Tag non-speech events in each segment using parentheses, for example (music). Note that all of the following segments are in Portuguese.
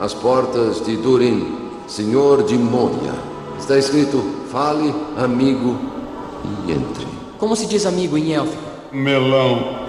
As portas de Durin, senhor de Moria. Está escrito: fale, amigo, e entre. Como se diz amigo em élfico? Melão.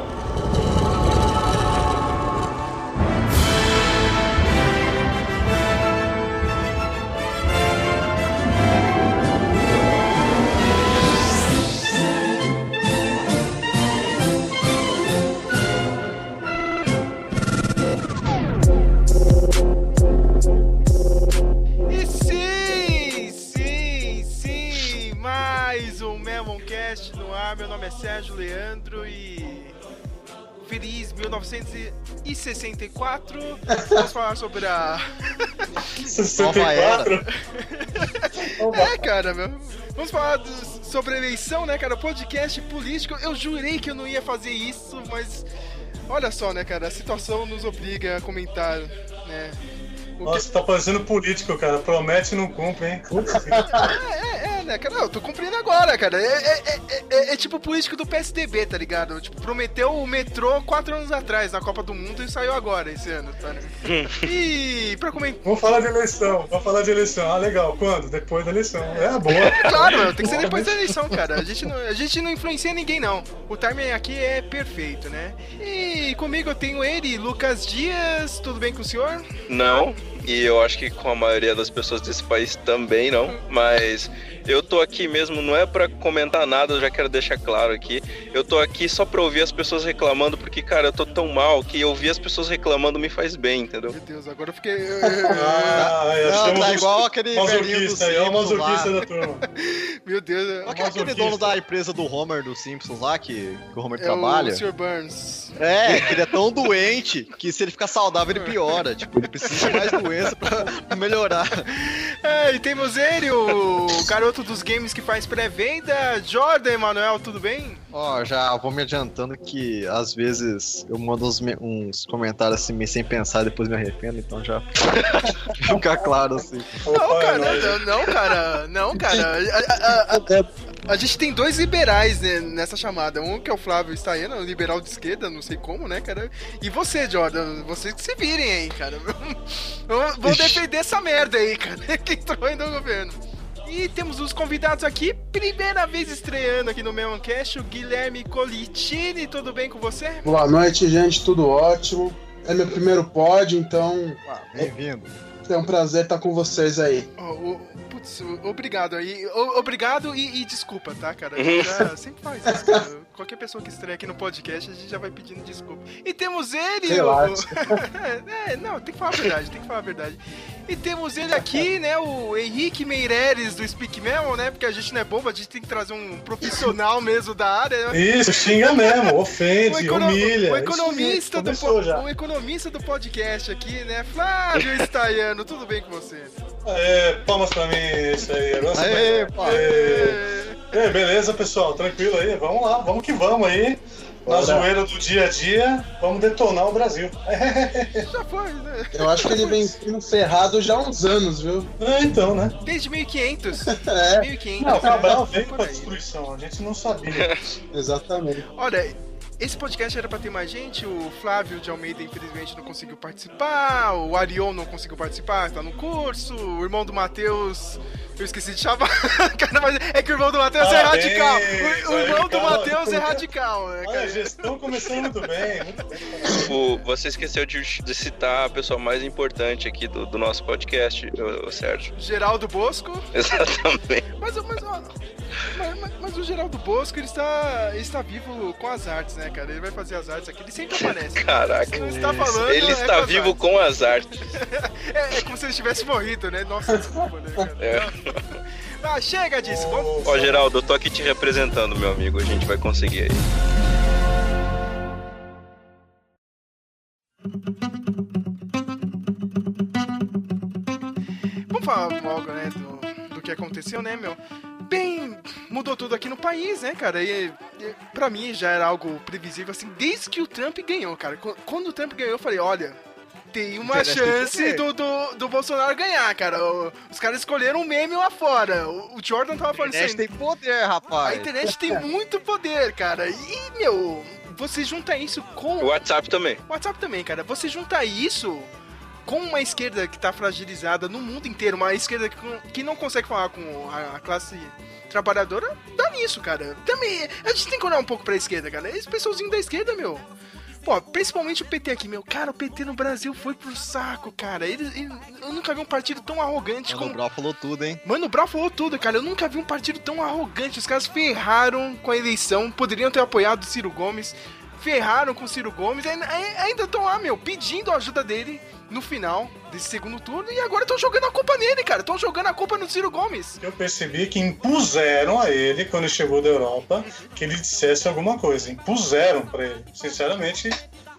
1964. Vamos falar sobre a 64? É, cara, meu. Vamos falar do- sobre a eleição, né, cara? Podcast político. Eu jurei que eu não ia fazer isso, mas olha só, né, cara? A situação nos obriga a comentar, né? O que- Nossa, tá parecendo político, cara. Promete e não cumpre, hein? É, é, né, cara? Não, eu tô cumprindo agora, cara. É, é, é, é- é tipo o político do PSDB, tá ligado? Tipo, prometeu o metrô quatro anos atrás, na Copa do Mundo, e saiu agora, esse ano, tá? E (laughs) pra comentar. Vamos falar de eleição. Vamos falar de eleição. Ah, legal. Quando? Depois da eleição. É, boa. (laughs) Claro, meu, tem que ser depois da eleição, cara. A gente, não, a gente não influencia ninguém, não. O timing aqui é perfeito, né? E comigo eu tenho ele, Lucas Dias. Tudo bem com o senhor? Não, e eu acho que com a maioria das pessoas desse país também não, mas eu tô aqui mesmo não é pra comentar nada, eu já quero deixar claro aqui. Eu tô aqui só pra ouvir as pessoas reclamando, porque cara, eu tô tão mal que ouvir as pessoas reclamando me faz bem, entendeu? Meu Deus, agora eu fiquei. Ah, é, Não, chama tá igual aquele velhinho do masoquista aí. É o Simpsons masoquista lá. da turma. (laughs) Meu Deus, é, é aquele masoquista. dono da empresa do Homer, do Simpsons lá, que, que o Homer é trabalha? o Sr. Burns. É, que ele é tão doente que se ele ficar saudável ele piora. Tipo, ele precisa de mais doença pra melhorar. É, e temos ele, o garoto dos games que faz pré-venda, Jordan Emanuel, tudo bem? Ó, já vou me adiantando que às vezes eu mando uns, uns comentários assim meio sem pensar e depois me arrependo, então já (laughs) fica claro assim. Não, Opa, é cara, não, não, cara, não, cara. (laughs) A, a- a- a gente tem dois liberais né, nessa chamada. Um que é o Flávio Staiano, um liberal de esquerda, não sei como, né, cara? E você, Jordan, vocês que se virem aí, cara. (laughs) Vão defender essa merda aí, cara, que entrou aí no governo. E temos os convidados aqui, primeira vez estreando aqui no Memoncast, o Guilherme Colitini, tudo bem com você? Boa noite, gente, tudo ótimo. É meu primeiro pod, então Ah, Bem-vindo. é um prazer estar com vocês aí. O- putz, obrigado aí. Obrigado e, e desculpa, tá, cara? (laughs) Já sempre faz isso, cara. Qualquer pessoa que estreia aqui no podcast, a gente já vai pedindo desculpa. E temos ele, Relaxa. o... (laughs) é, não, tem que falar a verdade, tem que falar a verdade. E temos ele aqui, né, o Henrique Meireles do Speak Memo, né? Porque a gente não é bobo, a gente tem que trazer um profissional mesmo da área, né? Isso, xinga mesmo, ofende, O, econo- humilha. o economista do po- já. o economista do podcast aqui, né? Flávio (laughs) Staiano, tudo bem com você? Aê, palmas pra mim, isso aí. Agora você Aê, vai- pá. Aê. Ei, beleza, pessoal? Tranquilo aí? Vamos lá, vamos que vamos aí. Na Bora. zoeira do dia a dia, vamos detonar o Brasil. (laughs) Já foi, né? Eu acho que ele vem sendo ferrado já há uns anos, viu? É, então, né? Desde 1500. (laughs) É, 1500. Não, o Cabral veio pra destruição, a gente não sabia. (laughs) exatamente. Olha, esse podcast era pra ter mais gente. O Flávio de Almeida, infelizmente, não conseguiu participar. O Arion não conseguiu participar, tá no curso. O irmão do Matheus. Eu esqueci de chamar. (laughs) Cara, mas é que o irmão do Matheus é radical. O, o irmão do. Matheus é radical, né, a cara? gestão começando muito bem, muito bem. O- você esqueceu de, de citar a pessoa mais importante aqui do, do nosso podcast, o, o Sérgio. Geraldo Bosco. (laughs) Exatamente. Mas, mas, ó, mas, mas- mas o Geraldo Bosco, ele está, ele está vivo com as artes, né, cara? Ele vai fazer as artes aqui. Ele sempre aparece. Caraca. Não está falando, Ele é está as vivo com as artes. (laughs) É, é como se ele tivesse morrido, né? Nossa, desculpa, né, cara? É. (laughs) Ah, chega disso, vamos. Ó, Geraldo, eu tô aqui te representando, meu amigo. A gente vai conseguir aí. Vamos falar logo, né, do, do que aconteceu, né, meu? Bem, mudou tudo aqui no país, né, cara? E, e pra mim já era algo previsível, assim, desde que o Trump ganhou, cara. Qu- Quando o Trump ganhou, eu falei, olha, tem uma Internet chance do, do, do Bolsonaro ganhar, cara. O- os caras escolheram um meme lá fora. O, o Jordan tava A falando internet assim. tem poder, A rapaz. internet tem muito poder, cara. E, meu, você junta isso com O WhatsApp também. WhatsApp também, cara. Você junta isso com uma esquerda que tá fragilizada no mundo inteiro, uma esquerda que, que não consegue falar com a, classe trabalhadora, dá nisso, cara. Também, a gente tem que olhar um pouco pra esquerda, cara. Esse pessoalzinho da esquerda, meu. Pô, principalmente o PT aqui, meu. Cara, o PT no Brasil foi pro saco, cara. Ele, ele- eu nunca vi um partido tão arrogante Mano, o como. Brau falou tudo, hein? Mano, o Brau falou tudo, cara. Eu nunca vi um partido tão arrogante. Os caras ferraram com a eleição. Poderiam ter apoiado o Ciro Gomes. Ferraram com o Ciro Gomes. Ainda- estão lá, meu, pedindo a ajuda dele no final desse segundo turno. E agora estão jogando a culpa nele, cara. Estão jogando a culpa no Ciro Gomes. Eu percebi que impuseram a ele, quando chegou da Europa, que ele dissesse alguma coisa. Impuseram pra ele. Sinceramente,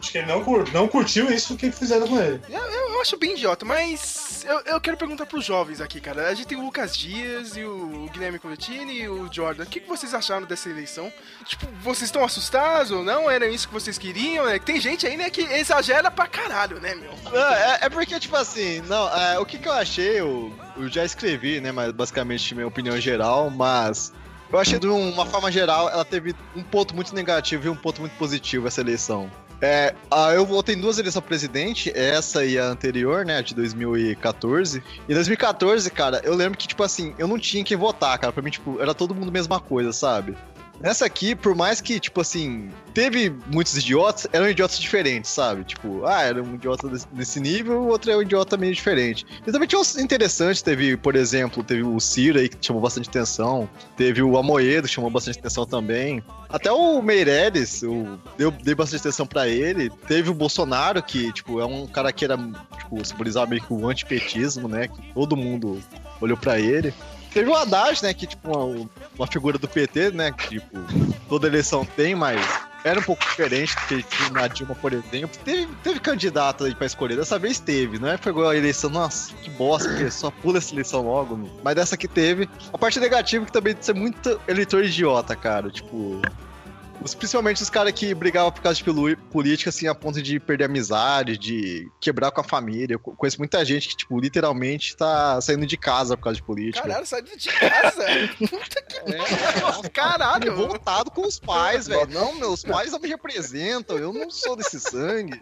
acho que ele não, cur- não curtiu isso que fizeram com ele. Eu, eu- acho bem idiota, mas eu, eu quero perguntar pros jovens aqui, cara. A gente tem o Lucas Dias e o Guilherme Coletini e o Jordan. O que, que vocês acharam dessa eleição? Tipo, vocês estão assustados ou não? Era isso que vocês queriam? É, que tem gente aí, né, que exagera pra caralho, né, meu? Não, é, é porque, tipo assim, não, é, o que, que eu achei, eu, eu já escrevi, né, mas basicamente minha opinião geral, mas eu achei de uma forma geral, ela teve um ponto muito negativo e um ponto muito positivo essa eleição. É, eu votei em duas eleições pra presidente, essa e a anterior, né, de 2014. Em 2014, cara, eu lembro que, tipo assim, eu não tinha quem votar, cara. Pra mim, tipo, era todo mundo mesma coisa, sabe? Nessa aqui, por mais que, tipo assim, teve muitos idiotas, eram idiotas diferentes, sabe? Tipo, ah, era um idiota desse- nível, o outro é um idiota meio diferente. E também tinha uns interessantes, teve, por exemplo, teve o Ciro aí, que chamou bastante atenção, teve o Amoedo, que chamou bastante atenção também. Até o Meirelles, eu deu, dei bastante atenção pra ele. Teve o Bolsonaro, que, tipo, é um cara que era, tipo, simbolizava meio que o antipetismo, né? Que todo mundo olhou pra ele. Teve o Haddad, né? Que, tipo, uma, uma figura do PT, né? Que, tipo, toda eleição tem, mas era um pouco diferente do que tinha na Dilma, por exemplo. Teve, teve candidato aí pra escolher. Dessa vez teve, não é? Pegou a eleição, nossa, que bosta, porque só pula essa eleição logo. Mas dessa que teve. A parte negativa é que também de ser muito eleitor idiota, cara. Tipo. Os- Principalmente os caras que brigavam por causa de política, assim, a ponto de perder amizade, de quebrar com a família. Eu co- conheço muita gente que, tipo, literalmente tá saindo de casa por causa de política. Caralho, sai de casa. (laughs) Puta que É, caralho. revoltado com os pais, velho. Não, meus pais não me representam, eu não sou desse sangue.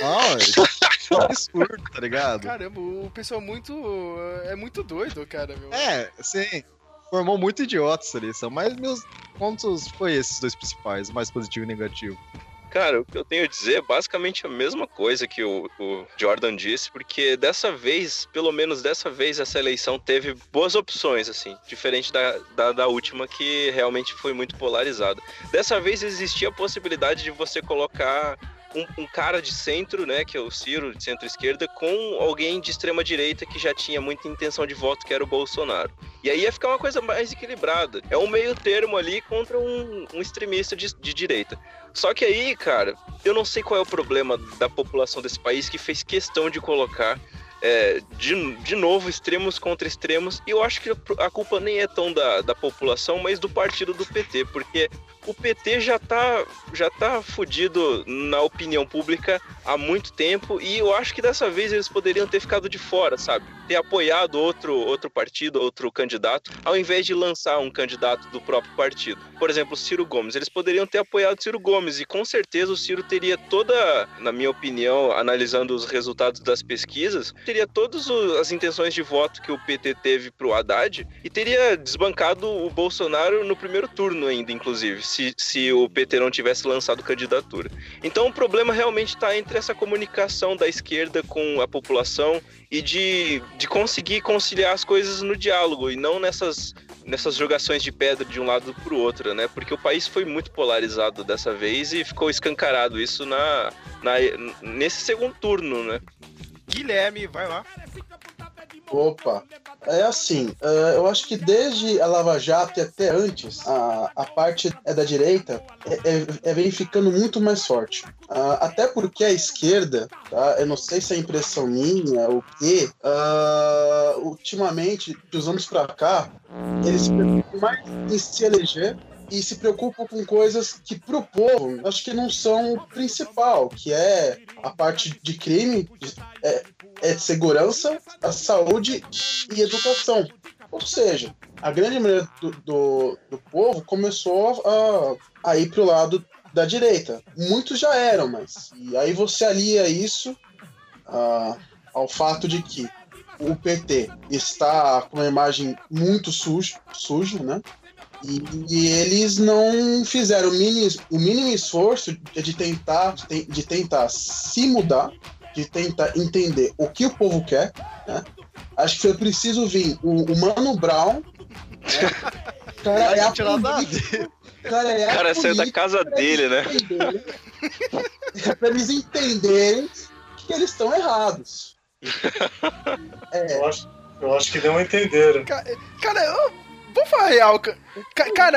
Não, é (laughs) um absurdo, tá ligado? Caramba, o pessoal muito. É muito doido, cara, meu. É, sim. Formou muito idiota essa eleição, mas meus pontos foi esses dois principais, mais positivo e negativo. Cara, o que eu tenho a dizer é basicamente a mesma coisa que o, o Jordan disse, porque dessa vez, pelo menos dessa vez, essa eleição teve boas opções, assim, diferente da, da, da última, que realmente foi muito polarizada. Dessa vez existia a possibilidade de você colocar um, um cara de centro, né, que é o Ciro, de centro-esquerda, com alguém de extrema-direita que já tinha muita intenção de voto, que era o Bolsonaro. E aí ia ficar uma coisa mais equilibrada. É um meio termo ali contra um, um extremista de, de direita. Só que aí, cara, eu não sei qual é o problema da população desse país que fez questão de colocar é, de, de novo extremos contra extremos. E eu acho que a culpa nem é tão da, da população, mas do partido do PT, porque o PT já tá, já tá fudido na opinião pública há muito tempo e eu acho que dessa vez eles poderiam ter ficado de fora, sabe? Ter apoiado outro, outro partido, outro candidato, ao invés de lançar um candidato do próprio partido. Por exemplo, Ciro Gomes. Eles poderiam ter apoiado Ciro Gomes e com certeza o Ciro teria toda, na minha opinião, analisando os resultados das pesquisas, teria todas as intenções de voto que o PT teve pro Haddad e teria desbancado o Bolsonaro no primeiro turno ainda, inclusive, se, se o PT não tivesse lançado candidatura. Então o problema realmente está entre essa comunicação da esquerda com a população e de, de conseguir conciliar as coisas no diálogo e não nessas, nessas jogações de pedra de um lado para o outro, né? Porque o país foi muito polarizado dessa vez e ficou escancarado isso na, na, nesse segundo turno, né? Guilherme, vai lá. Opa, é assim, é, eu acho que desde a Lava Jato e até antes, a, a parte é da direita é, é, é vem ficando muito mais forte. Ah, até porque a esquerda, tá, eu não sei se é impressão minha ou o quê, ah, ultimamente, uns anos pra cá, eles se preocupam mais em se eleger e se preocupam com coisas que pro povo acho que não são o principal, que é a parte de crime, de- é, é segurança, a saúde e educação. Ou seja, a grande maioria do, do, do povo começou a, a ir para o lado da direita. Muitos já eram, mas. E aí você alia isso a, ao fato de que o PT está com uma imagem muito suja, suja né? E, e eles não fizeram o mínimo, o mínimo esforço de tentar, de tentar se mudar, de tentar entender o que o povo quer. Né? Acho que foi preciso vir o, o Mano Brown. Né? Cara, é a política, cara, é cara saiu da casa dele, né? É pra eles entenderem que eles estão errados. É. Eu, acho, eu acho que não entenderam. Cara, cara eu, vamos falar real, cara,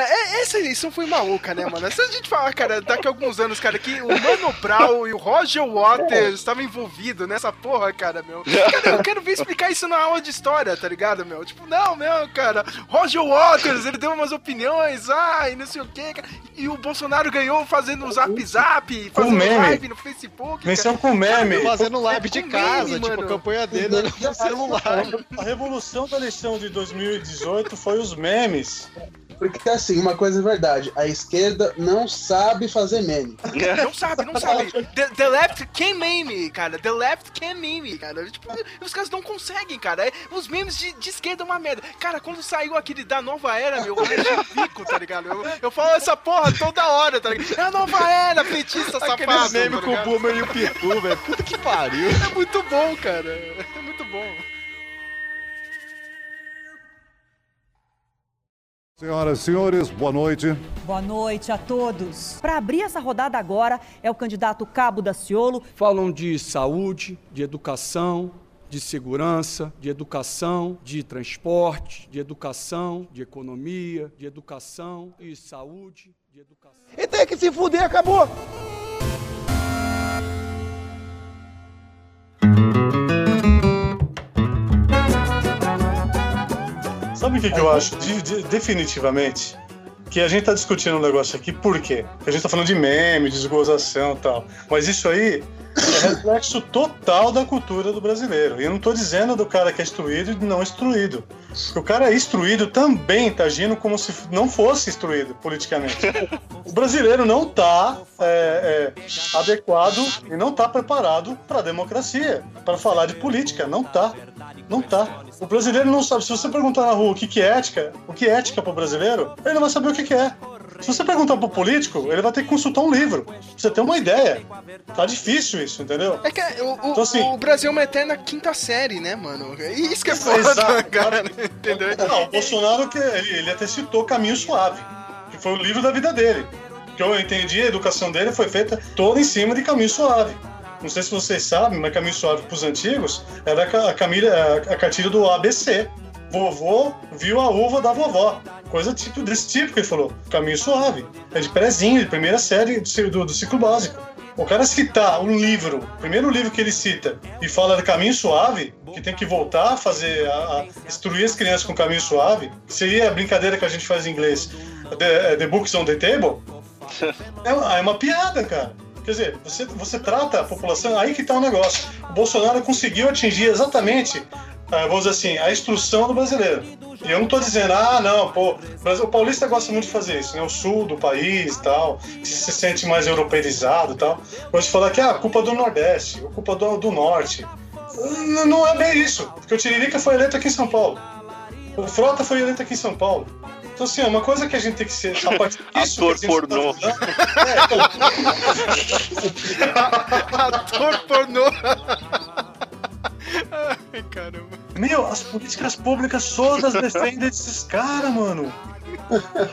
é, essa eleição foi maluca, né, mano? Se a gente falar, cara, daqui a alguns anos, cara, que o Mano Brown e o Roger Waters estavam envolvidos nessa porra, cara, meu. Cara, eu quero ver explicar isso na aula de história, tá ligado, meu? Tipo, não, meu, cara, Roger Waters, ele deu umas opiniões, ah, e não sei o que, cara. E o Bolsonaro ganhou fazendo um zap zap, fazendo meme. live no Facebook. Menção com meme. Fazendo live de Com casa, meme, tipo, mano. a campanha dele era no celular. A revolução da eleição de 2018 foi os memes. Porque assim, uma coisa é verdade, a esquerda não sabe fazer meme. (laughs) Não sabe, não sabe. The, the left can meme, cara. The left can meme, cara. Tipo, os caras não conseguem, cara. É, Os memes de, de esquerda é uma merda. Cara, quando saiu aquele da nova era, meu, eu rachei o bico, tá ligado? Eu, eu falo essa porra toda hora, tá ligado? É a nova era, petista Aquele safado. meme tá com o? Boomer e o Pitu, velho. Puta que pariu. É muito bom, cara. É muito bom. Senhoras e senhores, boa noite. Boa noite a todos. Para abrir essa rodada agora é o candidato Cabo Daciolo. Falam de saúde, de educação, de segurança, de educação, de transporte, de educação, de economia, de educação e saúde, de educação. E tem que se fuder, acabou. Sabe o que, que eu acho? De- de- definitivamente. Que a gente tá discutindo um negócio aqui, por quê? Porque a gente tá falando de meme, de desgozação e tal. Mas isso aí é reflexo total da cultura do brasileiro. E eu não tô dizendo do cara que é instruído e de não instruído. Porque o cara instruído também tá agindo como se não fosse instruído politicamente. O brasileiro não tá é, é, adequado e não tá preparado para democracia, para falar de política. Não tá. Não tá. O brasileiro não sabe. Se você perguntar na rua o que, que é ética, o que é ética pro brasileiro, ele não vai saber o que, que é. Se você perguntar pro político, ele vai ter que consultar um livro. Pra você ter uma ideia. Tá difícil isso, entendeu? É que o, o, Então, assim- o Brasil é uma eterna quinta série, né, mano? Isso que é foda, (laughs) cara. Entendeu? Não, o Bolsonaro, que ele, ele até citou Caminho Suave, que foi o livro da vida dele. Que eu entendi, a educação dele foi feita toda em cima de Caminho Suave. Não sei se vocês sabem, mas Caminho Suave pros antigos era a, ca- a, camilha, a, cartilha do ABC. Vovô viu a uva da vovó. Coisa tipo, desse tipo que ele falou. Caminho Suave. É de prezinho, de primeira série do, do, ciclo básico. O cara citar um livro, o primeiro livro que ele cita, e fala caminho suave, que tem que voltar a fazer, a, a instruir as crianças com caminho suave, que seria a brincadeira que a gente faz em inglês, The, the Books on the Table, (laughs) é, é uma piada, cara. Quer dizer, você, você trata a população, aí que tá o negócio. O Bolsonaro conseguiu atingir exatamente, ah, vamos dizer assim, a instrução do brasileiro. E eu não tô dizendo, ah, não, pô, mas o paulista gosta muito de fazer isso, né? O sul do país tal, que se sente mais europeizado tal. De falar que ah, a culpa do Nordeste, a culpa do, do Norte. N- Não é bem isso, porque o Tiririca foi eleito aqui em São Paulo. O Frota foi eleito aqui em São Paulo. Então, assim, é uma coisa que a gente tem que ser. Disso (laughs) Ator gente pornô. Tá falando, (laughs) Ator pornô. Ai, caramba. Meu, as políticas públicas todas defendem esses caras, mano.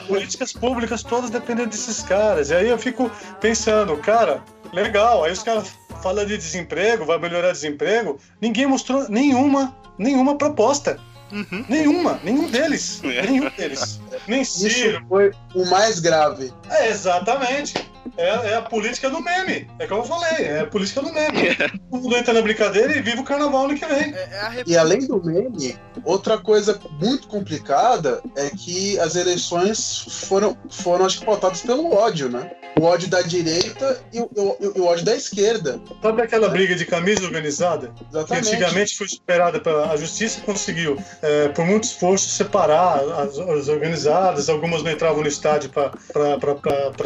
Políticas públicas todas dependem desses caras. E aí eu fico pensando, cara, legal. Aí os caras falam de desemprego, vai melhorar desemprego. Ninguém mostrou nenhuma, nenhuma proposta. Nenhuma, nenhum deles. Nenhum deles. Nem Isso Ciro. foi o mais grave. É, exatamente. É, é a política do meme. É como eu falei, é a política do meme. Todo mundo entra na brincadeira e vive o carnaval ano que vem. É a E além do meme, outra coisa muito complicada é que as eleições foram, foram acho que pautadas pelo ódio, né? O ódio da direita e o, o- o ódio da esquerda. Sabe aquela briga de camisa organizada? Que Exatamente. antigamente foi superada pela a justiça conseguiu, é, por muito esforço, separar as, as organizadas. Algumas não entravam no estádio para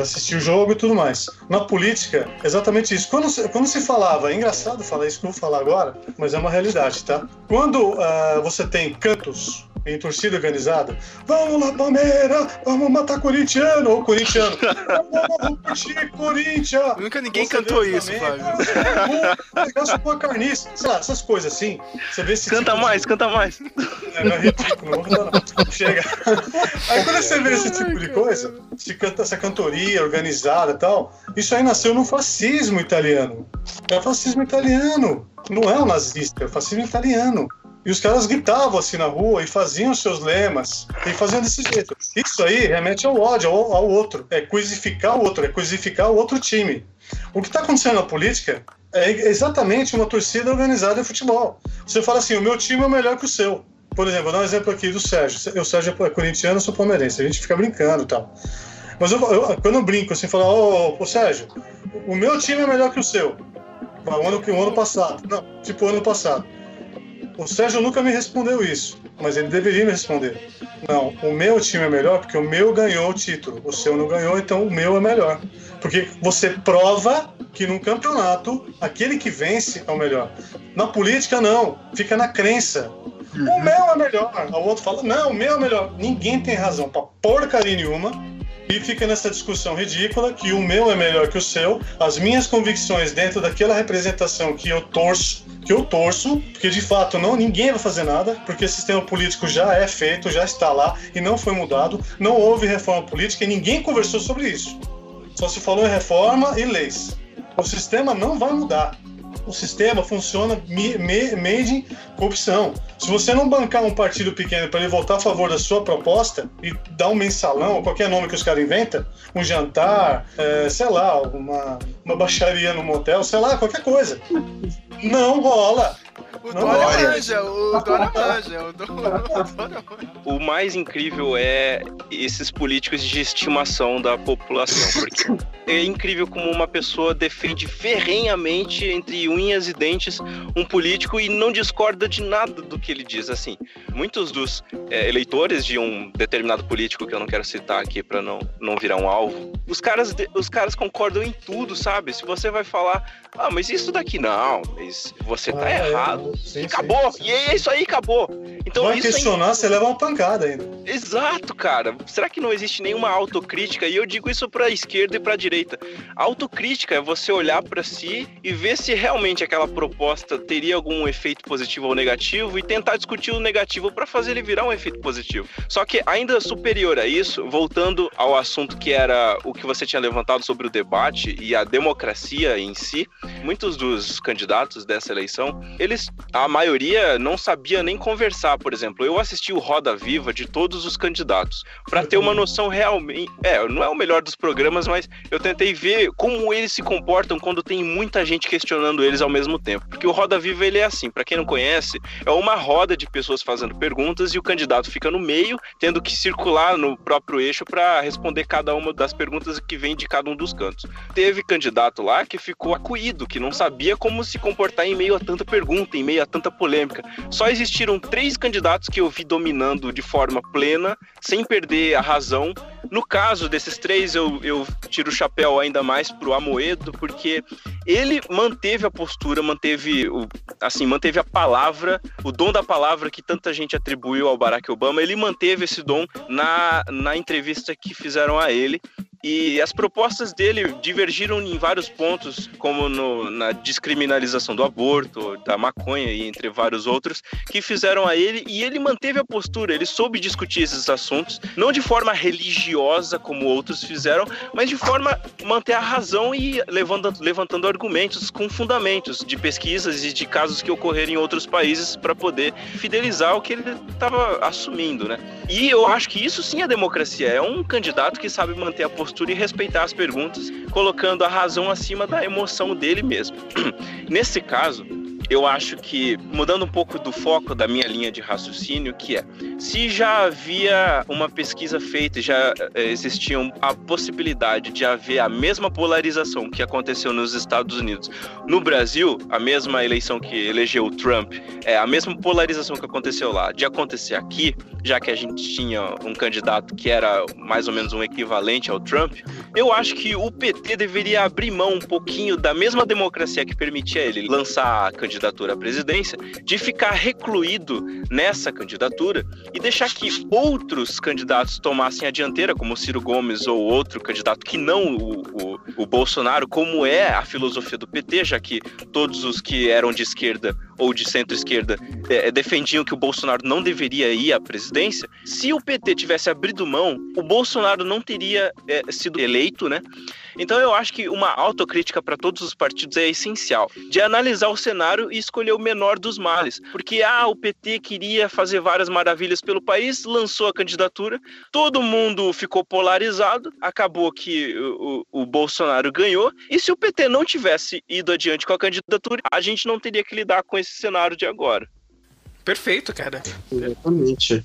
assistir o jogo e tudo tudo mais. Na política, exatamente isso. Quando, quando se falava, é engraçado falar isso que eu vou falar agora, mas é uma realidade, tá? Quando ah, você tem cantos em torcida organizada, vamos lá, Palmeiras, vamos matar corintiano, ou corintiano, vamos curtir Corinthians. Nunca ninguém Você cantou isso, Flávio. "Ah, Negócio com a carniça, sei lá, essas coisas assim. Você vê esse Canta tipo de- mais, canta mais. é, não é ridículo, não vou cantar, não. Chega. Aí quando você vê esse tipo de coisa, essa cantoria organizada e tal, isso aí nasceu no fascismo italiano. É o fascismo italiano. Não é o nazista, é o fascismo italiano. E os caras gritavam assim na rua e faziam seus lemas. E faziam desse jeito. Isso aí remete ao ódio, ao, ao outro. É coisificar o outro, é coisificar o outro time. O que está acontecendo na política é exatamente uma torcida organizada de futebol. Você fala assim: o meu time é melhor que o seu. Por exemplo, vou dar um exemplo aqui do Sérgio. O Sérgio é corintiano, eu sou palmeirense. A gente fica brincando e tal. Mas eu, eu- quando eu brinco assim, falo: Ô, Sérgio, o meu time é melhor que o seu. O ano, o ano passado. Não, tipo o ano passado. O Sérgio nunca me respondeu isso, mas ele deveria me responder. Não, o meu time é melhor porque o meu ganhou o título. O seu não ganhou, então o meu é melhor. Porque você prova que num campeonato, aquele que vence é o melhor. Na política, não. Fica na crença. O meu é melhor. O outro fala, não, o meu é melhor. Ninguém tem razão pra porcaria nenhuma. E fica nessa discussão ridícula que o meu é melhor que o seu, as minhas convicções dentro daquela representação que eu torço, que eu torço, porque de fato não ninguém vai fazer nada, porque o sistema político já é feito, já está lá e não foi mudado, não houve reforma política e ninguém conversou sobre isso. Só se falou em reforma e leis. O sistema não vai mudar. O sistema funciona made in corrupção. Se você não bancar um partido pequeno para ele votar a favor da sua proposta e dar um mensalão, qualquer nome que os caras inventam, um jantar, é, sei lá, uma, uma baixaria no motel, sei lá, qualquer coisa. Não rola. O Não Dória rola. manja, o Dória manja, (laughs) o Dória manja. O mais incrível é esses políticos de estimação da população, porque é incrível como uma pessoa defende ferrenhamente, entre unhas e dentes, um político e não discorda de nada do que ele diz. Assim, muitos dos é, eleitores de um determinado político, que eu não quero citar aqui para não, não virar um alvo, os caras, os caras concordam em tudo, sabe? Se você vai falar, ah, mas isso daqui não, mas você tá Ah, é, errado. sim, e sim, acabou, sim. e é isso aí, acabou. Então Vai é questionar, você leva uma pancada ainda. Exato, cara. Será que não existe nenhuma autocrítica? E eu digo isso pra esquerda e pra direita. Autocrítica é você olhar pra si e ver se realmente aquela proposta teria algum efeito positivo ou negativo e tentar discutir o negativo pra fazer ele virar um efeito positivo. Só que ainda superior a isso, voltando ao assunto que era o que você tinha levantado sobre o debate e a democracia em si, muitos dos candidatos dessa eleição, eles, a maioria não sabia nem conversar, por exemplo. Eu assisti o Roda Viva de todos os candidatos para ter uma noção realmente, é, não é o melhor dos programas, mas eu tentei ver como eles se comportam quando tem muita gente questionando eles ao mesmo tempo. Porque o Roda Viva ele é assim, para quem não conhece, é uma roda de pessoas fazendo perguntas e o candidato fica no meio, tendo que circular no próprio eixo para responder cada uma das perguntas que vem de cada um dos cantos. Teve candidato lá que ficou acuído, que não sabia como se comportar em meio a tanta pergunta, em meio a tanta polêmica. Só existiram três candidatos que eu vi dominando de forma plena, sem perder a razão. No caso desses três, eu, eu tiro o chapéu ainda mais pro Amoedo, porque ele manteve a postura, manteve o, assim, manteve a palavra, o dom da palavra que tanta gente atribuiu ao Barack Obama, ele manteve esse dom na, na entrevista que fizeram a ele. E as propostas dele divergiram em vários pontos, como no- na descriminalização do aborto, da maconha e entre vários outros, que fizeram a ele. E ele manteve a postura, ele soube discutir esses assuntos, não de forma religiosa, como outros fizeram, mas de forma manter a razão e levantando, levantando argumentos com fundamentos de pesquisas e de casos que ocorreram em outros países para poder fidelizar o que ele estava assumindo, né? E eu acho que isso sim é democracia. É um candidato que sabe manter a postura e respeitar as perguntas, colocando a razão acima da emoção dele mesmo. (clears throat) Nesse caso, eu acho que, mudando um pouco do foco da minha linha de raciocínio, que é, se já havia uma pesquisa feita, já eh, existia a possibilidade de haver a mesma polarização que aconteceu nos Estados Unidos no Brasil, a mesma eleição que elegeu o Trump é, a mesma polarização que aconteceu lá, de acontecer aqui, já que a gente tinha um candidato que era mais ou menos um equivalente ao Trump, eu acho que o PT deveria abrir mão um pouquinho da mesma democracia que permitia ele lançar a candidatura à presidência, de ficar recluído nessa candidatura e deixar que outros candidatos tomassem a dianteira, como Ciro Gomes ou outro candidato que não o, o, o Bolsonaro, como é a filosofia do PT, já que todos os que eram de esquerda ou de centro-esquerda é, defendiam que o Bolsonaro não deveria ir à presidência, se o PT tivesse abrido mão, o Bolsonaro não teria é, sido eleito, né? Então eu acho que uma autocrítica para todos os partidos é essencial, de analisar o cenário e escolher o menor dos males, porque ah, o PT queria fazer várias maravilhas pelo país, lançou a candidatura, todo mundo ficou polarizado, acabou que o, o, o Bolsonaro ganhou, e se o PT não tivesse ido adiante com a candidatura, a gente não teria que lidar com esse cenário de agora. Perfeito, cara. Exatamente.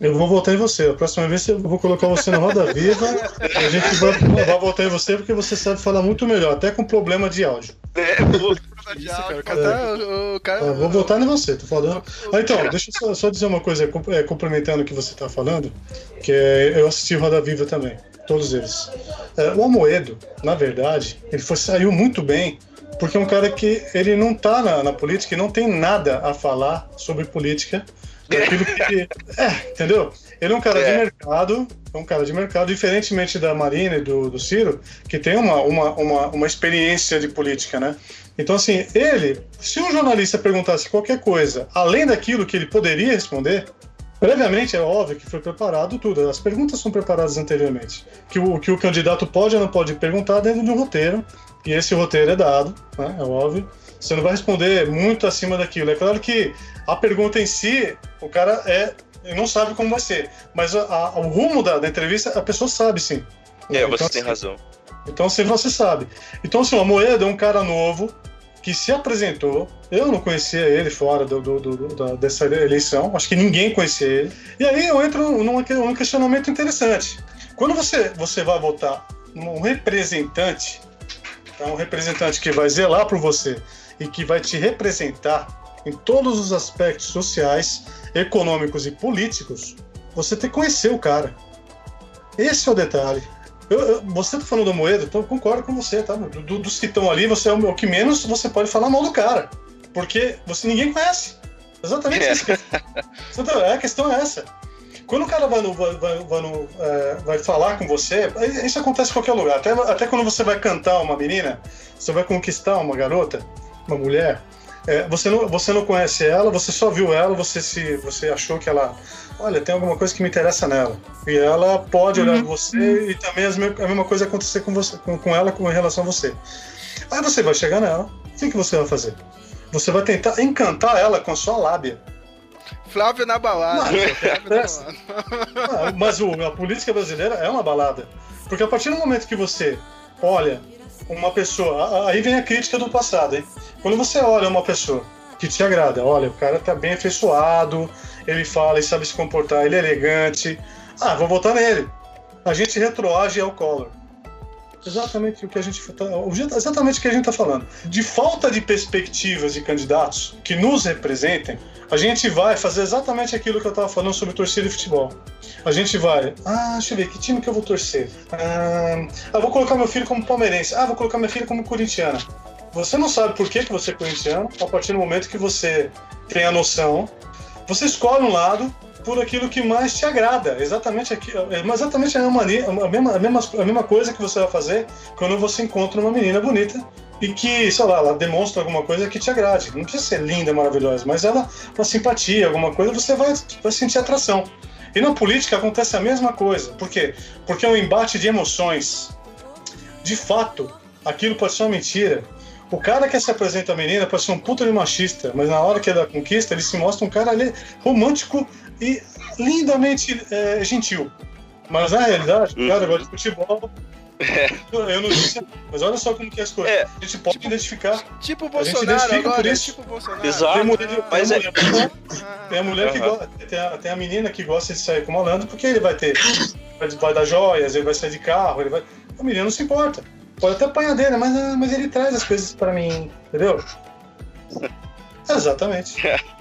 Eu vou votar em você. A próxima vez eu vou colocar você na roda viva. a gente vai, vai votar em você porque você sabe falar muito melhor, até com problema de áudio. É, vou... Isso, cara. Tá. O cara... Ah, vou votar em você, tô falando. Ah, então, deixa eu só, só dizer uma coisa, é, complementando o que você tá falando, que é, eu assisti Roda Viva também, todos eles. É, o Amoedo, na verdade, ele foi, saiu muito bem porque é um cara que ele não tá na, na política e não tem nada a falar sobre política daquilo que. (laughs) É, entendeu? Ele é um cara é. de mercado, é um cara de mercado, diferentemente da Marina e do, do Ciro, que tem uma, uma, uma, uma experiência de política, né? Então, assim, ele, se um jornalista perguntasse qualquer coisa além daquilo que ele poderia responder, previamente é óbvio que foi preparado tudo. As perguntas são preparadas anteriormente. Que o que o candidato pode ou não pode perguntar dentro de um roteiro, e esse roteiro é dado, né? É óbvio. Você não vai responder muito acima daquilo. É claro que a pergunta em si, o cara é não sabe como vai ser, mas a, a, o rumo da, da, entrevista a pessoa sabe sim. É, então, você tem assim, razão. Então assim, você sabe. Então assim, o Moeda é um cara novo que se apresentou. Eu não conhecia ele fora do, do, do, da, dessa eleição, acho que ninguém conhecia ele. E aí eu entro num, num questionamento interessante. Quando você, você vai votar num representante, tá? um representante que vai zelar por você e que vai te representar em todos os aspectos sociais, econômicos e políticos, você tem que conhecer o cara. Esse é o detalhe. Eu, eu, você tá falando do Moedo, então eu concordo com você, tá? Do, dos que estão ali, você é o, o, que menos você pode falar mal do cara. Porque você ninguém conhece. Exatamente É. isso. É, a questão é essa. Quando o cara vai, no, vai, vai, vai, no, é, vai falar com você, isso acontece em qualquer lugar. Até, até quando você vai cantar uma menina, você vai conquistar uma garota, uma mulher, é, você, não, você não conhece ela, você só viu ela, você, se, você achou que ela. Olha, tem alguma coisa que me interessa nela. E ela pode olhar Uhum. você e também as a mesma coisa acontecer com, você, com, com ela com relação a você. Aí você vai chegar nela, o que, que você vai fazer? Você vai tentar encantar ela com a sua lábia. Flávio na balada. Não, Flávio na. (laughs) Ah, Mas o- a política brasileira é uma balada. Porque a partir do momento que você olha uma pessoa. Aí vem a crítica do passado, hein? Quando você olha uma pessoa que te agrada, olha, o cara tá bem afeiçoado, ele fala e sabe se comportar, ele é elegante. Ah, vou votar nele. A gente retroage ao Collor. Exatamente o que a gente tá, exatamente o que a gente tá falando. De falta de perspectivas de candidatos que nos representem, a gente vai fazer exatamente aquilo que eu tava falando sobre torcida de futebol. A gente vai, ah, deixa eu ver, que time que eu vou torcer? Ah, ah, vou colocar meu filho como palmeirense. Ah, vou colocar minha filha como corintiana. Você não sabe por que, que você é corintiano, a partir do momento que você tem a noção, você escolhe um lado por aquilo que mais te agrada. Exatamente, aqui, é exatamente a mesma, mania- a, mesma, a, mesma, a mesma coisa que você vai fazer quando você encontra uma menina bonita e que, sei lá, ela demonstra alguma coisa que te agrade. Não precisa ser linda, maravilhosa, mas ela, uma simpatia, alguma coisa, você vai, vai sentir atração. E na política acontece a mesma coisa. Por quê? Porque é um embate de emoções. De fato, aquilo pode ser uma mentira. O cara que se apresenta a menina pode ser um puta de machista, mas na hora que é da conquista, ele se mostra um cara ali romântico e lindamente é, gentil. Mas na realidade, o cara gosta de futebol. Eu não disse, mas olha só como que é as coisas. A gente pode identificar. Tipo o A gente Bolsonaro identifica agora, por é isso. tipo o Bolsonaro. Exato. Tem mulher, Mas tem é- mulher gosta- tem a mulher que gosta, tem a, tem a menina que gosta de sair com malandro, porque ele vai ter. Vai, vai dar joias, ele vai sair de carro, ele vai. A menina não se importa. Pode até apanhar dele, mas, ah, mas ele traz as coisas pra mim, entendeu? (laughs) Exatamente. (laughs)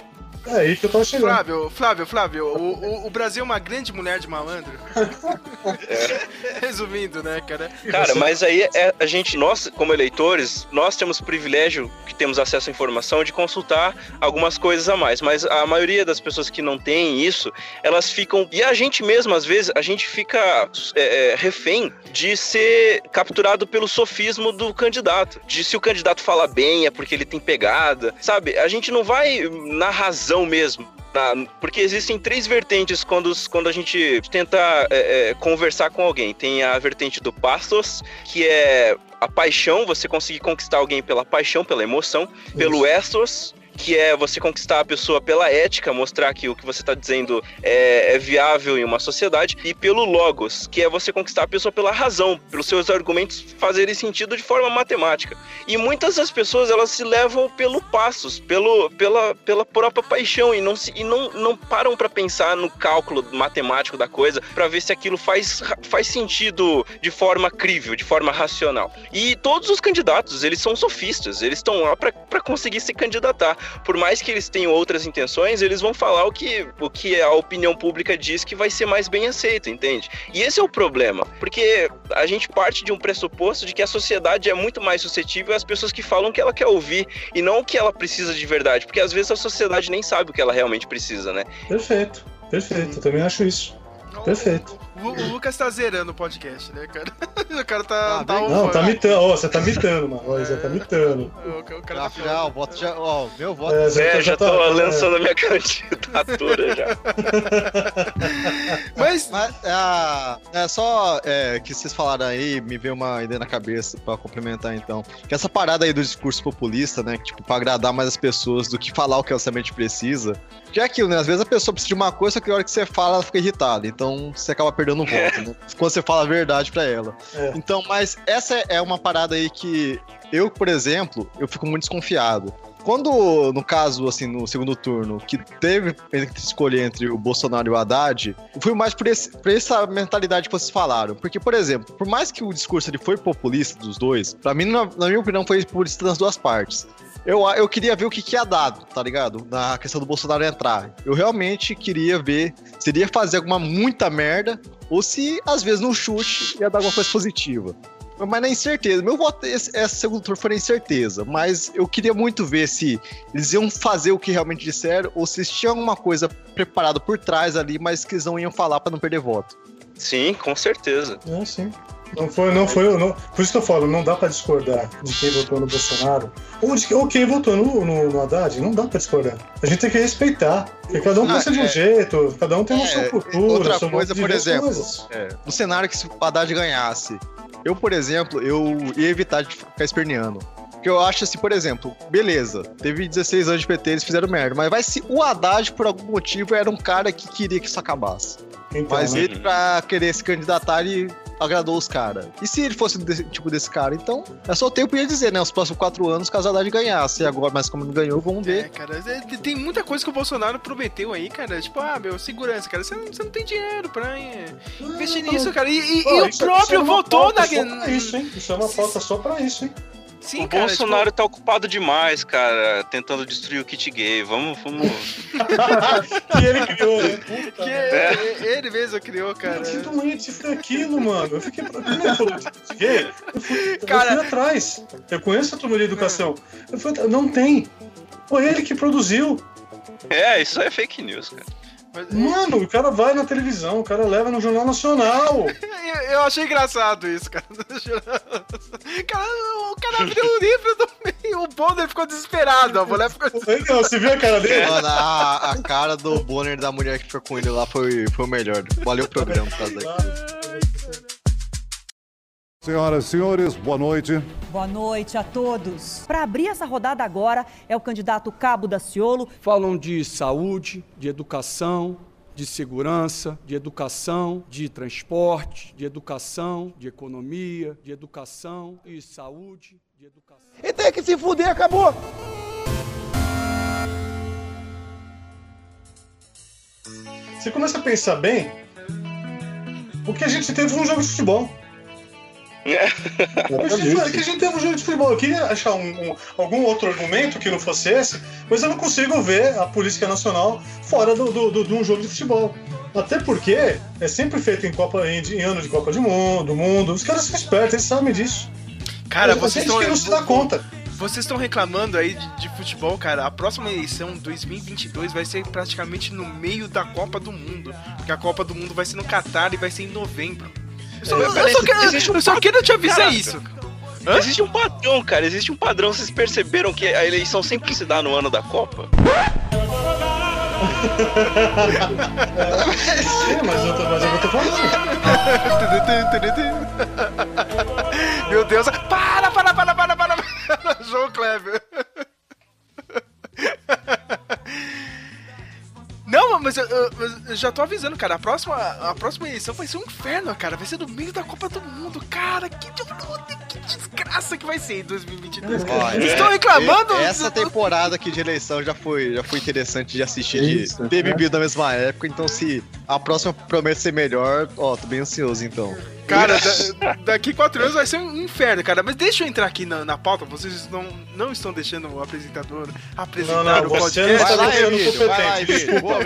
É aí que eu tô chegando. Flávio, Flávio, Flávio, o, o, o Brasil é uma grande mulher de malandro. (laughs) Resumindo, né, cara? Cara, mas aí é, a gente, nós, como eleitores, nós temos privilégio que temos acesso à informação de consultar algumas coisas a mais. Mas a maioria das pessoas que não tem isso, elas ficam. E a gente mesmo, às vezes, a gente fica é, é, refém de ser capturado pelo sofismo do candidato. De se o candidato fala bem, é porque ele tem pegada. Sabe? A gente não vai na razão mesmo. Tá? Porque existem três vertentes quando, quando a gente tenta é, é, conversar com alguém. Tem a vertente do pastos, que é a paixão, você conseguir conquistar alguém pela paixão, pela emoção. Isso. Pelo estos, que é você conquistar a pessoa pela ética, mostrar que o que você está dizendo é, é, viável em uma sociedade, e pelo logos, que é você conquistar a pessoa pela razão, pelos seus argumentos fazerem sentido de forma matemática. E muitas das pessoas elas se levam pelo passos, pelo, pela, pela própria paixão e não, se, e não, não param para pensar no cálculo matemático da coisa para ver se aquilo faz, faz sentido de forma crível, de forma racional. E todos os candidatos, eles são sofistas, eles estão lá para conseguir se candidatar por mais que eles tenham outras intenções, eles vão falar o que, o que a opinião pública diz que vai ser mais bem aceito, entende? E esse é o problema, porque a gente parte de um pressuposto de que a sociedade é muito mais suscetível às pessoas que falam o que ela quer ouvir e não o que ela precisa de verdade, porque às vezes a sociedade nem sabe o que ela realmente precisa, né? Perfeito, perfeito, eu também acho isso. Perfeito. O, o, Lucas tá zerando o podcast, né, cara? (laughs) O cara tá. Ah, tá não, tá mitando. Ó, você tá mitando, mano. Ó, você tá mitando. O, (laughs) o cara tá já, o voto já. Ó, meu voto. É, já, é, já tô tá, lançando é. a minha (laughs) candidatura já. Mas. Mas é, é só é, que vocês falaram aí, me veio uma ideia na cabeça pra complementar então. Que essa parada aí do discurso populista, né? Que, tipo, pra agradar mais as pessoas do que falar o que ela realmente precisa. Que é aquilo, né? Às vezes a pessoa precisa de uma coisa, só que na hora que você fala, ela fica irritada. Então você acaba perdendo o voto, né? (laughs) Quando você fala a verdade pra ela. É. Então, mas essa é uma parada aí que eu, por exemplo, eu fico muito desconfiado. Quando, no caso, assim, no segundo turno, que teve que escolher entre o Bolsonaro e o Haddad, foi mais por, esse, por essa mentalidade que vocês falaram. Porque, por exemplo, por mais que o discurso ele foi populista dos dois, para mim, na, na minha opinião, foi populista das duas partes eu, eu queria ver o que, que ia dado, tá ligado? Na questão do Bolsonaro entrar. Eu realmente queria ver se ele ia fazer alguma muita merda ou se, às vezes, no chute ia dar alguma coisa positiva. Mas na incerteza. Meu voto, esse, esse segundo turno foi na incerteza. Mas eu queria muito ver se eles iam fazer o que realmente disseram ou se tinha alguma coisa preparada por trás ali, mas que eles não iam falar para não perder voto. Sim, com certeza. É, sim. Não foi, não foi. Não, por isso que eu falo, não dá pra discordar de quem votou no Bolsonaro ou, de, ou quem votou no, no, no Haddad. Não dá pra discordar. A gente tem que respeitar. Porque cada um ah, pensa é, de um jeito, cada um tem é, sua cultura. Outra sua coisa, por exemplo, é, no cenário que se o Haddad ganhasse, eu, por exemplo, eu ia evitar de ficar esperneando. Porque eu acho assim, por exemplo, beleza, teve 16 anos de PT, eles fizeram merda, mas vai se o Haddad, por algum motivo, era um cara que queria que isso acabasse. Então, mas ele, pra querer se candidatar, ele agradou os caras. E se ele fosse desse, tipo desse cara? Então, é só o tempo ia dizer, né? Os próximos quatro anos, caso Haddad ganhasse. Agora, mas como não ganhou, vamos ver. É, cara, é, tem muita coisa que o Bolsonaro prometeu aí, cara. Tipo, ah, meu, segurança, cara. Você não, você não tem dinheiro pra é, investir nisso, cara. E, e, Pô, e o próprio é votou na. Isso, hein? Isso é uma pauta só pra isso, hein? Sim, o cara, Bolsonaro tipo... tá ocupado demais, cara, tentando destruir o kit gay. Vamos, vamos. (laughs) que ele criou, né? Puta, que (laughs) é. ele mesmo criou, cara. Que doente foi aquilo, mano. Eu fiquei. Quando ele falou de kit gay, eu fui, cara... eu fui atrás. Eu conheço a turma de educação. Eu fui... Não tem. Foi ele que produziu. É, isso é fake news, cara. Mas, Mano, o cara vai na televisão, o cara leva no Jornal Nacional. (laughs) eu, eu, achei engraçado isso, cara. (laughs) cara o cara abriu o livro do meio, o Bonner ficou desesperado, a mulher ficou Não, você viu a cara dele? Mano, a, a, cara do Bonner da mulher que ficou com ele lá foi, foi o melhor. Valeu o programa por causa daquilo. Senhoras e senhores, boa noite. Boa noite a todos. Para abrir essa rodada agora é o candidato Cabo da Ciolo. Falam de saúde, de educação, de segurança, de educação, de transporte, de educação, de economia, de educação e saúde, de educação. E tem que se fuder, acabou! Você começa a pensar bem, o que a gente teve um jogo de futebol. É que a gente teve um jogo de futebol. Eu queria achar um, um, algum outro argumento que não fosse esse, mas eu não consigo ver a política nacional fora do, do, do de um jogo de futebol. Até porque é sempre feito em, Copa, em, em ano de Copa do Mundo, do mundo. Os caras são espertos, eles sabem disso. Cara, vocês estão. não se dá conta. Vocês estão reclamando aí de, de, futebol, cara. A próxima eleição, 2022, vai ser praticamente no meio da Copa do Mundo. Porque a Copa do Mundo vai ser no Catar e vai ser em novembro. Eu só, é, eu, só quero, um eu só quero te avisar cara, isso. Hã? Existe um padrão, cara. Existe um padrão. Vocês perceberam que a eleição sempre se dá no ano da Copa? Sim, mas eu tô, mas eu tô falando. (laughs) Meu Deus. Para, para, para, para, para. João Kleber. (laughs) Não, mas eu, eu, eu, já tô avisando, cara. A próxima, a próxima edição vai ser um inferno, cara. Vai ser meio da Copa do Mundo. Cara, que, que desgraça que vai ser em 2022. Vocês estão reclamando? Essa temporada aqui de eleição já foi, já foi interessante de assistir, Isso, de ter é. bebido na mesma época. Então, se a próxima promete ser melhor, ó, tô bem ansioso então. Cara, da, daqui quatro anos vai ser um inferno, cara. Mas deixa eu entrar aqui na, na pauta. Vocês não, não estão deixando o apresentador apresentar não, não, o podcast. Vai lá, Emílio, vai lá, Emílio. Boa,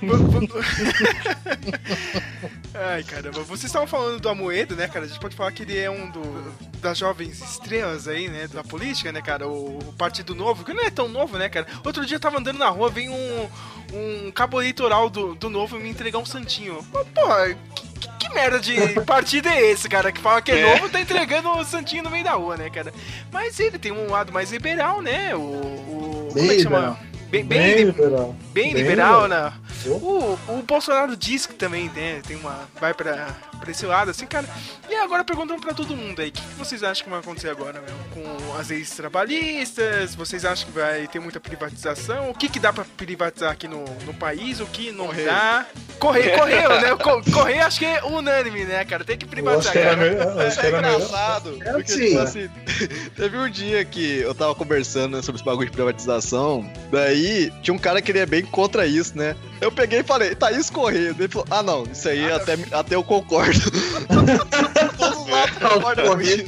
(laughs) Ai, caramba. Vocês estavam falando do Amoedo, né, cara? A gente pode falar que ele é um do, das jovens estrelas aí, né, da política, né, cara? O, o, Partido Novo, que não é tão novo, né, cara? Outro dia eu tava andando na rua, vem um, um cabo eleitoral do, do Novo me entregar um santinho. Porra, que, que merda de partido é esse, cara? Que fala que é, é. novo tá entregando o Santinho no meio da rua, né, cara? Mas ele tem um lado mais liberal, né? O. o como é que chama? Bem, bem, bem, liberal. Bem, bem liberal, liberal, né? O, o Bolsonaro diz que também né, tem uma. vai pra, pra esse lado, assim, cara. E agora perguntando pra todo mundo aí, o que, que, vocês acham que vai acontecer agora, meu? Com as leis trabalhistas? Vocês acham que vai ter muita privatização? O que, que dá pra privatizar aqui no, no país? O que não Correio. dá? Correio, correio, né? Correio acho que é unânime, né, cara? Tem que privatizar. Acho que era, acho que era é engraçado. É porque, assim. Tipo assim, (laughs) teve um dia que eu tava conversando né, sobre esse bagulho de privatização, daí aí tinha um cara que ele é bem contra isso, né? Eu peguei e falei, tá isso correndo. Ele falou, ah não, isso aí ah, até, até eu concordo. (laughs) Todos lá concordam com isso.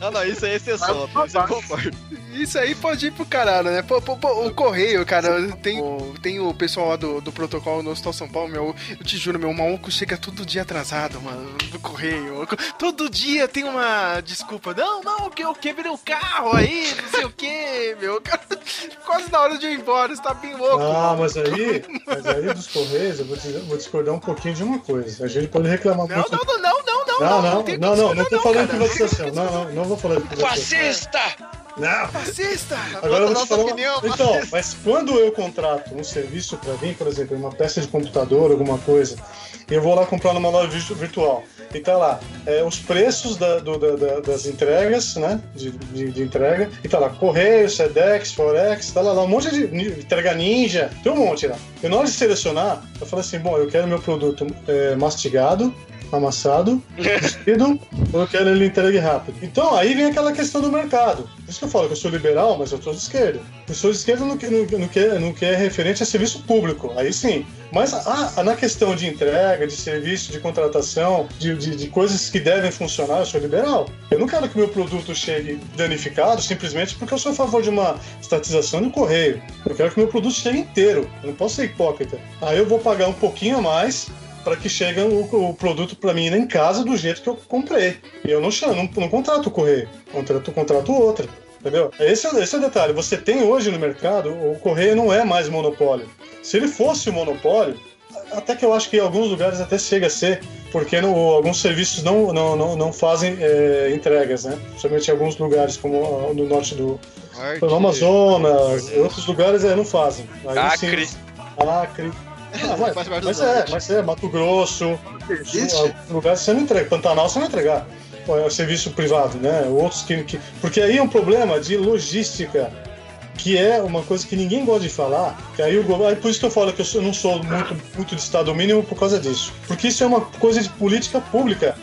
Ah não, isso aí é exceção, mas eu concordo. Isso aí pode ir pro caralho, né? Pô, pô, pô, o correio, cara, tem, o, tem o pessoal lá do, do protocolo no Hospital São Paulo, meu, eu te juro, meu maluco chega todo dia atrasado, mano, do correio. Todo dia tem uma desculpa. Não, não, que eu quebrei o carro aí, não sei o que, meu. (laughs) Quase na hora de ir embora, você tá bem louco. Ah, mas aí, mas aí dos Correios, eu vou, vou, discordar um pouquinho de uma coisa. A gente pode reclamar não, muito. Não, não, não, não, não, não, não, não, não, não, não tô falando de privatização. Não, não, não vou falar de privatização. Fascista! Não! Fascista! Agora eu vou te falar. Opinião, então, mas quando eu contrato um serviço para mim, por exemplo, uma peça de computador, alguma coisa, eu vou lá comprar numa loja virtual. E tá lá, é, os preços da, do, da, das entregas, né? De, de, de, entrega. E tá lá, Correio, Sedex, Forex, tá lá, lá um monte de entrega ninja, tem um monte lá. E na hora de selecionar, eu falo assim, bom, eu quero meu produto é, mastigado, amassado, vestido, eu quero ele entregue rápido. Então aí vem aquela questão do mercado. Por isso que eu falo que eu sou liberal, mas eu sou de esquerda. Eu sou de esquerda no que, no, no que, no que é referente a serviço público, aí sim. Mas ah, na questão de entrega, de serviço, de contratação, de, de, de, coisas que devem funcionar, eu sou liberal. Eu não quero que meu produto chegue danificado simplesmente porque eu sou a favor de uma estatização do correio. Eu quero que meu produto chegue inteiro. Eu não posso ser hipócrita. Aí eu vou pagar um pouquinho a mais para que chegue o, o produto para mim em casa do jeito que eu comprei. E eu não, não, não contrato o correio, contrato, contrato outra. Entendeu? Esse, é, esse é o detalhe. Você tem hoje no mercado, o correio não é mais monopólio. Se ele fosse o monopólio, até que eu acho que em alguns lugares até chega a ser, porque no, alguns serviços não, não, não, não fazem é, entregas, né? Principalmente em alguns lugares, como no norte do Amazonas, em outros lugares é, não fazem. Aí, Acre. Sim, Acre. Ah, mas, mas, é, mas é, Mato Grosso, lugares você não entrega. Pantanal você não entregar. É o serviço privado, né? Outros que, que. Porque aí é um problema de logística, que é uma coisa que ninguém gosta de falar. Que aí o governo. Por isso que eu falo que eu não sou muito, muito de Estado mínimo por causa disso. Porque isso é uma coisa de política pública,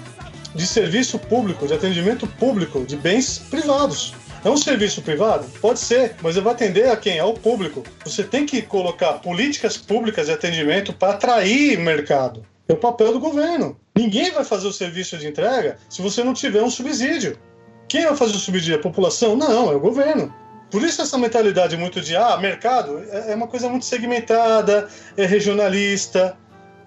de serviço público, de atendimento público, de bens privados. É um serviço privado? Pode ser, mas vai atender a quem? Ao público. Você tem que colocar políticas públicas de atendimento para atrair mercado. É o papel do governo. Ninguém vai fazer o serviço de entrega se você não tiver um subsídio. Quem vai fazer o subsídio? A população? Não, é o governo. Por isso essa mentalidade muito de ah, mercado é uma coisa muito segmentada, é regionalista,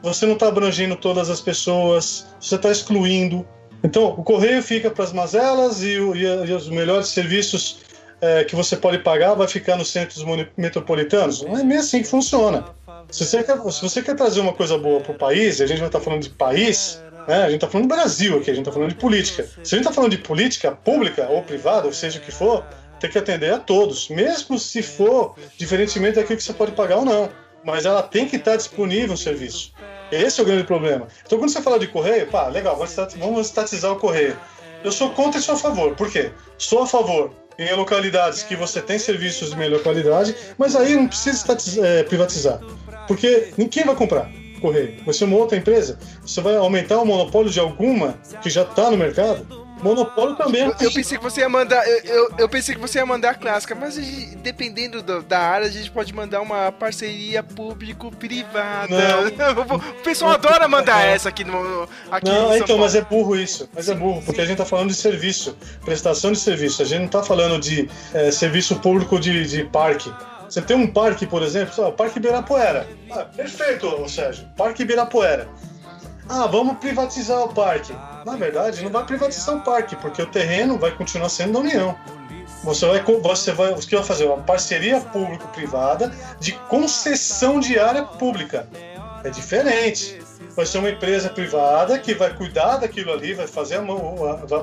você não está abrangendo todas as pessoas, você está excluindo. Então, o correio fica para as mazelas e, o, e, e, os melhores serviços é, que você pode pagar vai ficar nos centros metropolitanos. Não é meio assim que funciona. Se você quer, se você quer trazer uma coisa boa para o país, a gente vai estar tá falando de país, né, a gente está falando do Brasil aqui, a gente está falando de política. Se a gente está falando de política pública ou privada, ou seja o que for, tem que atender a todos, mesmo se for diferentemente daquilo que você pode pagar ou não. Mas ela tem que estar disponível o serviço. Esse é o grande problema. Então, quando você fala de correio, pá, legal, vamos estatizar o correio. Eu sou contra e sou a favor. Por quê? Sou a favor em localidades que você tem serviços de melhor qualidade, mas aí não precisa é, privatizar. Porque ninguém vai comprar correio. Vai ser uma outra empresa. Você vai aumentar o monopólio de alguma que já está no mercado Monopólio também. Eu, eu, pensei que você ia mandar. Eu, eu, eu, pensei que você ia mandar a clássica, mas dependendo do, da área, a gente pode mandar uma parceria público-privada. (laughs) O pessoal adora mandar essa aqui no. Aqui não, então, Paulo. mas é burro isso. Mas é burro, porque a gente tá falando de serviço, prestação de serviço. A gente não tá falando de é, serviço público de, de parque. Você tem um parque, por exemplo, o Parque Ibirapuera. Ah, perfeito, Sérgio. Parque Ibirapuera. Ah, vamos privatizar o parque. Na verdade, não vai privatizar o parque, porque o terreno vai continuar sendo da União. Você vai, você vai, você vai fazer uma parceria público-privada de concessão de área pública. É diferente. Vai ser uma empresa privada que vai cuidar daquilo ali, vai fazer a,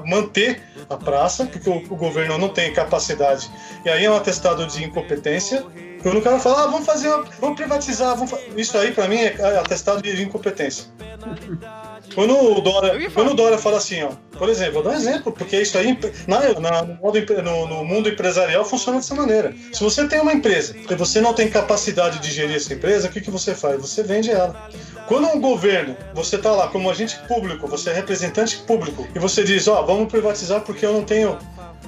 manter a praça, porque o, o, governo não tem capacidade. E aí é um atestado de incompetência. Quando o cara fala, ah, vamos fazer, uma, vamos privatizar, vamos isso aí para mim é atestado de incompetência. (laughs) Quando o Dora, quando o Dora fala assim, ó, por exemplo, vou dar um exemplo, porque isso aí na, na, no, mundo, no, no, mundo empresarial funciona dessa maneira. Se você tem uma empresa e você não tem capacidade de gerir essa empresa, o que, que você faz? Você vende ela. Quando um governo, você está lá como agente público, você é representante público, e você diz, ó, oh, vamos privatizar porque eu não tenho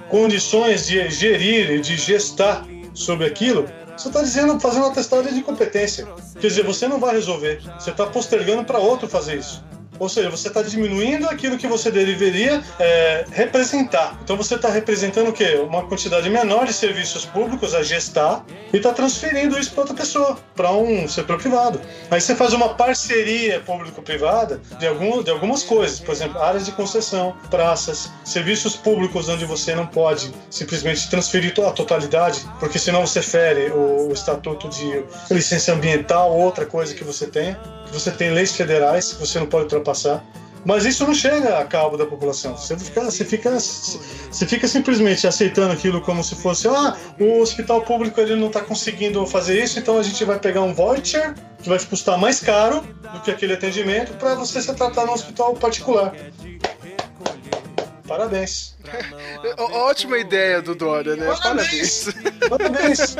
condições de gerir e de gestar sobre aquilo, você está dizendo, fazendo uma testada de incompetência. Quer dizer, você não vai resolver. Você está postergando para outro fazer isso. Ou seja, você está diminuindo aquilo que você deveria é, representar. Então você está representando o quê? Uma quantidade menor de serviços públicos a gestar e está transferindo isso para outra pessoa, para um setor privado. Aí você faz uma parceria público-privada de, algum, de algumas coisas, por exemplo, áreas de concessão, praças, serviços públicos onde você não pode simplesmente transferir a totalidade, porque senão você fere o, o estatuto de licença ambiental, outra coisa que você tem você tem leis federais que você não pode ultrapassar. Mas isso não chega a cabo da população. Você fica, você fica, você fica simplesmente aceitando aquilo como se fosse, ah, o hospital público ele não está conseguindo fazer isso, então a gente vai pegar um voucher que vai custar mais caro do que aquele atendimento para você se tratar no hospital particular. Parabéns. (laughs) Ótima ideia do Dória, né? Parabéns. Parabéns.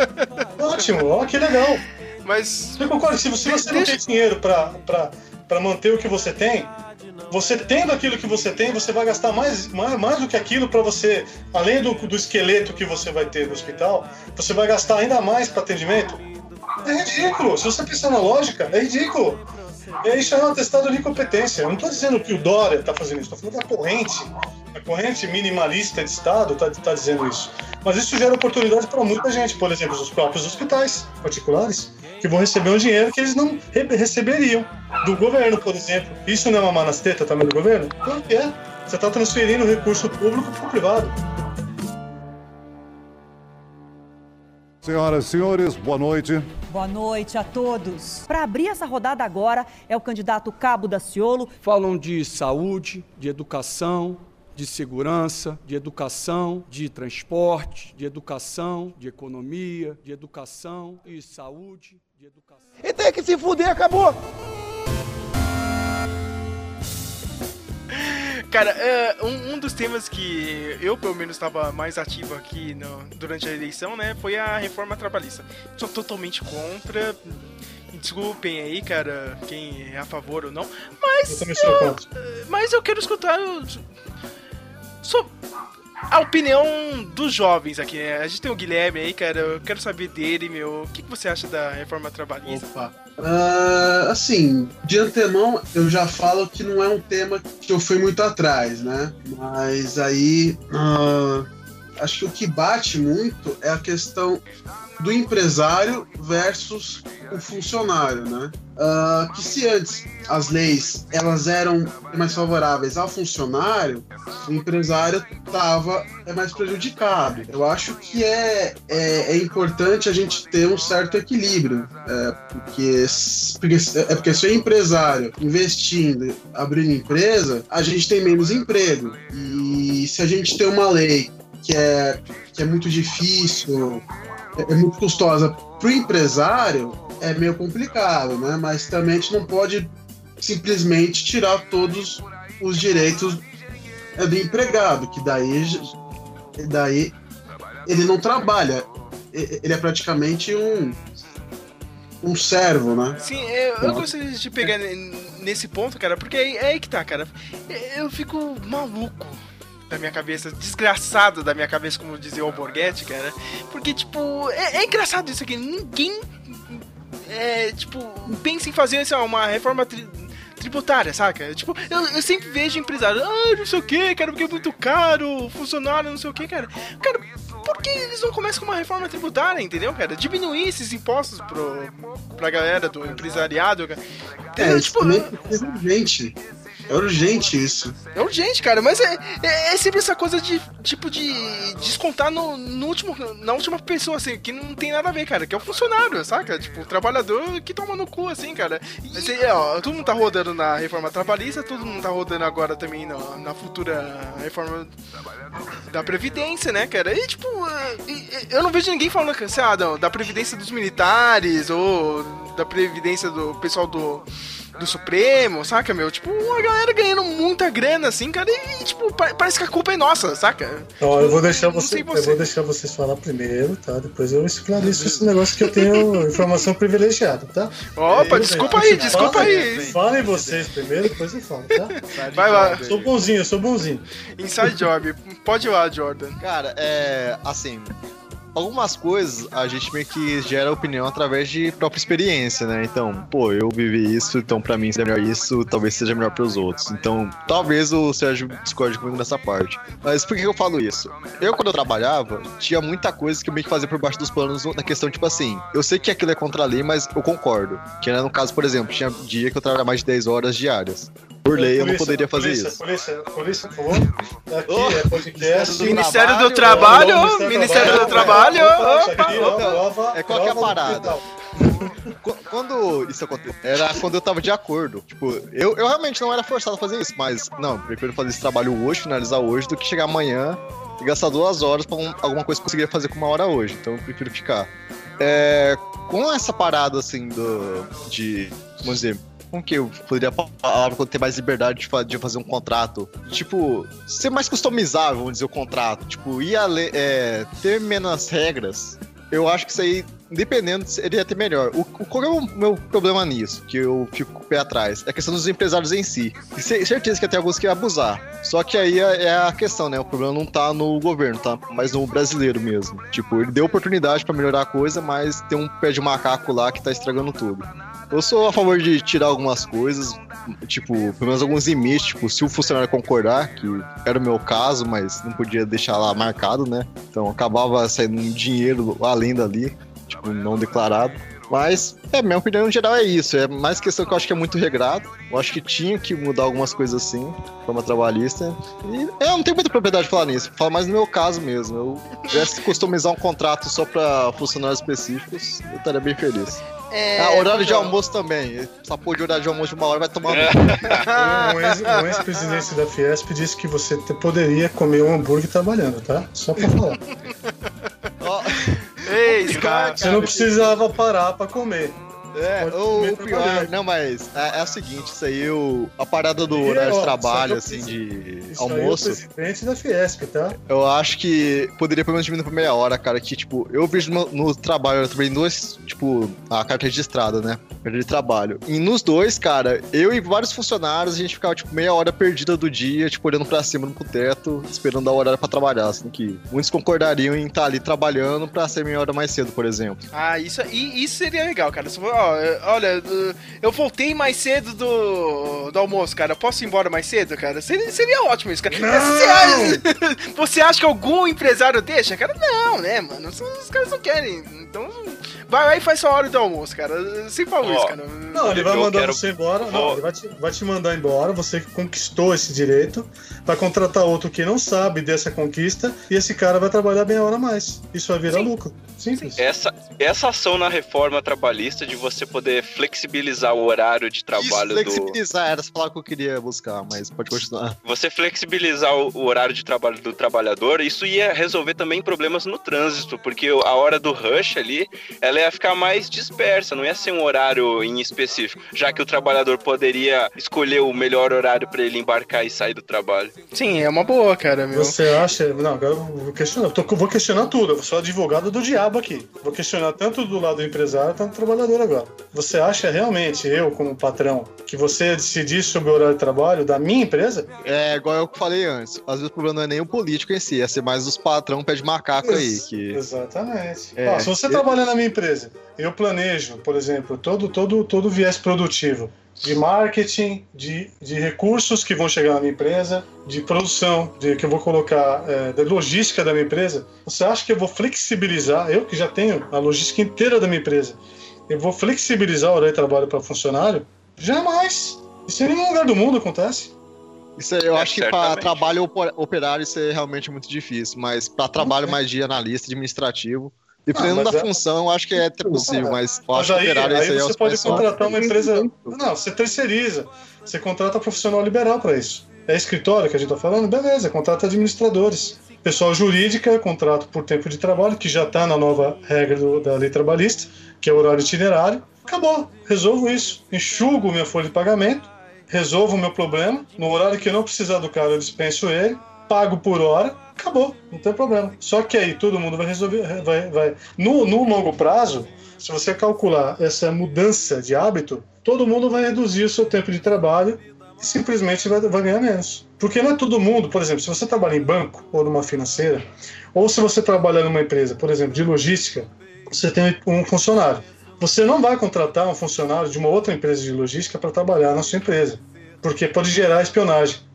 Ótimo, ó, que legal. Mas. Eu concordo, se você, você não tem dinheiro para manter o que você tem, você tendo aquilo que você tem, você vai gastar mais, mais, mais do que aquilo para você, além do, do esqueleto que você vai ter no hospital, você vai gastar ainda mais para atendimento. É ridículo. Se você pensar na lógica, é ridículo. Isso é um atestado de incompetência. Eu não estou dizendo que o Dória está fazendo isso, estou falando da corrente. A corrente minimalista de Estado está tá dizendo isso. Mas isso gera oportunidade para muita gente, por exemplo, os próprios hospitais particulares que vão receber um dinheiro que eles não re receberiam do governo, por exemplo. Isso não é uma manasteta também do governo? Claro que é. Você está transferindo recurso público para o privado. Senhoras e senhores, boa noite. Boa noite a todos. Para abrir essa rodada agora é o candidato Cabo Daciolo. Falam de saúde, de educação, de segurança, de educação, de transporte, de educação, de economia, de educação e saúde, de educação. E tem que se fuder, acabou! Cara, uh, um, um, dos temas que eu, pelo menos, estava mais ativo aqui no, durante a eleição, né, foi a reforma trabalhista. Sou totalmente contra. Desculpem aí, cara, quem é a favor ou não. Mas. Eu, eu mas eu quero escutar. A opinião dos jovens aqui, né? A gente tem o Guilherme aí, cara. Eu quero saber dele, meu. O que, que você acha da reforma trabalhista? Opa. Uh, assim, de antemão, eu já falo que não é um tema que eu fui muito atrás, né? Mas aí. Uh, acho que o que bate muito é a questão do empresário versus o funcionário, né? Uh, que se antes as leis elas eram mais favoráveis ao funcionário, o empresário estava é mais prejudicado. Eu acho que é, é, é, importante a gente ter um certo equilíbrio, é, porque, porque, é porque se o empresário investindo, abrindo empresa, a gente tem menos emprego. E se a gente tem uma lei que é, que é muito difícil, é, muito custosa para o empresário, é meio complicado, né? Mas também a gente não pode simplesmente tirar todos os direitos é, do empregado, que daí, daí ele não trabalha, ele é praticamente um um servo, né? Sim, eu, eu gostaria de pegar nesse ponto, cara, porque é, é aí que tá, cara. Eu fico maluco da minha cabeça, desgraçado da minha cabeça, como dizia o Alborguete, cara. Porque, tipo, é, é engraçado isso aqui. Ninguém, é, tipo, pensa em fazer assim, uma reforma tri tributária, saca? Tipo, eu, eu, sempre vejo empresário, ah, não sei o que, cara, porque é muito caro, funcionário, não sei o que, cara. Cara, por que eles não começam com uma reforma tributária, entendeu, cara? Diminuir esses impostos pro, pra galera do empresariado, cara. É, tipo, é urgente. É urgente isso. É urgente, cara, mas é, é, é, sempre essa coisa de, tipo, de descontar no, no, último, na última pessoa, assim, que não tem nada a ver, cara, que é o funcionário, saca? Tipo, o trabalhador que toma no cu, assim, cara. E, assim, ó, todo mundo tá rodando na reforma trabalhista, todo mundo tá rodando agora também na, na futura reforma da Previdência, né, cara? E, tipo, eu não vejo ninguém falando, assim, ah, não, da Previdência dos militares ou da Previdência do pessoal do do Supremo, saca, meu? Tipo, uma galera ganhando muita grana, assim, cara, e, tipo, parece que a culpa é nossa, saca? Ó, eu vou deixar você, você, eu vou deixar vocês falar primeiro, tá? Depois eu esclareço esse negócio que eu tenho informação privilegiada, tá? Opa, desculpa aí, desculpa fala, aí. Falem vocês primeiro, depois eu falo, tá? Vai lá. Sou bonzinho, eu sou bonzinho. Inside Job, pode ir lá, Jordan. Cara, é. Assim, algumas coisas a gente meio que gera opinião através de própria experiência, né? Então, pô, eu vivi isso, então para mim seja melhor isso, talvez seja melhor para os outros. Então, talvez o Sérgio discorde comigo nessa parte. Mas por que eu falo isso? Eu, quando eu trabalhava, tinha muita coisa que eu meio que fazia por baixo dos panos na questão, tipo assim, eu sei que aquilo é contra a lei, mas eu concordo. Que né, no caso, por exemplo, tinha dia que eu trabalhava mais de 10 horas diárias. Por lei, polícia, eu não poderia fazer polícia, isso. Polícia, polícia, por favor. Aqui oh, é podcast. Ministério do Trabalho, Ministério, Ministério do Trabalho. É qual que é a parada? quando isso aconteceu, era quando eu tava de acordo. Tipo, eu, eu realmente não era forçado a fazer isso, mas não, prefiro fazer esse trabalho hoje, finalizar hoje, do que chegar amanhã e gastar duas horas pra um, alguma coisa que eu conseguiria fazer com uma hora hoje. Então eu prefiro ficar. É, com essa parada assim do. de. vamos dizer com que eu poderia falar quando ter mais liberdade de, fazer um contrato? Tipo, ser mais customizável, vamos dizer, o contrato. Tipo, ir é, ter menos regras. Eu acho que isso aí, dependendo, seria até melhor. O, qual é o meu problema nisso? Que eu fico com o pé atrás? É a questão dos empresários em si. E certeza que tem alguns que abusar. Só que aí é, é a questão, né? O problema não tá no governo, tá? Mas no brasileiro mesmo. Tipo, ele deu oportunidade para melhorar a coisa, mas tem um pé de macaco lá que tá estragando tudo. Eu sou a favor de tirar algumas coisas, tipo, pelo menos alguns limites, tipo, se o funcionário concordar, que era o meu caso, mas não podia deixar lá marcado, né? Então acabava saindo dinheiro além dali, tipo, não declarado. Mas, é, minha opinião em geral é isso. É mais questão que eu acho que é muito regrado. Eu acho que tinha que mudar algumas coisas assim, forma trabalhista. E é, eu não tenho muita propriedade de falar nisso. Falo mais no meu caso mesmo. Eu tivesse customizar um contrato só para funcionários específicos, eu estaria bem feliz. É, ah, horário de almoço também. Essa porra de horário de almoço de uma hora vai tomar é. (laughs) Um ex-presidente da Fiesp disse que você poderia comer um hambúrguer trabalhando, tá? Só pra falar. Ei, Scott! Você não precisava parar pra comer. É, o, pior, não, mas é, é, o seguinte, isso aí, o, a parada do horário de trabalho, assim, de isso almoço. Aí é o presidente da Fiesp, tá? Eu acho que poderia pelo menos diminuir por meia hora, cara, que, tipo, eu vejo no, no trabalho, eu trabalhei em duas, tipo, a carta registrada, né? de trabalho. E nos dois, cara, eu e vários funcionários, a gente ficava, tipo, meia hora perdida do dia, tipo, olhando pra cima, no pro teto, esperando a hora pra trabalhar, assim, que muitos concordariam em estar tá ali trabalhando pra ser meia hora mais cedo, por exemplo. Ah, isso, isso seria legal, cara. Ó, olha, eu voltei mais cedo do, do almoço, cara. Posso ir embora mais cedo, cara? Seria, seria ótimo isso, cara. Você acha, (laughs) você acha que algum empresário deixa, cara? Não, né, mano? Os, os caras não querem. Então, vai lá e faz sua hora do almoço, cara. Sem favor, oh, cara. Não, ele vai mandar quero... você embora. Não, ele vai te, vai te mandar embora. Você que conquistou esse direito. Vai contratar outro que não sabe dessa conquista. E esse cara vai trabalhar bem a hora mais. Isso vai virar Sim. lucro. Simples. Essa, essa ação na reforma trabalhista de você poder flexibilizar o horário de trabalho Isso, flexibilizar, do... era essa palavra que eu queria buscar, mas pode continuar. Você flexibilizar o, o horário de trabalho do trabalhador, isso ia resolver também problemas no trânsito, porque a hora do rush ali, ela ia ficar mais dispersa, não ia ser um horário em específico, já que o trabalhador poderia escolher o melhor horário para ele embarcar e sair do trabalho. Sim, é uma boa, cara, meu. Você acha? Não, agora eu vou questionar. Eu tô, vou questionar tudo. Eu sou advogado do diabo aqui. Vou questionar tanto do lado do empresário quanto do trabalhador agora. Você acha realmente, eu como patrão, que você decidir sobre o horário de trabalho da minha empresa? É, igual eu falei antes. Às vezes o problema não é nem o político em si, é ser mais os patrão pé de macaco aí. Que... Exatamente. É, Ó, se você eu... trabalha na minha empresa, eu planejo, por exemplo, todo, todo, todo viés produtivo de marketing, de, de recursos que vão chegar na minha empresa, de produção, de que eu vou colocar, é, da logística da minha empresa. Você acha que eu vou flexibilizar, eu que já tenho a logística inteira da minha empresa, eu vou flexibilizar o horário de trabalho para funcionário? Jamais! Isso em nenhum lugar do mundo acontece. Isso eu é, acho que para trabalho operário isso é realmente muito difícil, mas para trabalho mais de analista, administrativo, Dependendo da é... função, acho que é possível, mas eu acho aí, que operário aí, aí você pode contratar uma empresa. Não, você terceiriza. Você contrata profissional liberal para isso. É escritório que a gente está falando? Beleza, contrata administradores. Pessoal jurídica, contrato por tempo de trabalho, que já está na nova regra do, da lei trabalhista, que é o horário itinerário. Acabou, resolvo isso. Enxugo minha folha de pagamento, resolvo o meu problema. No horário que eu não precisar do cara, eu dispenso ele, pago por hora acabou, não tem problema. Só que aí todo mundo vai resolver, vai, vai. No, no longo prazo, se você calcular essa mudança de hábito, todo mundo vai reduzir o seu tempo de trabalho e simplesmente vai, vai ganhar menos. Porque não é todo mundo, por exemplo, se você trabalha em banco ou numa financeira, ou se você trabalha numa empresa, por exemplo, de logística, você tem um funcionário. Você não vai contratar um funcionário de uma outra empresa de logística para trabalhar na sua empresa, porque pode gerar espionagem.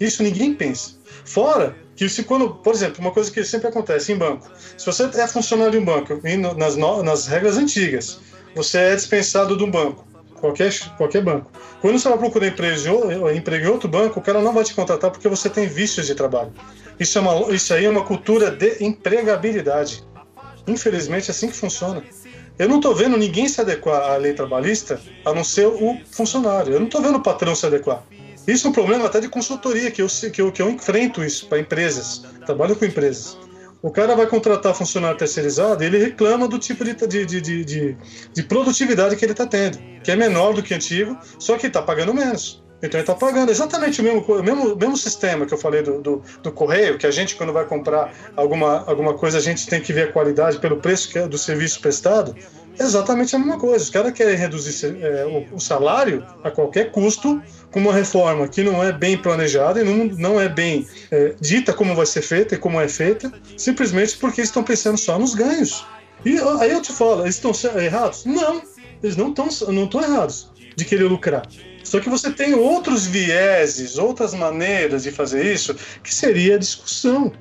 Isso ninguém pensa. Fora que se quando, por exemplo, uma coisa que sempre acontece em banco, se você é funcionário de um banco nas, nas regras antigas, você é dispensado de um banco, qualquer, qualquer banco. Quando você vai procurar emprego, emprego em outro banco, o cara não vai te contratar porque você tem vícios de trabalho. Isso, é uma, isso aí é uma cultura de empregabilidade. Infelizmente, é assim que funciona. Eu não estou vendo ninguém se adequar à lei trabalhista a não ser o funcionário. Eu não estou vendo o patrão se adequar. Isso é um problema até de consultoria, que eu, que eu, que eu enfrento isso para empresas, trabalho com empresas. O cara vai contratar funcionário terceirizado e ele reclama do tipo de, de, de, de, de produtividade que ele está tendo, que é menor do que antigo, só que está pagando menos. Então ele está pagando exatamente o mesmo, mesmo, mesmo sistema que eu falei do, do, do, correio, que a gente, quando vai comprar alguma, alguma coisa, a gente tem que ver a qualidade pelo preço que é do serviço prestado. Exatamente a mesma coisa. Os caras querem reduzir é, o, o, salário a qualquer custo com uma reforma que não é bem planejada e não, não é bem é, dita como vai ser feita e como é feita, simplesmente porque estão pensando só nos ganhos. E aí eu te falo, eles estão errados? Não, eles não estão não errados de querer lucrar. Só que você tem outros vieses, outras maneiras de fazer isso, que seria a discussão.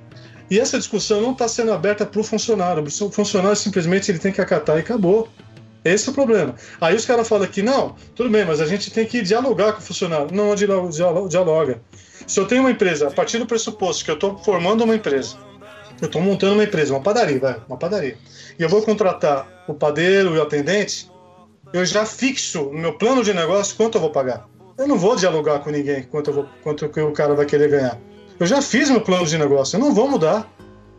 E essa discussão não está sendo aberta para o funcionário. O funcionário simplesmente ele tem que acatar e acabou. Esse é o problema. Aí os caras falam que não, tudo bem, mas a gente tem que dialogar com o funcionário. Não dialoga. Se eu tenho uma empresa, a partir do pressuposto que eu estou formando uma empresa, eu estou montando uma empresa, uma padaria, vai, uma padaria, e eu vou contratar o padeiro e o atendente, eu já fixo no meu plano de negócio quanto eu vou pagar. Eu não vou dialogar com ninguém quanto, eu vou, quanto o cara vai querer ganhar. Eu já fiz meu plano de negócio, eu não vou mudar.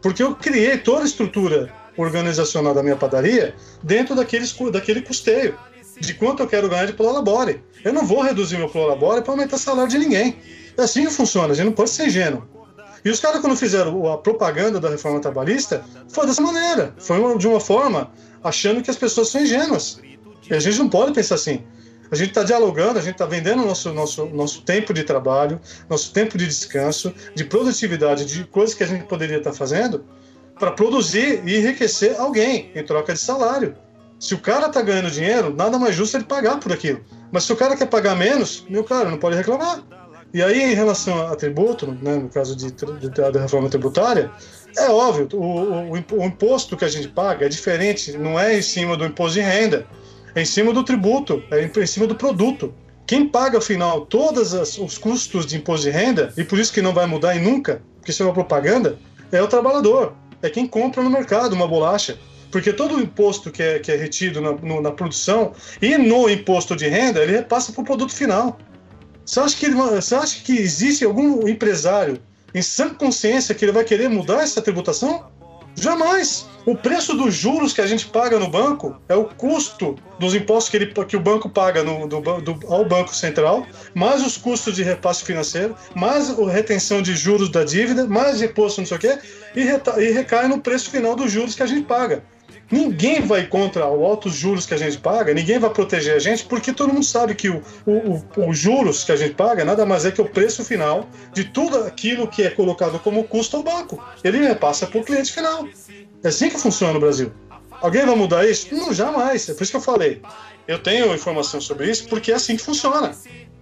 Porque eu criei toda a estrutura organizacional da minha padaria dentro daqueles, daquele custeio, de quanto eu quero ganhar de prolabore. Eu não vou reduzir meu prolabore para aumentar o salário de ninguém. É assim que funciona, a gente não pode ser ingênuo. E os caras, quando fizeram a propaganda da reforma trabalhista, foi dessa maneira. Foi de uma forma achando que as pessoas são ingênuas. E a gente não pode pensar assim. A gente está dialogando, a gente está vendendo nosso, nosso, nosso tempo de trabalho, nosso tempo de descanso, de produtividade, de coisas que a gente poderia estar tá fazendo para produzir e enriquecer alguém em troca de salário. Se o cara está ganhando dinheiro, nada mais justo ele pagar por aquilo. Mas se o cara quer pagar menos, meu cara, não pode reclamar. E aí, em relação a tributo, né, no caso de, de, da reforma tributária, é óbvio, o, o, o, imposto que a gente paga é diferente, não é em cima do imposto de renda, é em cima do tributo, é em cima do produto. Quem paga, afinal, todos os custos de imposto de renda, e por isso que não vai mudar e nunca, porque isso é uma propaganda, é o trabalhador, é quem compra no mercado uma bolacha. Porque todo o imposto que é, que é retido na, no, na produção e no imposto de renda, ele repassa para o produto final. Você acha, que, você acha que existe algum empresário em sã consciência que ele vai querer mudar essa tributação? Jamais! O preço dos juros que a gente paga no banco é o custo dos impostos que, ele, que o banco paga no, do, do, ao Banco Central, mais os custos de repasse financeiro, mais a retenção de juros da dívida, mais imposto não sei o quê, e, reta, e recai no preço final dos juros que a gente paga. Ninguém vai contra os altos juros que a gente paga, ninguém vai proteger a gente, porque todo mundo sabe que os juros que a gente paga nada mais é que o preço final de tudo aquilo que é colocado como custo ao banco. Ele repassa para o cliente final. É assim que funciona no Brasil. Alguém vai mudar isso? Não, jamais. É por isso que eu falei. Eu tenho informação sobre isso porque é assim que funciona.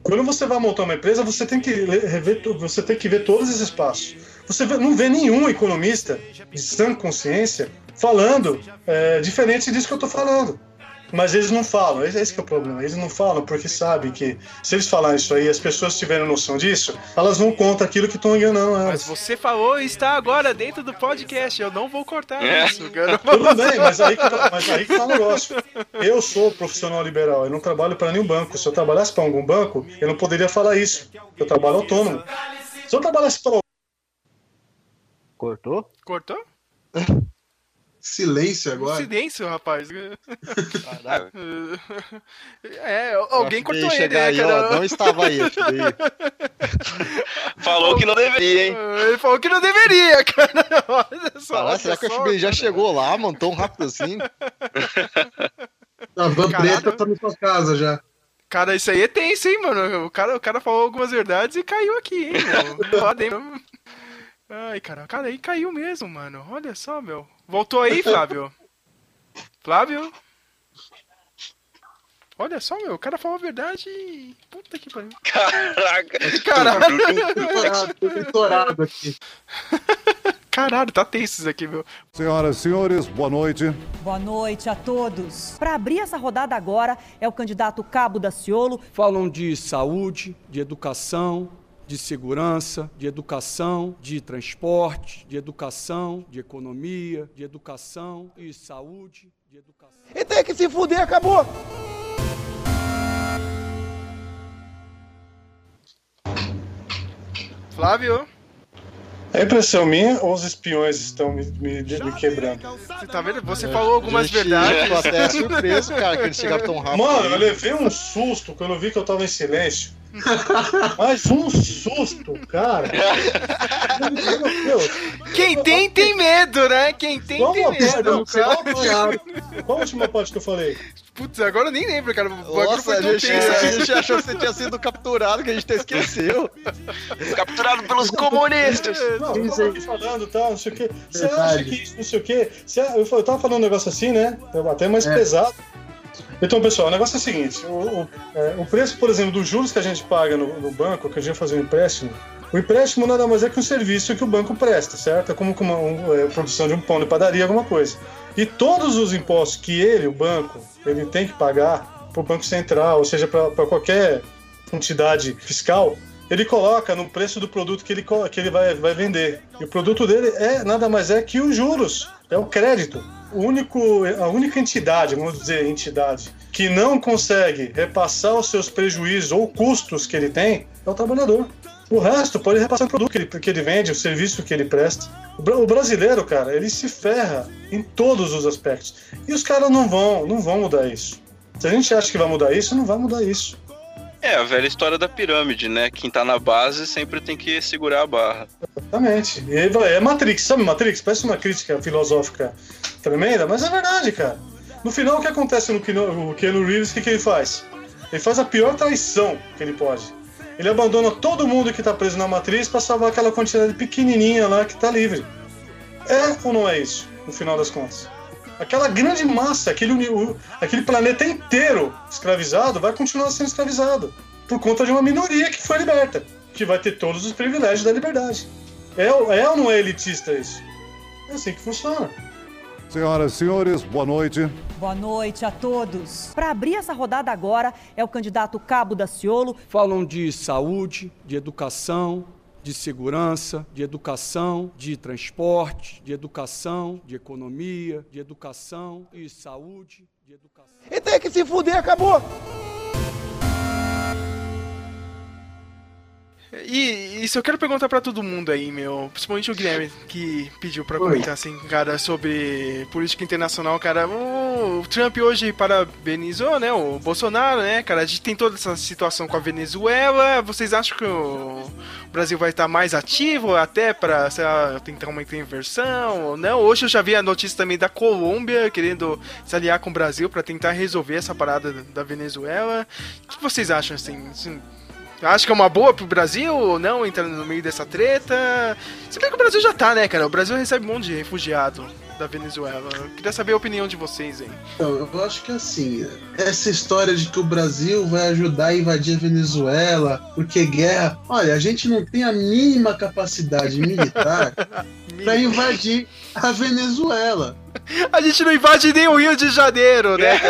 Quando você vai montar uma empresa, você tem que rever, você tem que ver todos esses passos. Você não vê nenhum economista de sã consciência falando é, diferente disso que eu estou falando. Mas eles não falam, esse, esse é o problema. Eles não falam porque sabem que se eles falarem isso aí, as pessoas tiverem noção disso, elas vão contra aquilo que estão enganando elas. Mas você falou e está agora dentro do podcast, eu não vou cortar é. isso. Cara. Tudo bem, mas aí, que, tá, mas aí que tá o negócio. Eu sou profissional liberal, eu não trabalho para nenhum banco. Se eu trabalhasse para algum banco, eu não poderia falar isso. Eu trabalho autônomo. Se eu trabalhasse para Cortou? Cortou? (laughs) Silêncio agora. Silêncio, rapaz. é, alguém cortou ele, né, aí, cara? Ó, não estava aí. falou que não deveria, hein? Ele falou que não deveria, cara. Olha só, será que o FBI já chegou lá, mano, tão rápido assim? A van preta tá na sua casa já. Cara, isso aí é tenso, hein, mano? O cara, o cara falou algumas verdades e caiu aqui, hein, mano? Ai, cara, cara, aí caiu mesmo, mano. Olha só, meu. Voltou aí, Flávio? Flávio? Olha só, meu, o cara falou a verdade e. Puta que pariu. Caraca! Caralho! aqui. (laughs) Caralho, tá tenso isso aqui, meu. Senhoras e senhores, boa noite. Boa noite a todos. Para abrir essa rodada agora é o candidato Cabo da Ciolo. Falam de saúde, de educação, de segurança, de educação, de transporte, de educação, de economia, de educação e saúde, de educação. E tem que se fuder, acabou! Flávio? É impressão minha ou os espiões estão me, me, me quebrando? Você tá vendo? Você falou algumas verdades. Eu até surpreso, cara, que eles chegaram tão rápido. Mano, eu levei um susto quando eu vi que eu tava em silêncio. Mas um susto, cara. Quem tem, tem medo, né? Quem tem, qual tem medo. Qual, qual a última parte que eu falei? Putz, agora eu nem lembro, cara. Foi tão tenso. A gente achou que você tinha sido capturado, que a gente até esqueceu. capturado pelos comunistas. Não, eu falando tal, não sei o quê. Você acha que isso, não sei o quê? Eu tava falando um negócio assim, né? Até mais é. pesado. Então, pessoal, o negócio é o seguinte: o, o, é, o preço, por exemplo, dos juros que a gente paga no, no banco, que a gente vai fazer um empréstimo, o empréstimo nada mais é que um serviço que o banco presta, certo? É como uma um, é, produção de um pão de padaria, alguma coisa. E todos os impostos que ele, o banco, ele tem que pagar para o Banco Central, ou seja, para qualquer entidade fiscal, ele coloca no preço do produto que ele, que ele vai, vai vender. E o produto dele é nada mais é que os juros, é o crédito o único, a única entidade, vamos dizer entidade, que não consegue repassar os seus prejuízos ou custos que ele tem é o trabalhador. O resto pode repassar o produto que ele, que ele vende, o serviço que ele presta. O brasileiro, cara, ele se ferra em todos os aspectos. E os caras não vão, não vão mudar isso. Se a gente acha que vai mudar isso, não vai mudar isso. É, a velha história da pirâmide, né? Quem tá na base sempre tem que segurar a barra. Exatamente. E é Matrix, sabe Matrix? Parece uma crítica filosófica tremenda, mas é verdade, cara. No final, o que acontece no Keanu, Reeves? O que, que ele faz? Ele faz a pior traição que ele pode. Ele abandona todo mundo que tá preso na matriz para salvar aquela quantidade pequenininha lá que tá livre. É ou não é isso, no final das contas? Aquela grande massa, aquele, aquele planeta inteiro escravizado vai continuar sendo escravizado por conta de uma minoria que foi liberta, que vai ter todos os privilégios da liberdade. É, é ou não é elitista isso? É assim que funciona. Senhoras e senhores, boa noite. Boa noite a todos. Para abrir essa rodada agora é o candidato Cabo Daciolo. Falam de saúde, de educação, de segurança, de educação, de transporte, de educação, de economia, de educação e saúde, de educação. E tem que se fuder, acabou! E isso eu quero perguntar para todo mundo aí, meu. Principalmente o Guilherme, que pediu pra comentar, assim, cara, sobre política internacional, cara. O Trump hoje parabenizou, né? O Bolsonaro, né, cara? A gente tem toda essa situação com a Venezuela. Vocês acham que o Brasil vai estar mais ativo até pra, sei lá, tentar uma intervenção ou não? Hoje eu já vi a notícia também da Colômbia querendo se aliar com o Brasil para tentar resolver essa parada da Venezuela. O que vocês acham, assim? assim Acho que é uma boa pro Brasil ou não entrar no meio dessa treta? Se bem que o Brasil já tá, né, cara? O Brasil recebe um monte de refugiado da Venezuela. Eu queria saber a opinião de vocês, hein? Então, eu acho que assim, essa história de que o Brasil vai ajudar a invadir a Venezuela, porque guerra. Olha, a gente não tem a mínima capacidade militar (laughs) para invadir a Venezuela. A gente não invade nem o Rio de Janeiro, né?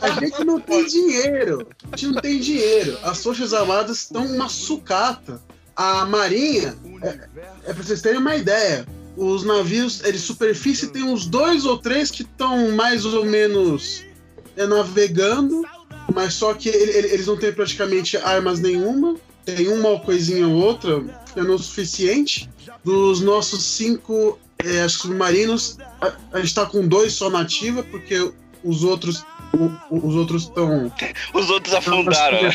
a gente não tem dinheiro. A gente não tem dinheiro. As Forças Armadas estão uma sucata. A Marinha, é, é pra vocês terem uma ideia, os navios de superfície tem uns dois ou três que estão mais ou menos é, navegando, mas só que ele, ele, eles não têm praticamente armas nenhuma. Tem uma coisinha ou outra, é não o suficiente. Dos nossos cinco é, submarinos, a, a gente está com dois só na ativa, porque os outros os outros estão. Os outros afundaram. (laughs)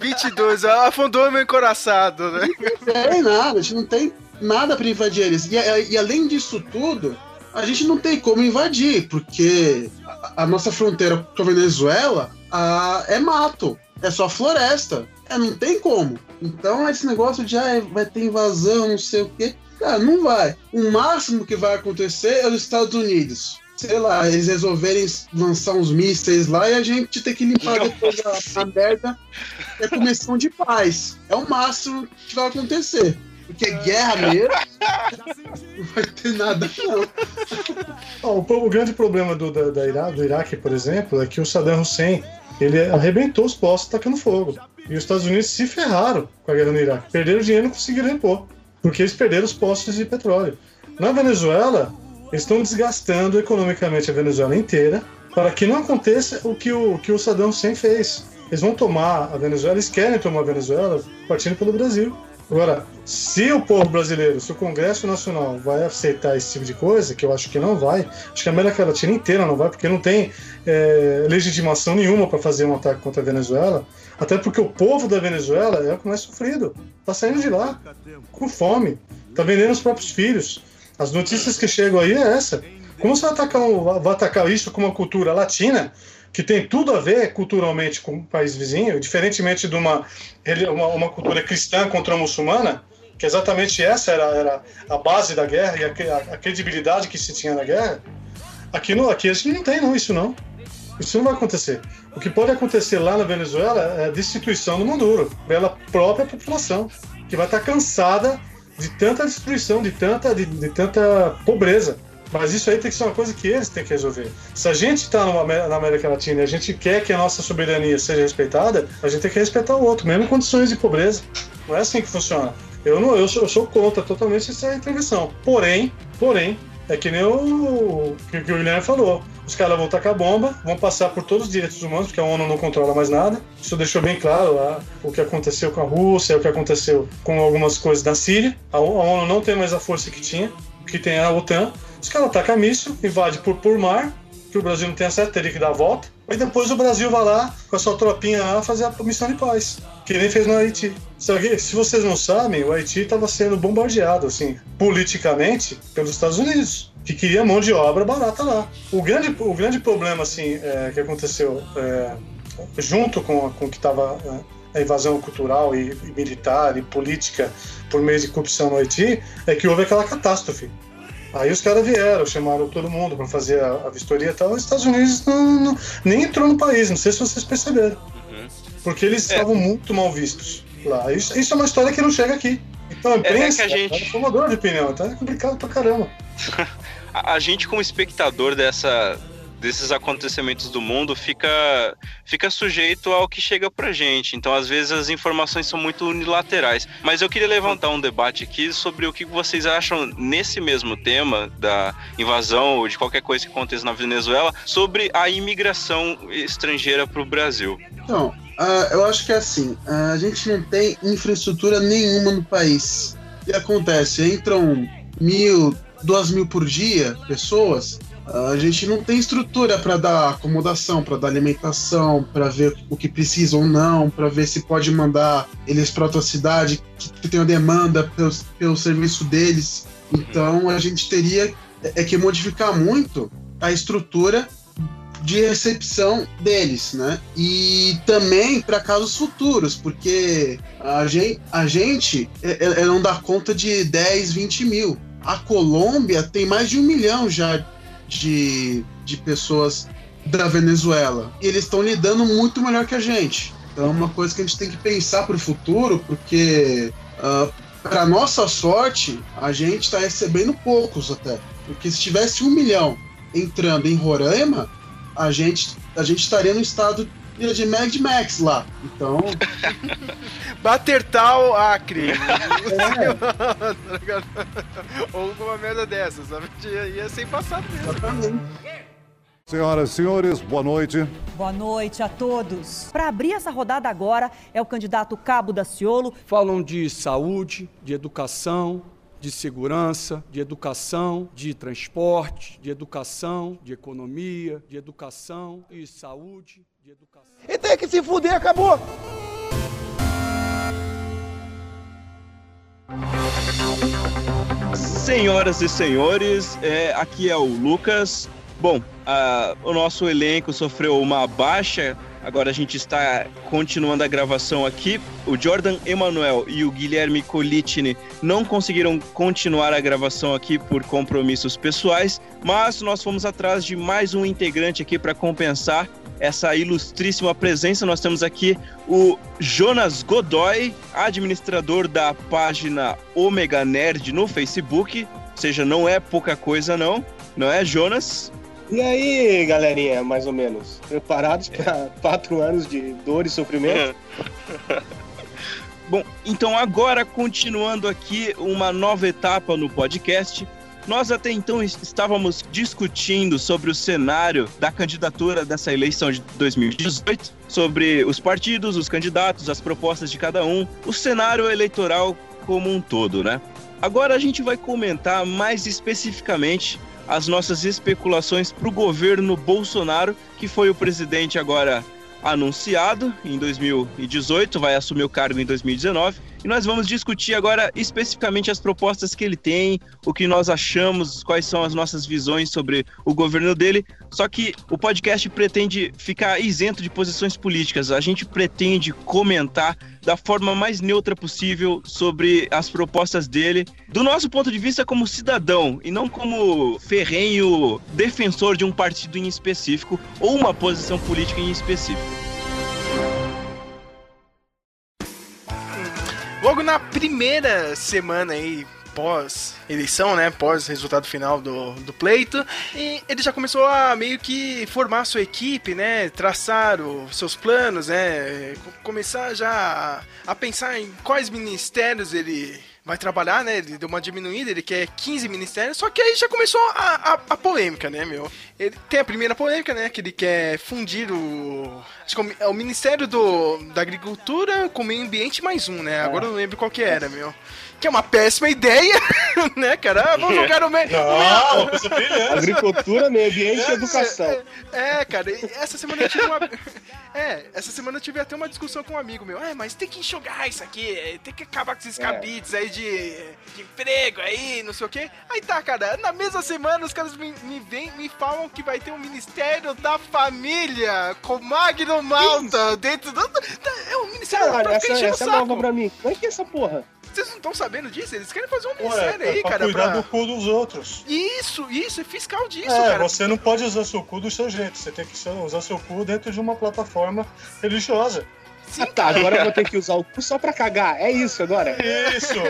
22, afundou meu encoraçado, né? Não tem nada, a gente não tem nada para invadir eles. E, e, além disso tudo, a gente não tem como invadir, porque a, a nossa fronteira com a Venezuela a, é mato, é só floresta. É, não tem como. Então, esse negócio de ah, vai ter invasão, não sei o quê. Cara, não vai. O máximo que vai acontecer é os Estados Unidos. Sei lá, eles resolverem lançar uns mísseis lá e a gente ter que limpar depois a, a merda. É comissão de paz. É o máximo que vai acontecer. Porque guerra mesmo não vai ter nada, não. Oh, o, o, grande problema do, da, da Ira, do Iraque, por exemplo, é que o Saddam Hussein ele arrebentou os postos tacando fogo. E os Estados Unidos se ferraram com a guerra no Iraque. Perderam dinheiro e não conseguiram repor porque eles perderam os postos de petróleo. Na Venezuela, eles estão desgastando economicamente a Venezuela inteira para que não aconteça o que o, que o Saddam Hussein fez. Eles vão tomar a Venezuela, eles querem tomar a Venezuela partindo pelo Brasil. Agora, se o povo brasileiro, se o Congresso Nacional vai aceitar esse tipo de coisa, que eu acho que não vai, acho que a América Latina inteira não vai, porque não tem é, legitimação nenhuma para fazer um ataque contra a Venezuela, até porque o povo da Venezuela é o que mais sofrido. Tá saindo de lá, com fome, tá vendendo os próprios filhos. As notícias que chegam aí é essa. Como você vai atacar, vai atacar isso com uma cultura latina que tem tudo a ver culturalmente com o país vizinho, diferentemente de uma, uma, uma cultura cristã contra a muçulmana, que exatamente essa era, era a base da guerra e a, a, a, credibilidade que se tinha na guerra, aqui, no, aqui a gente não tem não, isso não. Isso não vai acontecer. O que pode acontecer lá na Venezuela é a destituição do Maduro, pela própria população, que vai estar cansada de tanta destruição, de tanta, de, de tanta pobreza. Mas isso aí tem que ser uma coisa que eles têm que resolver. Se a gente está na América Latina e a gente quer que a nossa soberania seja respeitada, a gente tem que respeitar o outro, mesmo em condições de pobreza. Não é assim que funciona. Eu, não, eu, sou, eu sou contra totalmente essa intervenção. Porém, porém, é que nem o que, o Guilherme falou. Os caras vão tacar bomba, vão passar por todos os direitos humanos, porque a ONU não controla mais nada. Isso deixou bem claro lá o que aconteceu com a Rússia, o que aconteceu com algumas coisas da Síria. A ONU não tem mais a força que tinha, que tem a OTAN. Os caras atacam míssil, invade por, por mar que o Brasil não tem acesso, teria que dar a volta. E depois o Brasil vai lá, com a sua tropinha lá, fazer a missão de paz. Que nem fez no Haiti. Que, se vocês não sabem, o Haiti estava sendo bombardeado, assim, politicamente, pelos Estados Unidos. Que queria mão de obra barata lá. O grande, o grande problema, assim, é, que aconteceu é, junto com, com o que estava é, a invasão cultural e, militar e política por meio de corrupção no Haiti, é que houve aquela catástrofe. Aí os caras vieram, chamaram todo mundo para fazer a, a, vistoria e tal. Os Estados Unidos não, não, nem entrou no país, não sei se vocês perceberam. Uhum. Porque eles é. estavam muito mal vistos lá. Isso, isso, é uma história que não chega aqui. Então a imprensa é, é que a gente... é formador de opinião, tá é complicado pra caramba. (laughs) a gente, como espectador dessa, desses acontecimentos do mundo fica, fica sujeito ao que chega pra gente. Então, às vezes, as informações são muito unilaterais. Mas eu queria levantar um debate aqui sobre o que vocês acham nesse mesmo tema da invasão ou de qualquer coisa que aconteça na Venezuela sobre a imigração estrangeira para o Brasil. Então, uh, eu acho que é assim: uh, a gente não tem infraestrutura nenhuma no país. O que acontece? Entram mil, duas mil por dia pessoas a gente não tem estrutura para dar acomodação, para dar alimentação, para ver o que precisam ou não, para ver se pode mandar eles para outra cidade que tem a demanda pelo, pelo serviço deles. Então a gente teria é que modificar muito a estrutura de recepção deles, né? E também para casos futuros, porque a gente, a gente é, é, não dá conta de 10, 20 mil. A Colômbia tem mais de um milhão já de, de pessoas da Venezuela. E eles estão lidando muito melhor que a gente. Então é uma coisa que a gente tem que pensar para o futuro, porque uh, ah, para nossa sorte, a gente está recebendo poucos até. Porque se tivesse um milhão entrando em Roraima, a gente, a gente estaria no estado de Mad Max lá. Então. (laughs) Bater tal Acre. É. (laughs) Ou alguma merda dessas, sabe? Ia sem passar mesmo. Exatamente. Senhoras e senhores, boa noite. Boa noite a todos. Para abrir essa rodada agora é o candidato Cabo da Ciolo. Falam de saúde, de educação, de segurança, de educação, de transporte, de educação, de economia, de educação e saúde. E tem que se fuder, acabou! Senhoras e senhores, é, aqui é o Lucas. Bom, a, o nosso elenco sofreu uma baixa. Agora a gente está continuando a gravação aqui. O Jordan Emanuel e o Guilherme Colitini não conseguiram continuar a gravação aqui por compromissos pessoais, mas nós fomos atrás de mais um integrante aqui para compensar essa ilustríssima presença. Nós temos aqui o Jonas Godoy, administrador da página Omega Nerd no Facebook. Ou seja, não é pouca coisa, não. Não é, Jonas? E aí, galerinha, mais ou menos? Preparados para quatro anos de dor e sofrimento? (laughs) Bom, então agora continuando aqui uma nova etapa no podcast. Nós até então estávamos discutindo sobre o cenário da candidatura dessa eleição de 2018, sobre os partidos, os candidatos, as propostas de cada um, o cenário eleitoral como um todo, né? Agora a gente vai comentar mais especificamente as nossas especulações para o governo Bolsonaro, que foi o presidente agora anunciado em 2018, vai assumir o cargo em 2019. E nós vamos discutir agora especificamente as propostas que ele tem, o que nós achamos, quais são as nossas visões sobre o governo dele. Só que o podcast pretende ficar isento de posições políticas. A gente pretende comentar da forma mais neutra possível sobre as propostas dele, do nosso ponto de vista como cidadão e não como ferrenho defensor de um partido em específico ou uma posição política em específico. Logo na primeira semana aí pós-eleição, né? Pós-resultado final do, do pleito. E ele já começou a meio que formar sua equipe, né? Traçar os seus planos, né? Começar já a, a pensar em quais ministérios ele vai trabalhar, né? Ele deu uma diminuída, ele quer 15 ministérios, só que aí já começou a, a, a, polêmica, né, meu? Ele tem a primeira polêmica, né? Que ele quer fundir o. Acho que é o Ministério do, da Agricultura com o Meio Ambiente mais um, né? Agora eu não lembro qual que era, meu. que é uma péssima ideia, (laughs) né, cara? Ah, vamos jogar no meio. Não. Agricultura, meio ambiente e educação. É, é, cara, e essa semana eu tive uma. (laughs) É, essa semana eu tive até uma discussão com um amigo meu. É, mas tem que enxugar isso aqui, tem que acabar com esses É. cabides aí de, de emprego aí, não sei o quê. Aí tá, cara, na mesma semana os caras me, me vêm me falam que vai ter um Ministério da Família com Magno Malta dentro do. É um Ministério Caralho, pra essa, essa é nova pra mim. Como é que é essa porra? Vocês não estão sabendo disso? Eles querem fazer um ministério aí, pra cara, cuidar pra. do cu dos outros. Isso, isso, é fiscal disso, é, cara. você não pode usar seu cu do seu jeito. Você tem que usar seu cu dentro de uma plataforma religiosa. Sim, Tá, agora eu vou ter que usar o cu só pra cagar. É isso agora? Isso! (laughs)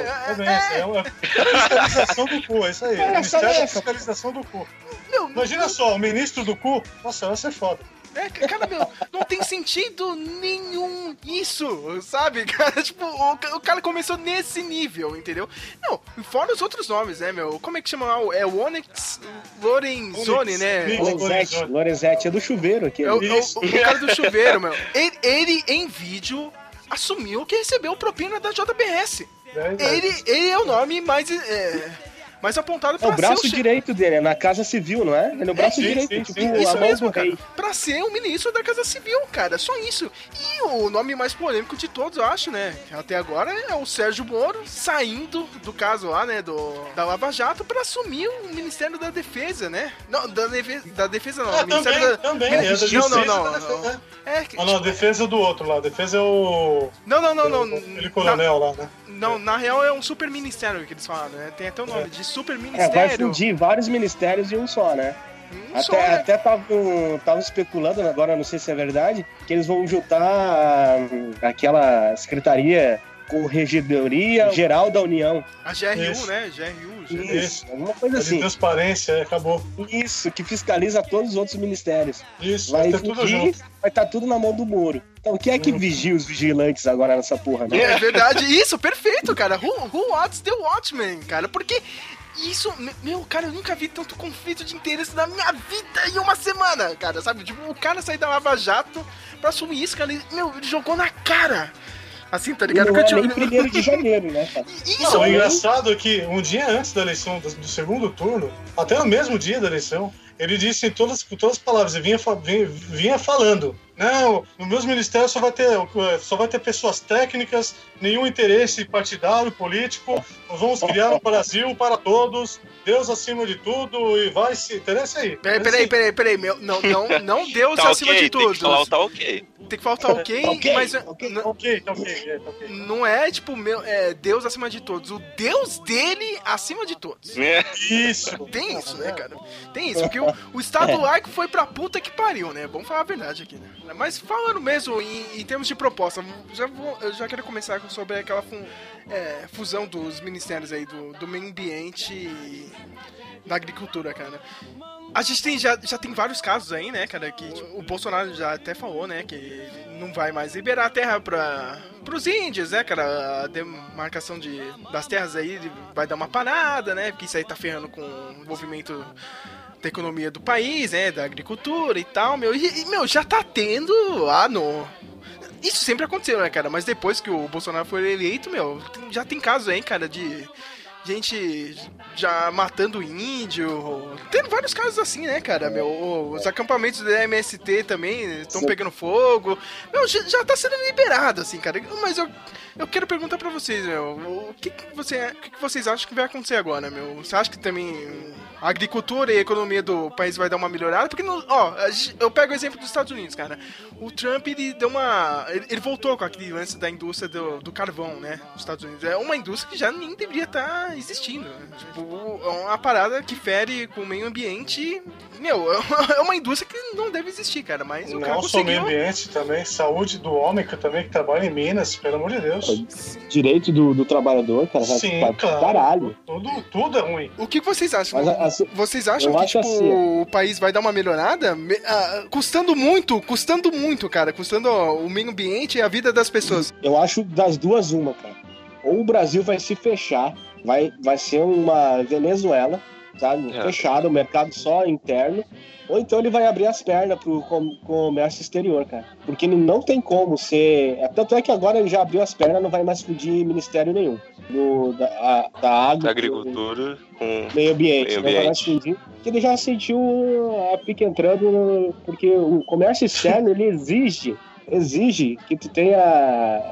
É é uma fiscalização do cu, é isso aí. É, O Ministério da Fiscalização do cu. Meu, Imagina só, o ministro do cu, nossa, vai ser foda. É, cara, meu, não tem sentido nenhum isso, sabe? (laughs) Cara, tipo, o, o cara começou nesse nível, entendeu? Não, fora os outros nomes, né, meu? Como é que chama? lá? É o Onyx Lorenzoni, né? Lorenzetti. Lorenzetti é do chuveiro aqui. É o, é o- o cara do chuveiro, meu. Ele, ele, em vídeo, assumiu que recebeu propina da JBS. Ele, ele é o nome mais, é, mais apontado É pra o braço ser o che- direito dele, é na Casa Civil, não é? Ele é o braço sim, direito, sim, tipo, sim, Isso mesmo, cara. rei. Pra ser o ministro da Casa Civil, cara. Só isso. E o nome mais polêmico de todos, eu acho, né? Até agora é o Sérgio Moro saindo do caso lá, né? Do, da Lava Jato pra assumir o Ministério da Defesa, né? Não, da Defesa, da defesa não. Ah, Ministério também, da... também. É da Não, justiça não, não, não. É, que- Ah, não, a defesa do outro lá. A defesa é o. não, não, não, não. Aquele coronel lá, né? Não, na real é um super ministério que eles falam, né? Tem até o nome de super É, vai ministério. fundir vários ministérios em um só, né? Um só, até né? até tavam tavam especulando, agora não sei se é verdade, que eles vão juntar hum, aquela secretaria Corregedoria Geral da União. A GRU, Isso. né? GRU. GRU. Isso, alguma coisa É de assim. transparência, acabou. Isso, que fiscaliza todos os outros ministérios. Isso, vai Vai ter tudo junto. vai estar tudo na mão do Moro. Então quem é que vigia os vigilantes agora nessa porra, né? É verdade, isso, perfeito, cara. Who, who watches the Watchmen, cara? Porque isso, me- meu, cara, eu nunca vi tanto conflito de interesse na minha vida em uma semana, cara, sabe? Tipo, o cara sair da Lava Jato pra assumir isso, cara, ele, meu, ele jogou na cara. Assim, tá ligado? não Porque, é nem tipo, primeiro de janeiro, né, cara? (laughs) isso, Não, o engraçado é que um dia antes da eleição, do, do segundo turno, até no mesmo dia da eleição, ele disse em todas, com todas as palavras, ele vinha, vinha, vinha falando. Não, no meus ministérios só vai ter só vai ter pessoas técnicas, nenhum interesse partidário, político. Nós vamos criar um Brasil para todos, Deus acima de tudo e vai se. Interessa aí. Peraí, peraí, peraí, peraí, meu, não, não, não (laughs) Deus Tá acima ok, de tem tudo. que falar o tá ok. Tem que faltar ok, Ok, mas ok. não- Ok, tá ok, é, tá ok. não é tipo meu, é Deus acima de todos, o Deus dele acima de todos. É. Isso. Tem isso, né, cara? Tem isso, porque o, o Estado laico foi pra puta que pariu, né? Vamos falar a verdade aqui, né? Mas falando mesmo em, em termos de proposta, já vou, eu já quero começar sobre aquela fu- é, fusão dos ministérios aí do, do meio ambiente e da agricultura, cara. A gente tem, já, já tem vários casos aí, né, cara, que tipo, o Bolsonaro já até falou, né, que não vai mais liberar a terra para os índios, né, cara, a demarcação de, das terras aí vai dar uma parada, né, porque isso aí tá ferrando com o movimento da economia do país, né, da agricultura e tal, meu, e, meu, já tá tendo lá no... Isso sempre aconteceu, né, cara, mas depois que o Bolsonaro foi eleito, meu, já tem casos aí, cara, de gente já matando índio. Tem vários casos assim, né, cara? Meu, os acampamentos do MST também estão pegando fogo. Meu, já, já tá sendo liberado, assim, cara. Mas eu, eu quero perguntar pra vocês, meu, o que, que, você, o que, que vocês acham que vai acontecer agora, meu? Você acha que também a agricultura e a economia do país vai dar uma melhorada? Porque, no, ó, eu pego o exemplo dos Estados Unidos, cara. O Trump, ele deu uma. Ele, voltou com aquele lance da indústria do, do carvão, né? Nos Estados Unidos. É uma indústria que já nem deveria estar existindo. né? Tipo, é uma parada que fere com o meio ambiente. Meu, (laughs) é uma indústria que não deve existir, cara. Mas o cara Não só meio conseguiu. ambiente também, saúde do homem que também que trabalha em Minas, pelo amor de Deus. Direito do, do trabalhador, cara, Sim, claro. caralho. Tudo, tudo é ruim. O que vocês acham? Mas, assim, Vocês acham que tipo, assim, o país vai dar uma melhorada? Me- ah, custando muito, custando muito, cara. Custando ó, o meio ambiente e a vida das pessoas. Eu acho das duas uma, cara. Ou o Brasil vai se fechar, vai, vai ser uma Venezuela, sabe? É. Fechado, o mercado só interno. Ou então ele vai abrir as pernas pro com- comércio exterior, cara. Porque ele não tem como ser. é, Tanto é que agora ele já abriu as pernas, não vai mais pedir ministério nenhum. Do, da, a- da água. Da agricultura com Meio ambiente. Meio Não vai mais ambiente. pedir. Porque ele já sentiu a pique entrando, no- porque o comércio externo (laughs) ele exige, exige que tu tenha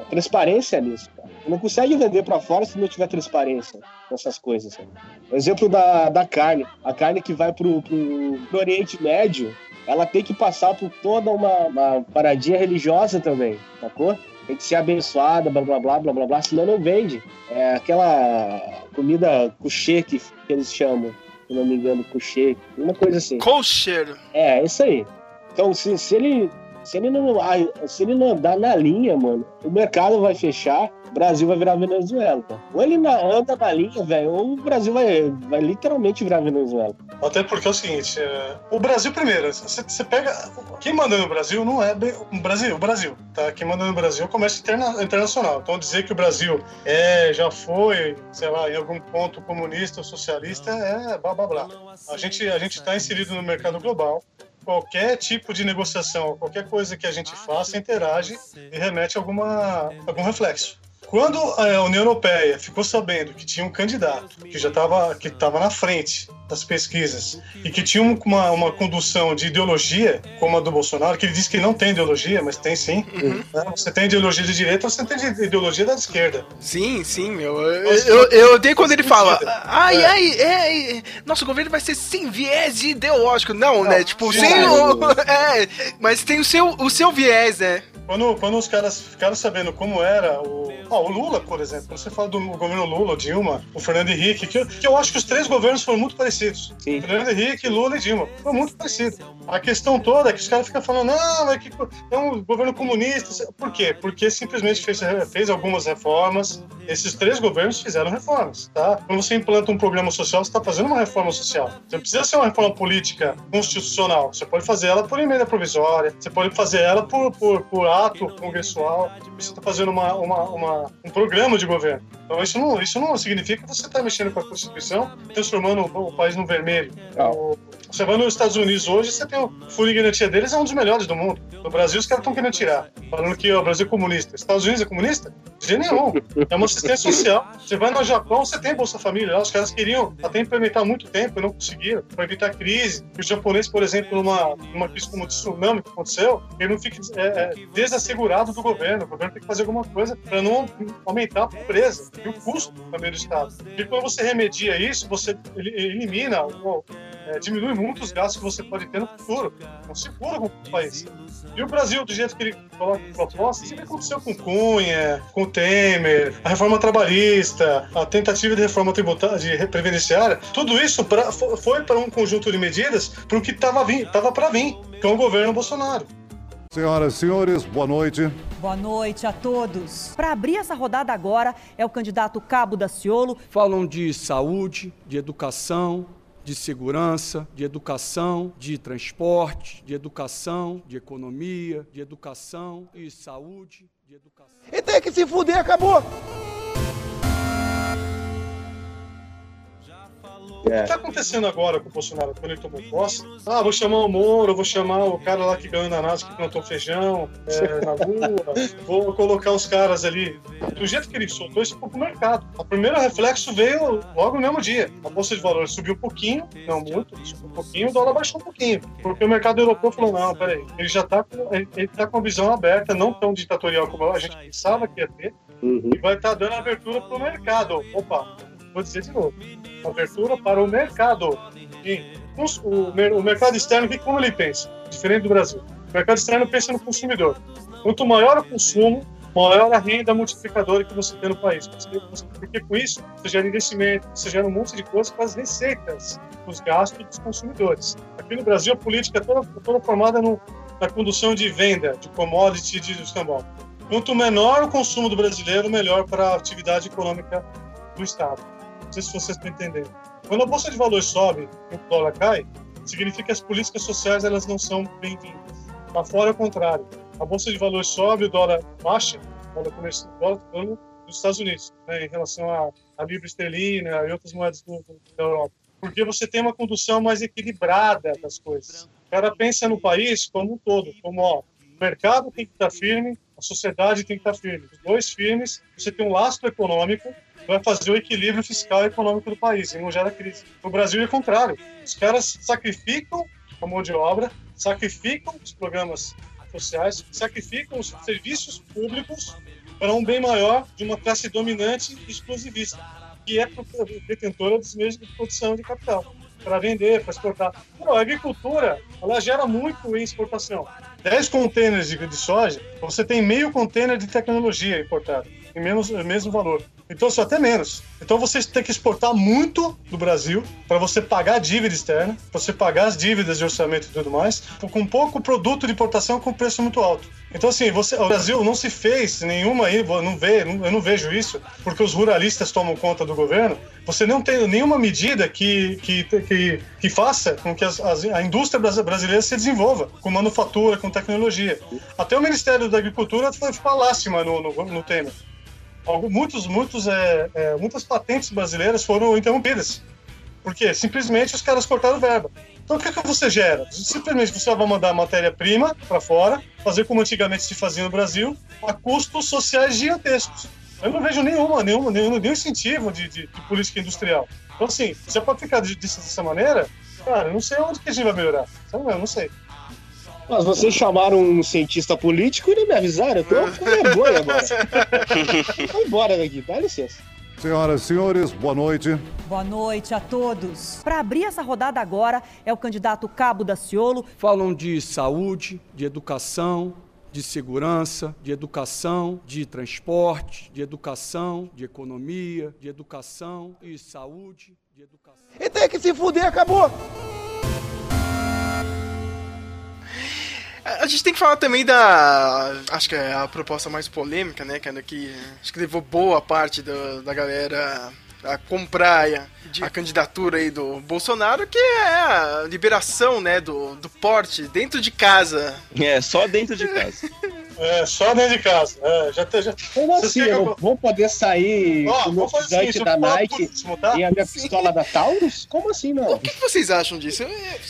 transparência nisso. Não consegue vender pra fora se não tiver transparência nessas coisas. Sabe? O exemplo da, da carne. A carne que vai pro, pro, pro Oriente Médio, ela tem que passar por toda uma, uma paradinha religiosa também, sacou? Tem que ser abençoada, blá blá blá blá blá blá, senão não vende. É aquela comida couché que, que eles chamam, se não me engano, couché, uma coisa assim. Colcheiro. É, isso aí. Então, se, se ele. Se ele, não, se ele não andar na linha, mano, o mercado vai fechar, o Brasil vai virar Venezuela. Ou ele na- anda na linha, velho, ou o Brasil vai, vai literalmente virar Venezuela. Até porque é o seguinte, é, o Brasil primeiro, você, pega. Quem manda no Brasil não é bem. O Brasil, o Brasil, tá? Quem manda no Brasil é o comércio interna- internacional. Então dizer que o Brasil é, já foi, sei lá, em algum ponto comunista ou socialista é blá blá blá. A gente a está inserido no mercado global. Qualquer tipo de negociação, qualquer coisa que a gente faça, interage e remete a alguma, algum reflexo. Quando a União Europeia ficou sabendo que tinha um candidato que já estava que estava na frente das pesquisas e que tinha uma, uma condução de ideologia, como a do Bolsonaro, que ele diz que não tem ideologia, mas tem sim. né? Você tem ideologia de direita, você tem de- ideologia da esquerda. Sim, sim, meu. Eu, eu, eu odeio quando ele fala. Ai, É. ai, é, é, nosso governo vai ser sem viés ideológico. Não, né? Tipo, sim, sem sim. o. (laughs) É, mas tem o seu, o seu viés, né? Quando, quando os caras ficaram sabendo como era o, ah, o Lula, por exemplo, quando você fala do governo Lula, Dilma, o Fernando Henrique, que eu, que eu acho que os três governos foram muito parecidos. Fernando Henrique, Lula e Dilma. Foi muito parecido. A questão toda é que os caras ficam falando, não, é que é um governo comunista. Por quê? Porque simplesmente fez, fez algumas reformas. Esses três governos fizeram reformas, tá? Quando você implanta um programa social, você está fazendo uma reforma social. Você não precisa ser uma reforma política constitucional. Você pode fazer ela por emenda provisória, você pode fazer ela por, por, por ato congressual. Você está fazendo uma, uma, uma- um programa de governo. Então isso não, isso não significa que você está mexendo com a Constituição, transformando o, o país no vermelho. O- você vai nos Estados Unidos hoje, você tem o fundo de garantia deles, é um dos melhores do mundo. No Brasil, os caras estão querendo tirar, falando que o Brasil é comunista. Estados Unidos é comunista? De nenhum. É uma assistência social. Você vai no Japão, você tem Bolsa Família. Os caras queriam até implementar muito tempo e não conseguiram, para evitar crise. Os japoneses, por exemplo, numa, numa crise como o tsunami que aconteceu, ele não fique é, é, desassegurado do governo. O governo tem que fazer alguma coisa para não aumentar a pobreza e o custo também do Estado. E quando você remedia isso, você eli- elimina, ou, é, diminui muito os gastos que você pode ter no futuro. Não segura com o país. E o Brasil, do jeito que ele coloca em proposta, sempre aconteceu com Cunha, com Temer, a reforma trabalhista, a tentativa de reforma tributária, de re- previdenciária, tudo isso pra, fo- foi para um conjunto de medidas para o que estava para vir, que é o governo Bolsonaro. Senhoras e senhores, boa noite. Boa noite a todos. Para abrir essa rodada agora é o candidato Cabo Daciolo. Falam de saúde, de educação, de segurança, de educação, de transporte, de educação, de economia, de educação e saúde, de educação. E tem que se fuder, acabou. O que está acontecendo agora com o Bolsonaro, quando ele tomou posse? Ah, vou chamar o Moro, vou chamar o cara lá que ganhou na NASA, que plantou feijão é, na Lua, (laughs) vou colocar os caras ali. Do jeito que ele soltou, isso foi pro mercado. O primeiro reflexo veio logo no mesmo dia. A Bolsa de Valores subiu um pouquinho, não muito, subiu um pouquinho, o dólar baixou um pouquinho. Porque o mercado europeu falou, não, peraí, ele já está com, ele, ele tá com a visão aberta, não tão ditatorial como a gente pensava que ia ter, e vai estar dando abertura para o mercado. Opa, vou dizer de novo, abertura para o mercado. E o, o mercado externo, que como ele pensa? Diferente do Brasil. O mercado externo pensa no consumidor. Quanto maior o consumo, maior a renda multiplicadora que você tem no país. Porque com isso, você gera investimento, você gera um monte de coisas para as receitas, os gastos dos consumidores. Aqui no Brasil, a política é toda, toda formada no, na condução de venda, de commodity, de escambau. Quanto menor o consumo do brasileiro, melhor para a atividade econômica do Estado. Não sei se vocês estão entendendo. Quando a bolsa de valores sobe e o dólar cai, significa que as políticas sociais elas não são bem-vindas. Lá fora é o contrário. A bolsa de valores sobe, o dólar baixa, o dólar comercial, o dólar dos Estados Unidos, né, em relação à, à libra esterlina e outras moedas do, do- da Europa. porque você tem uma condução mais equilibrada das coisas. O cara pensa no país como um todo, como ó, o mercado tem que estar firme, a sociedade tem que estar firme. Os dois firmes, você tem um lastro econômico, vai fazer o equilíbrio fiscal e econômico do país e não gera crise. No Brasil é o contrário. Os caras sacrificam a mão de obra, sacrificam os programas sociais, sacrificam os serviços públicos para um bem maior de uma classe dominante e exclusivista, que é detentora dos meios de produção de capital, para vender, para exportar. Não, a agricultura, ela gera muito em exportação. 10 contêineres de, soja, você tem meio contêiner de tecnologia importada, em menos, mesmo valor. Então, isso até menos. Então, você tem que exportar muito do Brasil para você pagar a dívida externa, para você pagar as dívidas de orçamento e tudo mais, com pouco produto de importação com preço muito alto. Então, assim, você, o Brasil não se fez nenhuma aí, não vê, eu não vejo isso, porque os ruralistas tomam conta do governo. Você não tem nenhuma medida que, que, que, que faça com que as, as, a indústria brasileira se desenvolva, com manufatura, com tecnologia. Até o Ministério da Agricultura foi, foi no, no, no tema muitos, muitos, é, é, muitas patentes brasileiras foram interrompidas. Por quê? Simplesmente os caras cortaram verba. Então o que, é que você gera? Simplesmente você vai mandar matéria-prima para fora, fazer como antigamente se fazia no Brasil, a custos sociais gigantescos. Eu não vejo nenhuma, nenhuma, nenhum, nenhum incentivo de, de, de política industrial. Então, assim, é para ficar dessa maneira, cara, eu não sei onde que a gente vai melhorar. Eu não sei. Mas vocês chamaram um cientista político e não me avisaram. Eu tô com vergonha agora. (laughs) Vou embora daqui, dá licença. Senhoras e senhores, boa noite. Boa noite a todos. Para abrir essa rodada agora é o candidato Cabo Daciolo. Falam de saúde, de educação, de segurança, de educação, de transporte, de educação, de economia, de educação e saúde, de educação. E tem que se fuder, acabou! A gente tem que falar também da. Acho que é a proposta mais polêmica, né? Que acho que levou boa parte do, da galera a comprar a, a, candidatura aí do Bolsonaro, que é a liberação, né, do, do porte dentro de casa. É, só dentro de casa. (laughs) É, só dentro de casa. É, já, já... Como assim? Eu vou poder sair oh, com o meu assim, da Nike e a minha Sim. pistola da Taurus? Como assim, não? O que vocês acham disso? Eu,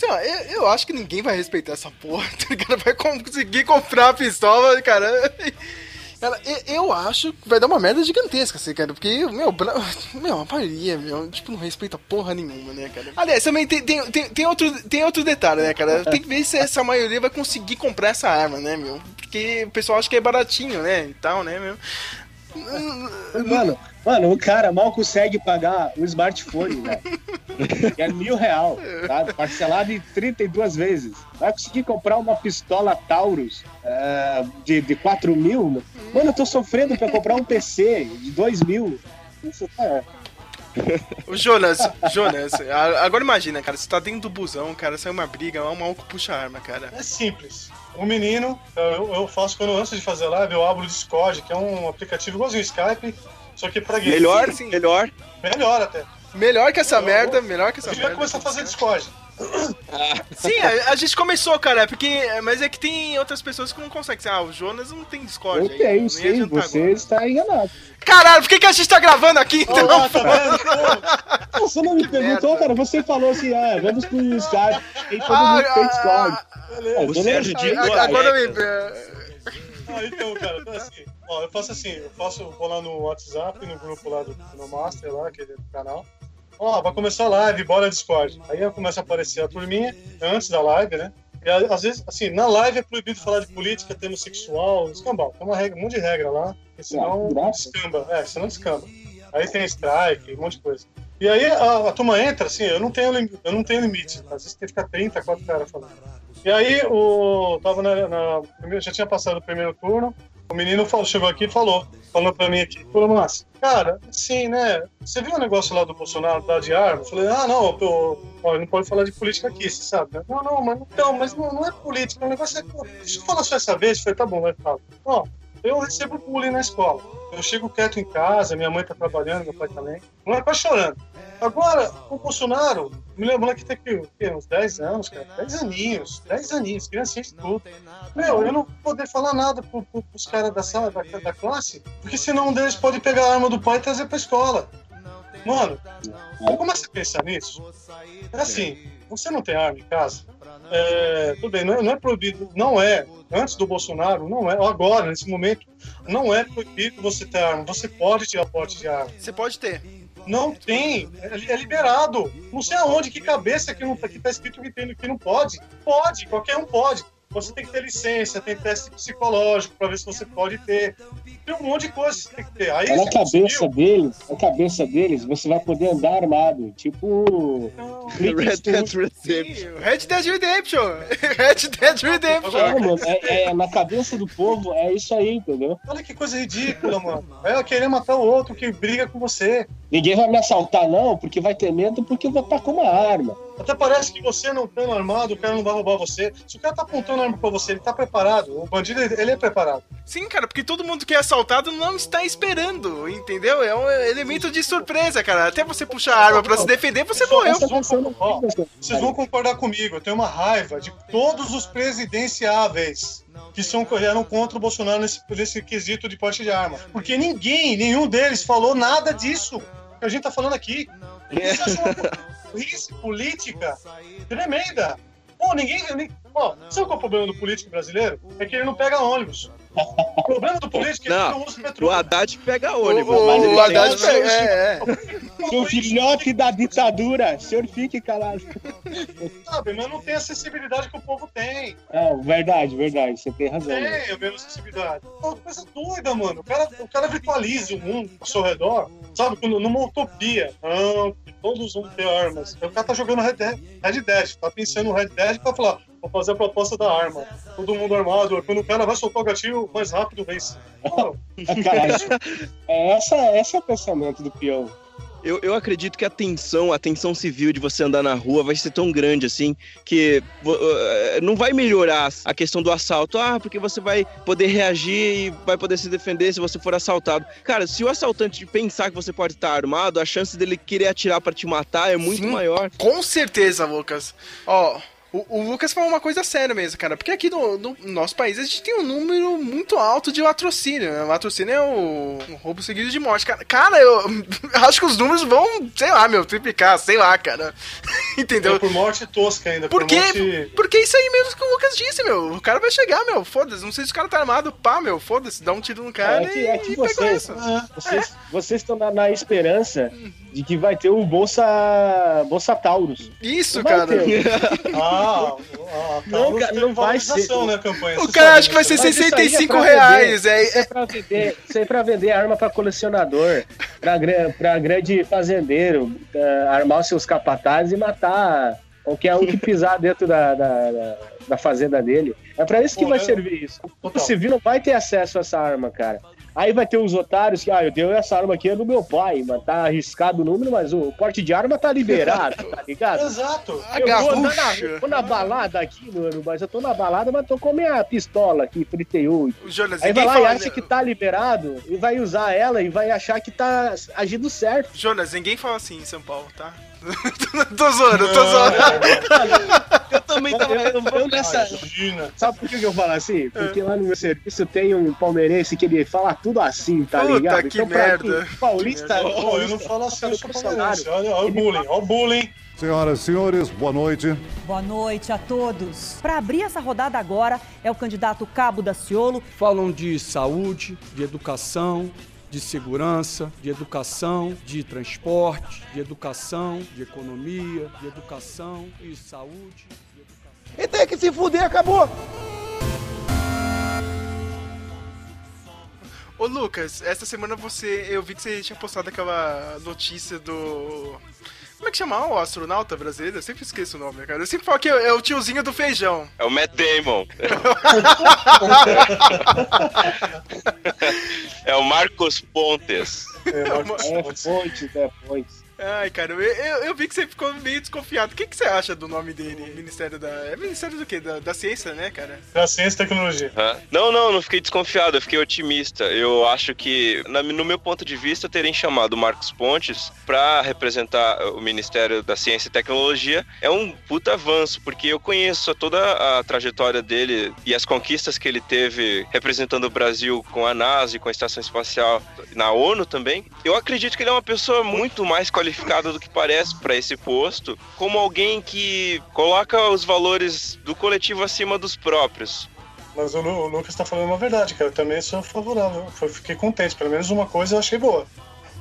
eu, eu, acho que ninguém vai respeitar essa porra, (laughs) tá ligado? Vai conseguir comprar a pistola, cara. Cara, eu acho que vai dar uma merda gigantesca, assim, cara. Porque, meu, (laughs) meu, a maioria, meu, tipo, não respeita porra nenhuma, né, cara? Aliás, também tem, tem, tem, tem, outro, tem outro detalhe, né, cara? Tem que ver se essa maioria vai conseguir comprar essa arma, né, meu? Porque o pessoal acha que é baratinho, né? E tal, né, meu? Mano, mano, o cara mal consegue pagar o smartphone, (laughs) velho. que é mil real, tá? Parcelado em 32 vezes. Vai conseguir comprar uma pistola Taurus uh, de, de 4 mil? Mano, eu tô sofrendo pra comprar um PC de 2 mil. Isso tá. O Jonas, Jonas, agora imagina, cara, você tá dentro do busão, cara, sai uma briga, um maluco puxa a arma, cara. É simples. O menino, eu, eu faço quando antes de fazer live, eu abro o Discord, que é um aplicativo igualzinho Skype, só que pra game. Melhor, sim, melhor. Melhor até. Melhor que essa eu, merda, melhor que essa merda. Eu começar a fazer Discord. (coughs) Sim, a, a, gente começou, cara, porque. Mas é que tem outras pessoas que não conseguem. Ah, o Jonas não tem Discord. Eu tenho, sim, você agora. está enganado. Caralho, por que, que a gente tá gravando aqui então? Tá você não me perguntou, cara. Você falou assim, ah, vamos pro Skype. E todo ah, mundo tem Discord. Ah, o Sérgio. Agora me. Ah, então, cara, então assim, ó, eu faço assim, eu faço, vou lá no WhatsApp, no grupo lá do, do Master, lá, aquele canal. Ó, vai começar a live, bora Discord. Aí começa a aparecer a turminha, antes da live, né? E às vezes, assim, na live é proibido falar de política, tema sexual, escambau. Tem uma regra, um monte de regra lá, porque senão descamba. É, senão descamba. Aí tem strike, um monte de coisa. E aí a, a turma entra, assim, eu não tenho, eu não tenho limite. Às vezes tem que ficar 30, 4 caras falando. E aí o. Tava na, na, já tinha passado o primeiro turno, o menino falou, chegou aqui e falou, falou pra mim aqui, falou, Márcio, cara, sim, né? Você viu o negócio lá do Bolsonaro dar de arma? Eu falei, ah, não, eu, ó, não pode falar de política aqui, você sabe, né? Não, não, mas então, mas não, não é política, o negócio é. Deixa eu falar só essa vez, foi tá bom, vai falar. Ó, eu recebo bullying na escola. Eu chego quieto em casa, minha mãe tá trabalhando, meu pai também. Não é quase chorando. Agora, o Bolsonaro, me lembro que tem que, uns 10 anos, cara. 10 aninhos, 10 aninhos, criancinha de tudo. Meu, eu não vou poder falar nada pro, pro, pros caras da sala, da, da classe, porque senão um deles pode pegar a arma do pai e trazer pra escola. Mano, começa a pensar nisso. É assim, você não tem arma em casa? É, tudo bem, não é, não é proibido, não é, antes do Bolsonaro, não é, agora, nesse momento, não é proibido você ter arma. Você pode tirar porte de arma. Você pode ter. Não tem, é, é liberado. Não sei aonde, que cabeça que, não, que tá escrito que, tem, que não pode. Pode, qualquer um pode. Você tem que ter licença, tem teste psicológico para ver se você pode ter. Tem um monte de coisa que você tem que ter. Aí, na você cabeça deles, na cabeça deles, você vai poder andar armado. Tipo. Red Dead Redemption. Red Dead Redemption! (laughs) Red Dead É, Redemption! mano, é, é- na cabeça do povo é isso aí, entendeu? Olha que coisa ridícula, mano. Vai querer matar o outro que briga com você. Ninguém vai me assaltar, não, porque vai ter medo, porque eu vou estar com uma arma. Até parece que você não estando armado, o cara não vai roubar você. Se o cara tá apontando a arma pra você, ele tá preparado. O bandido, ele é preparado. Sim, cara, porque todo mundo que é assaltado não está esperando, entendeu? É um elemento de surpresa, cara. Até você puxar a arma pra se defender, você morreu. Vocês vão, ó, vocês vão concordar comigo. Eu tenho uma raiva de todos os presidenciáveis que são, eram contra o Bolsonaro nesse, nesse quesito de porte de arma. Porque ninguém, nenhum deles falou nada disso que a gente tá falando aqui. Isso é uma burrice política tremenda. Pô, ninguém. ó, sabe qual é o problema do político brasileiro? É que ele não pega ônibus. O problema do político é que ele não Não, usa metrô. o Haddad pega ônibus. O- o tem Haddad pega- é, é. Seu filhote da ditadura, senhor fique calado. Sabe, mas não tem a acessibilidade que o povo tem. É, verdade, verdade, você tem razão. Tem a mesma acessibilidade. Pô, coisa doida, mano. O cara, o cara virtualiza o mundo ao seu redor, sabe? Quando- Numa utopia. Não, que todos vão ter armas. O cara tá jogando Red Dead, Red Dead tá pensando no Red Dead pra falar, vou fazer a proposta da arma. Todo mundo armado. Quando o cara vai soltar o gatilho, mais rápido vence. (laughs) Cara, é essa, esse é o pensamento do peão. Eu, eu acredito que a tensão, a tensão civil de você andar na rua vai ser tão grande assim que vo- eh, não vai melhorar a questão do assalto. Ah, porque você vai poder reagir e vai poder se defender se você for assaltado. Cara, se o assaltante pensar que você pode estar armado, a chance dele querer atirar pra te matar é muito Sim. maior. Com certeza, Lucas. Ó, o, o Lucas falou uma coisa séria mesmo, cara. Porque aqui no, no nosso país a gente tem um número muito alto de latrocínio. Né? Latrocínio é o um roubo seguido de morte. Cara, cara, eu (laughs) acho que os números vão, sei lá, meu, triplicar, sei lá, cara. (laughs) Entendeu? é por morte tosca ainda. Por por quê? morte... Porque é isso aí mesmo que o Lucas disse, meu. O cara vai chegar, meu. Foda-se. Não sei se o cara tá armado, pá, meu. Foda-se. Dá um tiro no cara É que, e, é que e pegou vocês, isso. vocês, vocês estão na, na esperança de que vai ter o Bolsa, Bolsa Taurus. Isso, cara. ter. (laughs) Ah, ah, Não, vai ser. né, campanha? O cara acha que vai né? ser Mas isso aí é 65 pra reais. vender, É, Isso é pra vender, isso é pra vender arma pra colecionador, pra, pra grande fazendeiro, eh, armar os seus capatazes e matar qualquer um que pisar dentro da, da, da- da fazenda dele. É pra isso que Pô, vai é- servir isso. O civil não vai ter acesso a essa arma, cara. Aí vai ter os otários que, ah, eu tenho essa arma aqui é do meu pai, mas tá arriscado o número, mas o porte de arma tá liberado, (laughs) tá ligado? Exato. Eu vou, andar na, vou na balada aqui, mano, mas eu tô na balada, mas tô com a minha pistola aqui, 38. O Jonas, Aí vai lá e acha que tá liberado e vai usar ela e vai achar que tá agindo certo. Jonas, ninguém fala assim em São Paulo, tá? (laughs) tô zoando, tô zoando. (laughs) Eu também tava Eu, eu nessa... Imagina. Sabe por que que eu falo assim? Porque lá no meu serviço tem um palmeirense que ele fala tudo assim, tá Puta, ligado? que pra merda. quem- Paulista, Pô, eu não falo assim, eu sou funcionário. palmeirense. Olha, olha o bullying, olha o bullying. Senhoras e senhores, boa noite. Boa noite a todos. Para abrir essa rodada agora é o candidato Cabo Daciolo. Falam de saúde, de educação, de segurança, de educação, de transporte, de educação, de economia, de educação e saúde. de educação. E tem que se fuder, acabou. Ô Lucas, essa semana você. Eu vi que você tinha postado aquela notícia do. Como é que chama o astronauta brasileiro? Eu sempre esqueço o nome, cara. Eu sempre falo que é o tiozinho do feijão. É o Matt Damon. (laughs) é o Marcos Pontes. É, Marcos É Pontes. é fontes. Ai, cara, eu, eu, eu vi que você ficou meio desconfiado. O que, que você acha do nome dele? Ministério da. É Ministério do quê? Da, da Ciência, né, cara? Da Ciência e Tecnologia. Não, não, não fiquei desconfiado, eu fiquei otimista. Eu acho que, na- no meu ponto de vista, terem chamado o Marcos Pontes pra representar o Ministério da Ciência e Tecnologia é um puta avanço, porque eu conheço toda a trajetória dele e as conquistas que ele teve representando o Brasil com a NASA e com a Estação Espacial na ONU também. Eu acredito que ele é uma pessoa muito mais qualificada do que parece para esse posto, como alguém que coloca os valores do coletivo acima dos próprios. Mas o, Lu- o Lucas tá falando uma verdade, cara. Eu também sou favorável. Eu fiquei contente. Pelo menos uma coisa eu achei boa.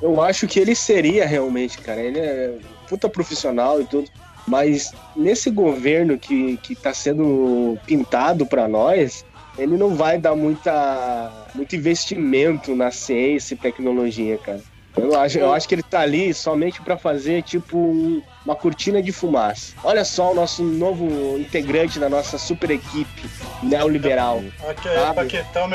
Eu acho que ele seria realmente, cara. Ele é puta profissional e tudo. Mas nesse governo que, que tá sendo pintado pra nós, ele não vai dar muita, muito investimento na ciência e tecnologia, cara. Eu acho, eu acho que ele tá ali somente pra fazer, tipo, um- uma cortina de fumaça. Olha só o nosso novo integrante da nossa super equipe neoliberal. Aqui é Sabe? paquetar o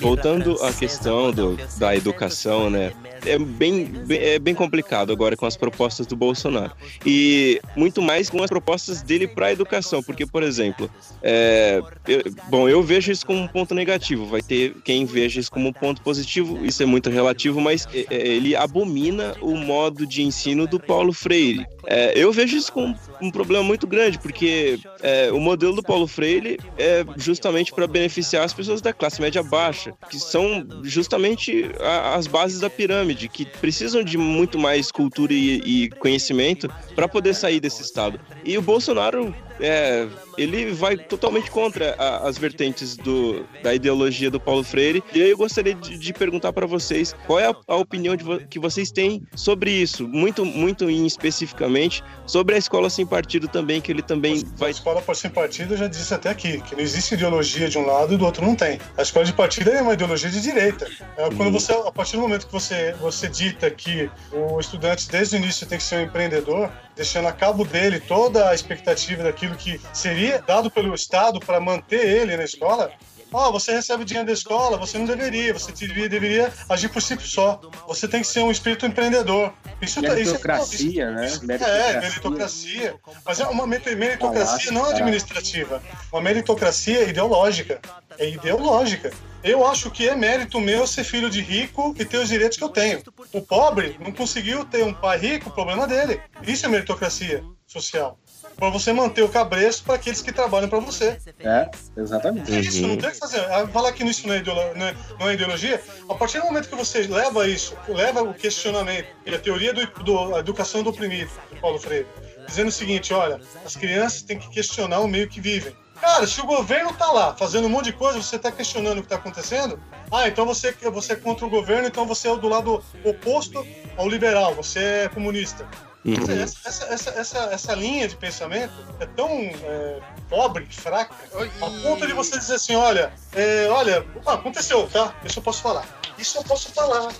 Voltando à questão do- da educação, né? É bem, bem- é bem complicado agora com as propostas do Bolsonaro. E muito mais com as propostas dele para a educação. Porque, por exemplo, é, eu- bom, eu vejo isso como um ponto negativo. Vai ter quem veja isso como um ponto positivo. Isso é muito relativo, mas é, é, ele abomina o modo de ensino do Paulo Freire. É, eu vejo isso como um problema muito grande, porque é, o modelo do Paulo Freire é justamente para beneficiar as pessoas da classe média baixa, que são justamente a- as bases da pirâmide, que precisam de muito mais cultura e, e conhecimento para poder sair desse estado. E o Bolsonaro, é, ele vai totalmente contra a- as vertentes do, da ideologia do Paulo Freire. E aí eu gostaria de, de perguntar para vocês qual é a, a opinião vo- que vocês têm sobre isso, muito, muito em especificamente sobre a escola sem partido também, que ele também A vai escola por sem partido eu já disse até aqui, que não existe ideologia de um lado e do outro não tem. A escola de partido é uma ideologia de direita. É quando Uhum. você, a partir do momento que você, você dita que o estudante desde o início tem que ser um empreendedor, deixando a cabo dele toda a expectativa daquilo que seria dado pelo Estado para manter ele na escola, Ó, você recebe dinheiro da escola, você não deveria, você deveria, deveria agir por si só. Você tem que ser um espírito empreendedor. Isso, tá- isso Meritocracia, né? isso- Meritocracia. É, meritocracia. Mas é uma merit- meritocracia não administrativa. Uma meritocracia ideológica. É ideológica. Eu acho que é mérito meu ser filho de rico e ter os direitos que eu tenho. O pobre não conseguiu ter um pai rico, problema dele. Isso é meritocracia social. Para você manter o cabresto para aqueles que trabalham para você. É, exatamente. É isso, não tem o que fazer. Ah, Falar que isso não é, ideolo- não é- não é ideologia, a partir do momento que você leva isso, leva o questionamento e a teoria do, do- a educação do oprimido, do Paulo Freire, dizendo o seguinte: olha, as crianças têm que questionar o meio que vivem. Cara, se o governo tá lá fazendo um monte de coisa, você tá questionando o que tá acontecendo, ah, então você, você é contra o governo, então você é do lado oposto ao liberal, você é comunista. Uhum. Essa, essa, essa, essa, essa linha de pensamento é tão é, pobre, fraca, a ponto de você dizer assim, olha, é, olha, ah, aconteceu, tá? Isso eu posso falar. Isso eu posso falar.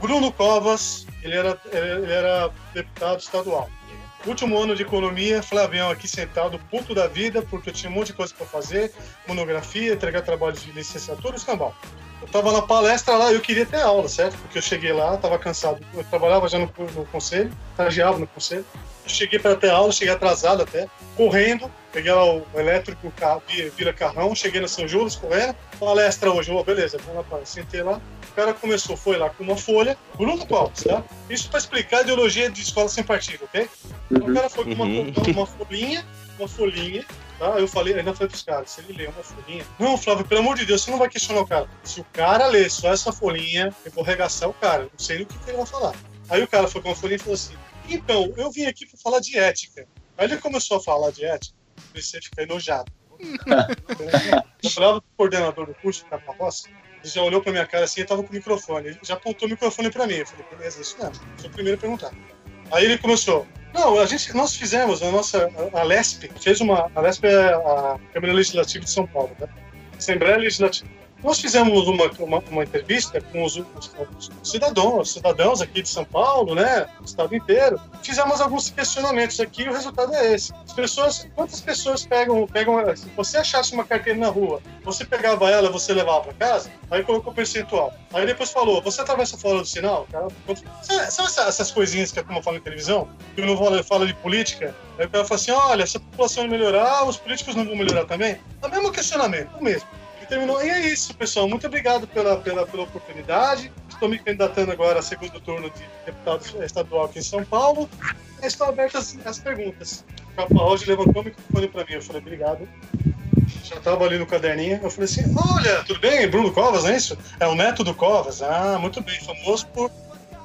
Bruno Covas, ele era, ele era deputado estadual. Último ano de economia, Flavião aqui sentado, puto da vida, porque eu tinha um monte de coisa para fazer, monografia, entregar trabalho de licenciatura, escambau. Eu tava na palestra lá, eu queria ter aula, certo? Porque eu cheguei lá, tava cansado. Eu trabalhava já no, no conselho, estagiava no conselho. Eu cheguei para ter aula, cheguei atrasado até, correndo, peguei lá o elétrico, o carro, vira, carrão, cheguei na São Judas correndo, palestra hoje, oh, beleza, vamos lá, sentei lá. O cara começou, foi lá com uma folha, Bruno Covas, tá? Isso para explicar a ideologia de escola sem partido, ok? O cara foi com uma, Uhum. uma folhinha, uma folhinha, tá? Eu falei, ainda falei pros caras, se ele ler uma folhinha. Não, Flávio, pelo amor de Deus, você não vai questionar o cara. Se o cara ler só essa folhinha, eu vou arregaçar o cara. Não sei o que, que ele vai falar. Aí o cara foi com uma folhinha e falou assim: Então, eu vim aqui pra falar de ética. Aí ele começou a falar de ética, comecei a ficar enojado. (laughs) eu falava pro coordenador do curso, Caparroça, ele já olhou pra minha cara assim e tava com o microfone. Ele já apontou o microfone pra mim. Eu falei, beleza, isso mesmo. Sou o primeiro a perguntar. Aí ele começou. Não, a gente, nós fizemos, a nossa, a LESP, fez uma, a LESP é a Câmara Legislativa de São Paulo, né? Assembleia Legislativa. Nós fizemos uma, uma, uma entrevista com os, os, os, cidadãos, cidadãos aqui de São Paulo, né? O estado inteiro. Fizemos alguns questionamentos aqui e o resultado é esse. As pessoas, quantas pessoas pegam, pegam. Se você achasse uma carteira na rua, você pegava ela, você levava para casa, aí colocou o percentual. Aí depois falou, você atravessa fora do sinal? Cara, sabe essas coisinhas que a turma fala em televisão? Que não fala, de política? Aí o cara fala assim: olha, se a população melhorar, os políticos não vão melhorar também? É o mesmo questionamento, o mesmo terminou. E é isso, pessoal. Muito obrigado pela, pela, pela oportunidade. Estou me candidatando agora a segundo turno de deputado estadual aqui em São Paulo. Estou aberto às, às perguntas. O Capaldi levantou o microfone para mim. Eu falei, obrigado. Já estava ali no caderninho. Eu falei assim: Olha, tudo bem? Bruno Covas, não é isso? É o neto do Covas. Ah, muito bem. Famoso por.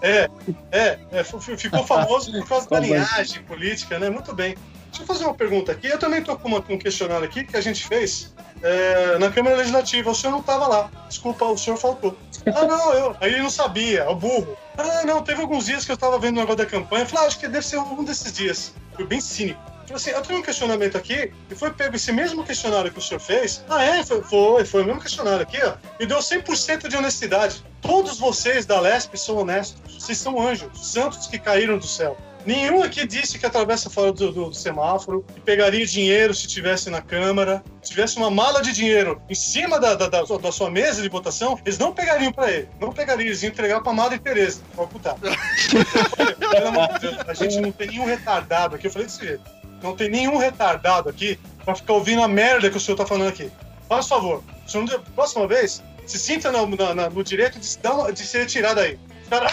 É, é, é ficou famoso por causa da (laughs) linhagem política, né? Muito bem. Deixa eu fazer uma pergunta aqui. Eu também estou com uma, um questionário aqui que a gente fez é, na Câmara Legislativa. O senhor não estava lá. Desculpa, o senhor faltou. Ah, (laughs) não, eu. Aí ele não sabia, o burro. Ah, não, teve alguns dias que eu estava vendo o negócio da campanha. Eu falei, ah, acho que deve ser um desses dias. Foi bem cínico. Falei assim, eu tenho um questionamento aqui, e foi pego esse mesmo questionário que o senhor fez. Ah, é? Foi, foi, foi o mesmo questionário aqui, ó. E deu 100% de honestidade. Todos vocês da LESP são honestos. Vocês são anjos, santos que caíram do céu. Nenhum aqui disse que atravessa fora do, do, do, semáforo e pegaria dinheiro se tivesse na Câmara. Se tivesse uma mala de dinheiro em cima da, da, da, da sua mesa de votação, eles não pegariam para ele. Não pegariam, eles iam entregar para Madre Teresa, para ocultar. (laughs) a gente não tem nenhum retardado aqui. Eu falei desse jeito. Não tem nenhum retardado aqui para ficar ouvindo a merda que o senhor tá falando aqui. Faz favor. Senhor, próxima vez, se sinta no, no, no direito de, de ser retirado aí. Cara,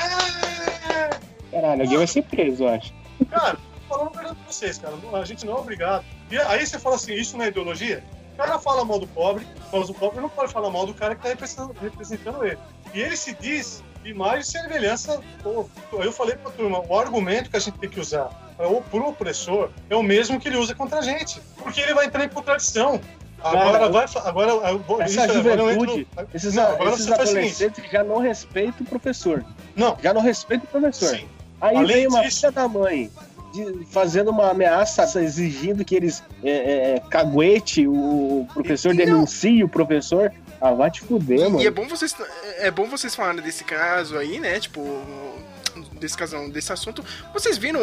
Caralho, alguém vai ser preso, eu acho. Cara, falando a verdade pra vocês, cara. A gente não é obrigado. E aí você fala assim, isso não é ideologia? O cara fala mal do pobre, fala do pobre, não pode falar mal do cara que tá representando, representando ele. E ele se diz imagem e semelhança. Eu falei pra turma, o argumento que a gente tem que usar pro opressor é o mesmo que ele usa contra a gente. Porque ele vai entrar em contradição. Agora Cara, vai. Agora, eu, essa isso, juventude, agora entro, esses, não, agora esses o adolescentes já não respeitam o professor. Não. Já não respeitam o professor. Sim. Aí Além vem uma disso- filha da mãe de- fazendo uma ameaça, exigindo que eles é, é, é, caguete o professor, denuncie o professor. Ah, vai te fuder, mano. E é bom vocês é bom vocês falarem desse caso aí, né? Tipo, desse caso, não, desse assunto. Vocês viram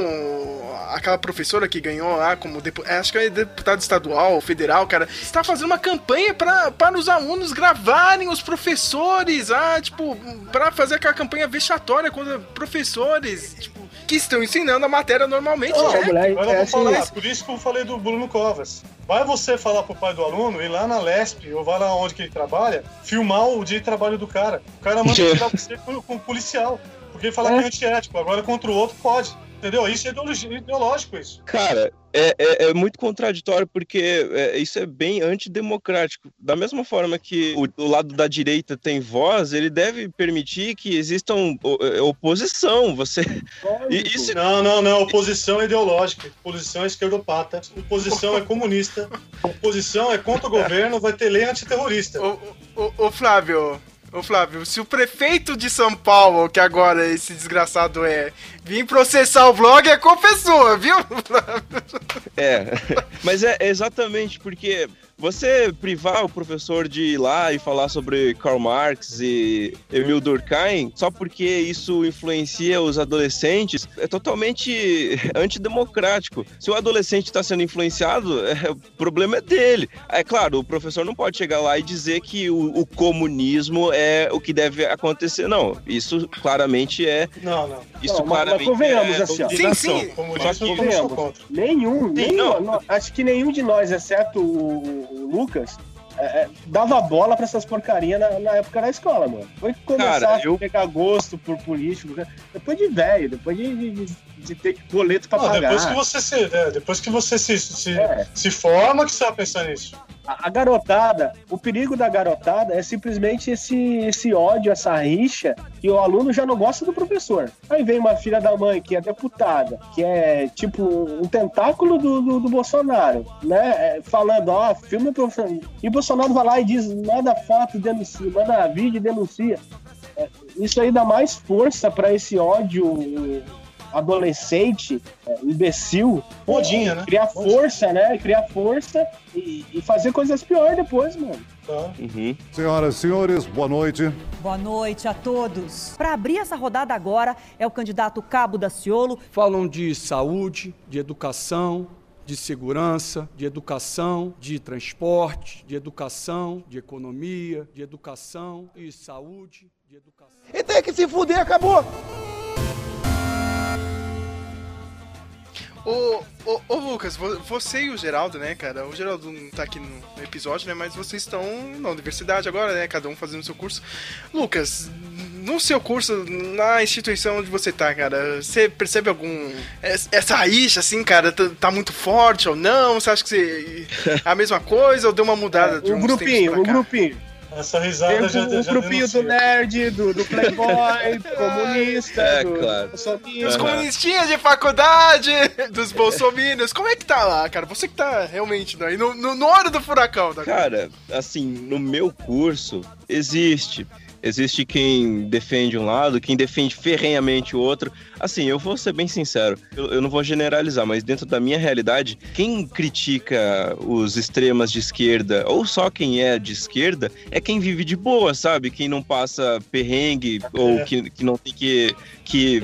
aquela professora que ganhou lá como depu- é, acho que é deputado estadual, federal, cara, está fazendo uma campanha pra, para os alunos gravarem os professores, ah, tipo, pra fazer aquela campanha vexatória contra professores, tipo, que estão ensinando a matéria normalmente, Não, né? agora eu é vou assim, falar, por isso que eu falei do Bruno Covas. Vai você falar pro pai do aluno, ir lá na LESP, ou vai lá onde que ele trabalha, filmar o dia de trabalho do cara. O cara manda (laughs) tirar você com, com o policial. Porque ele fala que é antiético, agora contra o outro pode. Entendeu? Isso é ideológico, isso. Cara, é, é, é muito contraditório porque é, isso é bem antidemocrático. Da mesma forma que o, o lado da direita tem voz, ele deve permitir que existam o- é, oposição. Você. E isso Não, não, não. Oposição é ideológica. Oposição é esquerdopata. Oposição é comunista. Oposição é contra o governo, vai ter lei antiterrorista. Ô, ô, ô, Flávio, ô Flávio, se o prefeito de São Paulo, que agora esse desgraçado é, vir processar o blog, é confessor, viu? (laughs) É, (laughs) mas é exatamente porque você privar o professor de ir lá e falar sobre Karl Marx e Emil Durkheim só porque isso influencia os adolescentes é totalmente (laughs) antidemocrático. Se o adolescente está sendo influenciado, (laughs) é, o problema é dele. É claro, o professor não pode chegar lá e dizer que o, o comunismo é o que deve acontecer. Não, isso claramente é. Não, não. Isso Não, mas- mas claramente convenhamos é assim, ó. doutrinação. Sim, sim. Só que- Convenhamos. Nenhum, Sim, nenhum não. acho que nenhum de nós, exceto o, o Lucas, é, é, dava bola pra essas porcarias na, na época da escola, mano. Foi começar Cara, a eu- pegar gosto por político, depois de velho, depois de, de, de ter boleto pra Não, pagar. depois que você se, é, depois que você se, se, É. se forma, que você vai pensar nisso. A, a garotada, o perigo da garotada é simplesmente esse, esse ódio, essa rixa, que o aluno já não gosta do professor. Aí vem uma filha da mãe que é deputada, que é tipo um tentáculo do, do, do Bolsonaro, né? É, falando, ó, filme professor. E o Bolsonaro vai lá e diz, manda foto, denuncia, manda vídeo e denuncia. É, isso aí dá mais força para esse ódio adolescente, é, imbecil. Modinha, né? Criar força, né? Criar força e, e fazer coisas piores depois, mano. Uhum. Senhoras e senhores, boa noite. Boa noite a todos. Para abrir essa rodada agora é o candidato Cabo Daciolo. Falam de saúde, de educação, de segurança, de educação, de transporte, de educação, de economia, de educação e saúde, de educação. E tem que se fuder, acabou! Ô, ô, ô, Lucas, você e o Geraldo, né, cara? O Geraldo não tá aqui no episódio, né? Mas vocês estão na universidade agora, né? Cada um fazendo o seu curso. Lucas, no seu curso, na instituição onde você tá, cara, você percebe algum. Essa rixa, assim, cara, tá, muito forte ou não? Você acha que você, é a mesma coisa ou deu uma mudada é, um grupinho, um grupinho. Essa risada já, o já grupinho do nerd, do, do playboy, (laughs) do comunista, É, do claro. bolsominion. Os comunistinhas de faculdade, (laughs) dos bolsominions, como é que tá lá, cara? Você que tá realmente daí no, no, no olho do furacão. Da Cara, assim, no meu curso existe. Existe quem defende um lado, quem defende ferrenhamente o outro. Assim, eu vou ser bem sincero, eu, eu não vou generalizar, mas dentro da minha realidade, quem critica os extremas de esquerda, ou só quem é de esquerda, é quem vive de boa, sabe? Quem não passa perrengue, ou que, que não tem que. que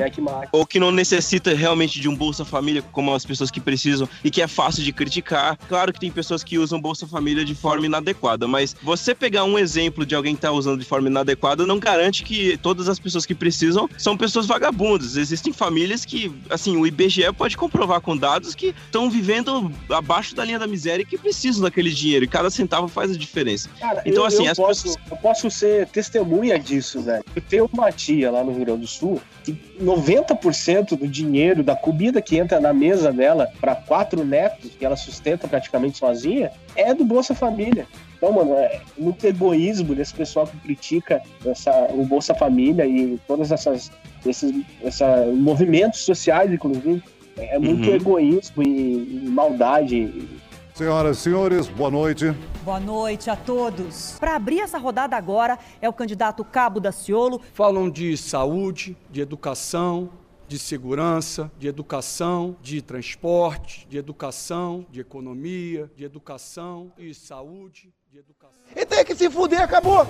ou que não necessita realmente de um Bolsa Família, como as pessoas que precisam, e que é fácil de criticar. Claro que tem pessoas que usam Bolsa Família de forma inadequada, mas você pegar um exemplo de alguém que tá usando de forma inadequada não garante que todas as pessoas que precisam são pessoas vagabundas. Existem famílias que, assim, o IBGE pode comprovar com dados que estão vivendo abaixo da linha da miséria e que precisam daquele dinheiro, e cada centavo faz a diferença. Cara, então, eu, assim, eu, as posso, pessoas- eu posso ser testemunha disso, velho. Eu tenho uma tia lá no Rio Grande do Sul que 90% do dinheiro, da comida que entra na mesa dela para quatro netos, que ela sustenta praticamente sozinha, é do Bolsa Família. Então, mano, é muito egoísmo desse pessoal que critica essa, o Bolsa Família e todas essas esses essa, movimentos sociais, inclusive. É muito Uhum. egoísmo e, e maldade. Senhoras e senhores, boa noite. Boa noite a todos. Para abrir essa rodada agora é o candidato Cabo Daciolo. Falam de saúde, de educação, de segurança, de educação, de transporte, de educação, de economia, de educação e saúde. E tem que se fuder, acabou!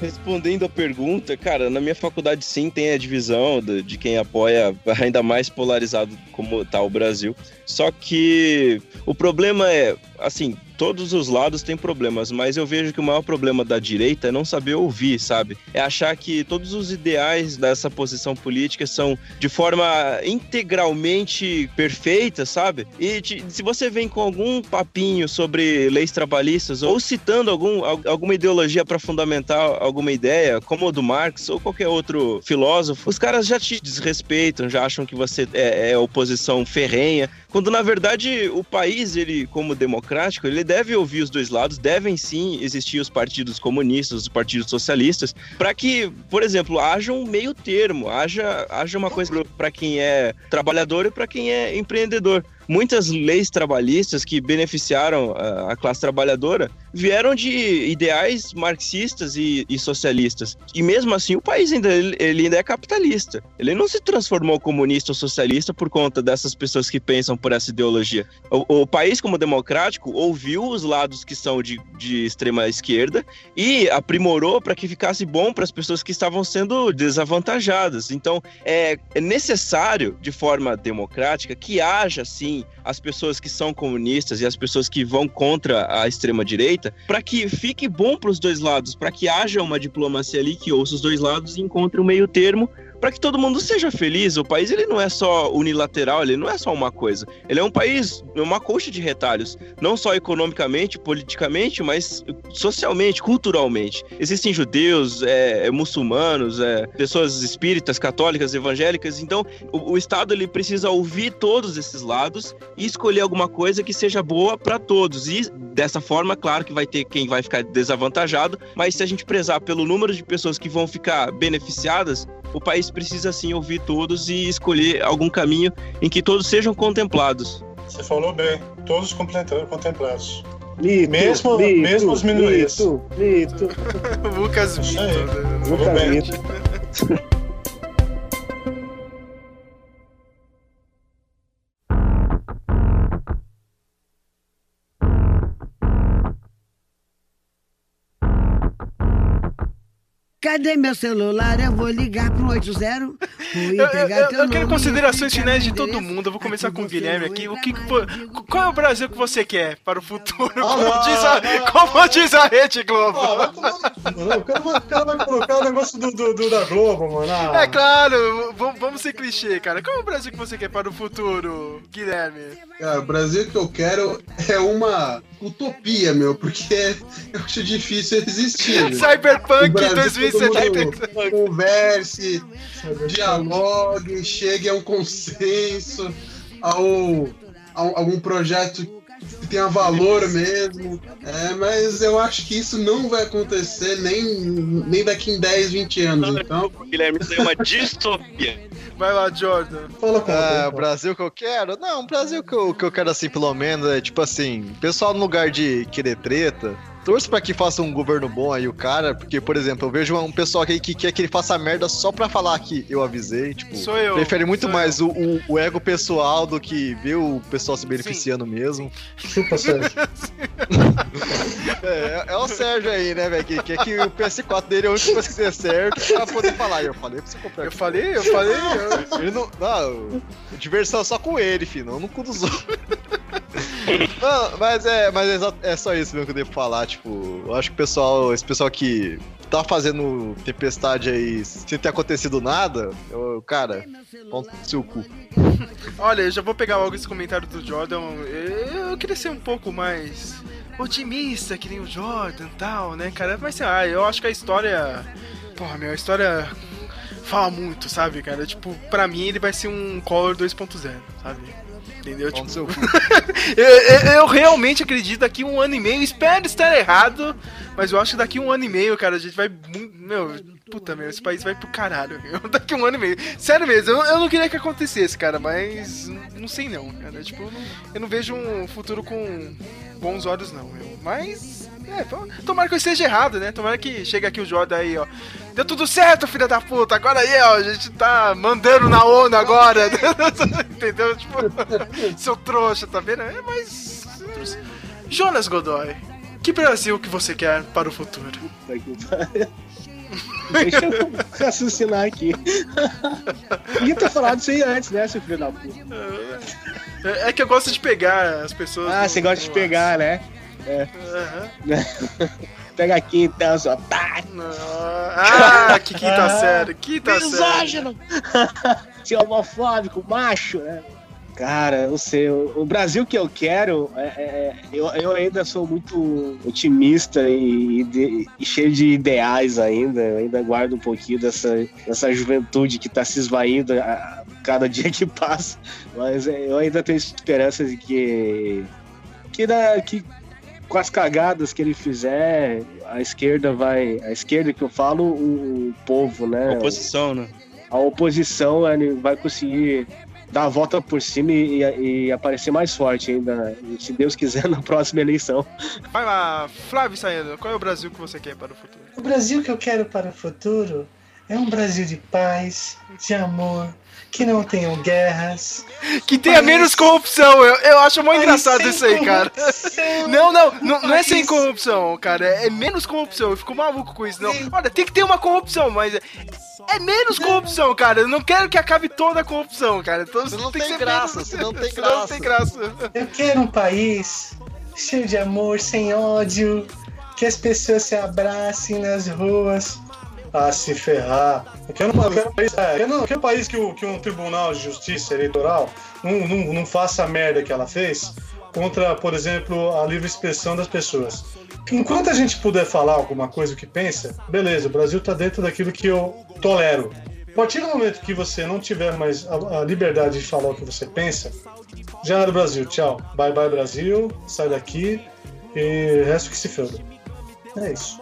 Respondendo a pergunta, cara, na minha faculdade sim tem a divisão de, de quem apoia, (laughs) ainda mais polarizado como tá o Brasil. Só que o problema é, assim, todos os lados têm problemas, mas eu vejo que o maior problema da direita é não saber ouvir, sabe? É achar que todos os ideais dessa posição política são de forma integralmente perfeita, sabe? E te- se você vem com algum papinho sobre leis trabalhistas ou citando algum, al- alguma ideologia para fundamentar alguma ideia, como o do Marx ou qualquer outro filósofo, os caras já te desrespeitam, já acham que você é, é oposição ferrenha, quando na verdade o país, ele como democrático, ele deve ouvir os dois lados, devem sim existir os partidos comunistas, os partidos socialistas, para que, por exemplo, haja um meio termo, haja, haja uma coisa para quem é trabalhador e para quem é empreendedor. Muitas leis trabalhistas que beneficiaram a, a classe trabalhadora vieram de ideais marxistas e, e socialistas. E mesmo assim, o país ainda, ele ainda é capitalista. Ele não se transformou comunista ou socialista por conta dessas pessoas que pensam por essa ideologia. O, o país, como democrático, ouviu os lados que são de, de extrema esquerda e aprimorou para que ficasse bom para as pessoas que estavam sendo desavantajadas. Então, é, é necessário, de forma democrática, que haja, sim, as pessoas que são comunistas e as pessoas que vão contra a extrema-direita, para que fique bom para os dois lados, para que haja uma diplomacia ali que ouça os dois lados e encontre um meio termo para que todo mundo seja feliz. O país ele não é só unilateral, ele não é só uma coisa. Ele é um país, uma coxa de retalhos, não só economicamente, politicamente, mas socialmente, culturalmente. Existem judeus, é, é, muçulmanos, é, pessoas espíritas, católicas, evangélicas. Então, o, o Estado ele precisa ouvir todos esses lados e escolher alguma coisa que seja boa para todos. E dessa forma, claro que vai ter quem vai ficar desavantajado, mas se a gente prezar pelo número de pessoas que vão ficar beneficiadas, o país precisa sim ouvir todos e escolher algum caminho em que todos sejam contemplados. Você falou bem, todos contemplados. Lito, mesmo, Lito, mesmo as minorias. Lito, Lito. (laughs) Lucas Isso aí. Vitor. (laughs) Cadê meu celular? Eu vou ligar pro 80. Eu, eu, eu, eu quero considerações finais de todo mundo. Eu vou começar com o Guilherme aqui. O que, qual é o Brasil que você quer para o futuro? Ah, como, não, diz a, não, como diz a Rede Globo. Não, o, cara vai, o cara vai colocar o negócio do, do- do- da Globo, mano. Ah, É claro, vamos, ser clichê, cara. Qual é o Brasil que você quer para o futuro, Guilherme? Cara, o Brasil que eu quero é uma utopia, meu, porque eu acho difícil existir. (laughs) Cyberpunk O Brasil, 2077. todo mundo Converse, dialogue, chegue a um consenso, ao, a algum projeto que tenha valor mesmo. É, mas eu acho que isso não vai acontecer nem, nem daqui em 10, 20 anos. Então, Guilherme, isso é uma distopia. (laughs) Vai lá, Jordan. Fala Ah, o Brasil que eu quero? Não, o Brasil que eu, que eu quero, assim, pelo menos, é tipo assim, pessoal no lugar de querer treta, torço pra que faça um governo bom aí o cara, porque, por exemplo, eu vejo um pessoal aqui que quer que ele faça merda só pra falar que eu avisei, tipo, Sou eu, prefere muito sou mais o, o- o ego pessoal do que ver o pessoal se beneficiando mesmo. Chupa, Sérgio. É, é o Sérgio aí, né, velho, que quer que o PS4 dele é a única coisa que dê certo pra poder falar. Eu falei pra você comprar. Eu falei, eu falei. eu- Ele não. Não, diversão só com ele, filho, não no cu dos outros. (laughs) Não, mas é, mas é, só- é só isso mesmo que eu devo falar, tipo, eu acho que o pessoal, esse pessoal que tá fazendo tempestade aí sem ter acontecido nada, eu, cara, ponto seu cu. Olha, eu já vou pegar logo esse comentário do Jordan. Eu, eu queria ser um pouco mais otimista, que nem o Jordan e tal, né, cara? Mas sei lá, eu acho que a história. Porra, meu, a história fala muito, sabe, cara? Tipo, pra mim ele vai ser um Color 2.0, sabe? Entendeu? Tipo, (laughs) eu, eu- realmente acredito daqui um ano e meio, espero estar errado, mas eu acho que daqui um ano e meio, cara, a gente vai. Meu, puta, meu, esse país vai pro caralho, meu. (laughs) Daqui um ano e meio. Sério mesmo, eu, eu não queria que acontecesse, cara, mas não sei não, cara. Tipo, eu não, eu não vejo um futuro com bons olhos, não, meu. Mas. É, to- tomara que eu esteja errado, né? Tomara que chegue aqui o Jordan aí, ó. Deu tudo certo, filha da puta. Agora aí, ó, a gente tá mandando na ONU agora. (laughs) Entendeu? Tipo, (laughs) seu trouxa, tá vendo? É, mas. Jonas Godoy, que Brasil que você quer para o futuro? Deixa eu raciocinar aqui. (laughs) Podia ter falado isso aí antes, né, seu filho da puta? É é que eu gosto de pegar as pessoas. Ah, no- você gosta de pegar, né? É. Aham. Pega aqui então, só. Pá! Ah, que quinta série, quinta série. Misógino! (laughs) Seu homofóbico, macho, né? Cara, eu sei, o Brasil que eu quero, é, é- eu, eu ainda sou muito otimista e, ide- e cheio de ideais ainda, eu ainda guardo um pouquinho dessa, dessa juventude que tá se esvaindo a, a cada (laughs) dia que passa, mas é, eu ainda tenho esperança de que, que, da, que com as cagadas que ele fizer, a esquerda vai. A esquerda que eu falo, o, o povo, né? Oposição, né? A oposição ele vai conseguir dar a volta por cima e, e aparecer mais forte ainda, se Deus quiser, (laughs) na próxima eleição. Vai lá, Flávio Saindo, qual é o Brasil que você quer para o futuro? O Brasil que eu quero para o futuro é um Brasil de paz, de amor, que não tenham guerras. Que tenha menos corrupção, eu, eu acho muito engraçado isso aí, cara. Não, não, não, não é sem corrupção, cara, é menos corrupção, eu fico maluco com isso, não. Olha, tem que ter uma corrupção, mas é, é menos corrupção, cara, eu não quero que acabe toda a corrupção, cara. Então, Você não tem, tem graça, menos- você não tem senão não tem graça. Eu quero um país cheio de amor, sem ódio, que as pessoas se abracem nas ruas. Ah, se ferrar. Eu quero, eu quero é, eu um país que, o- que um tribunal de justiça eleitoral não, não, não faça a merda que ela fez contra, por exemplo, a livre expressão das pessoas. Enquanto a gente puder falar alguma coisa que pensa, beleza, o Brasil tá dentro daquilo que eu tolero. A partir do momento que você não tiver mais a, a liberdade de falar o que você pensa, já era o Brasil. Tchau. Bye bye Brasil, sai daqui e resto que se foda. É isso.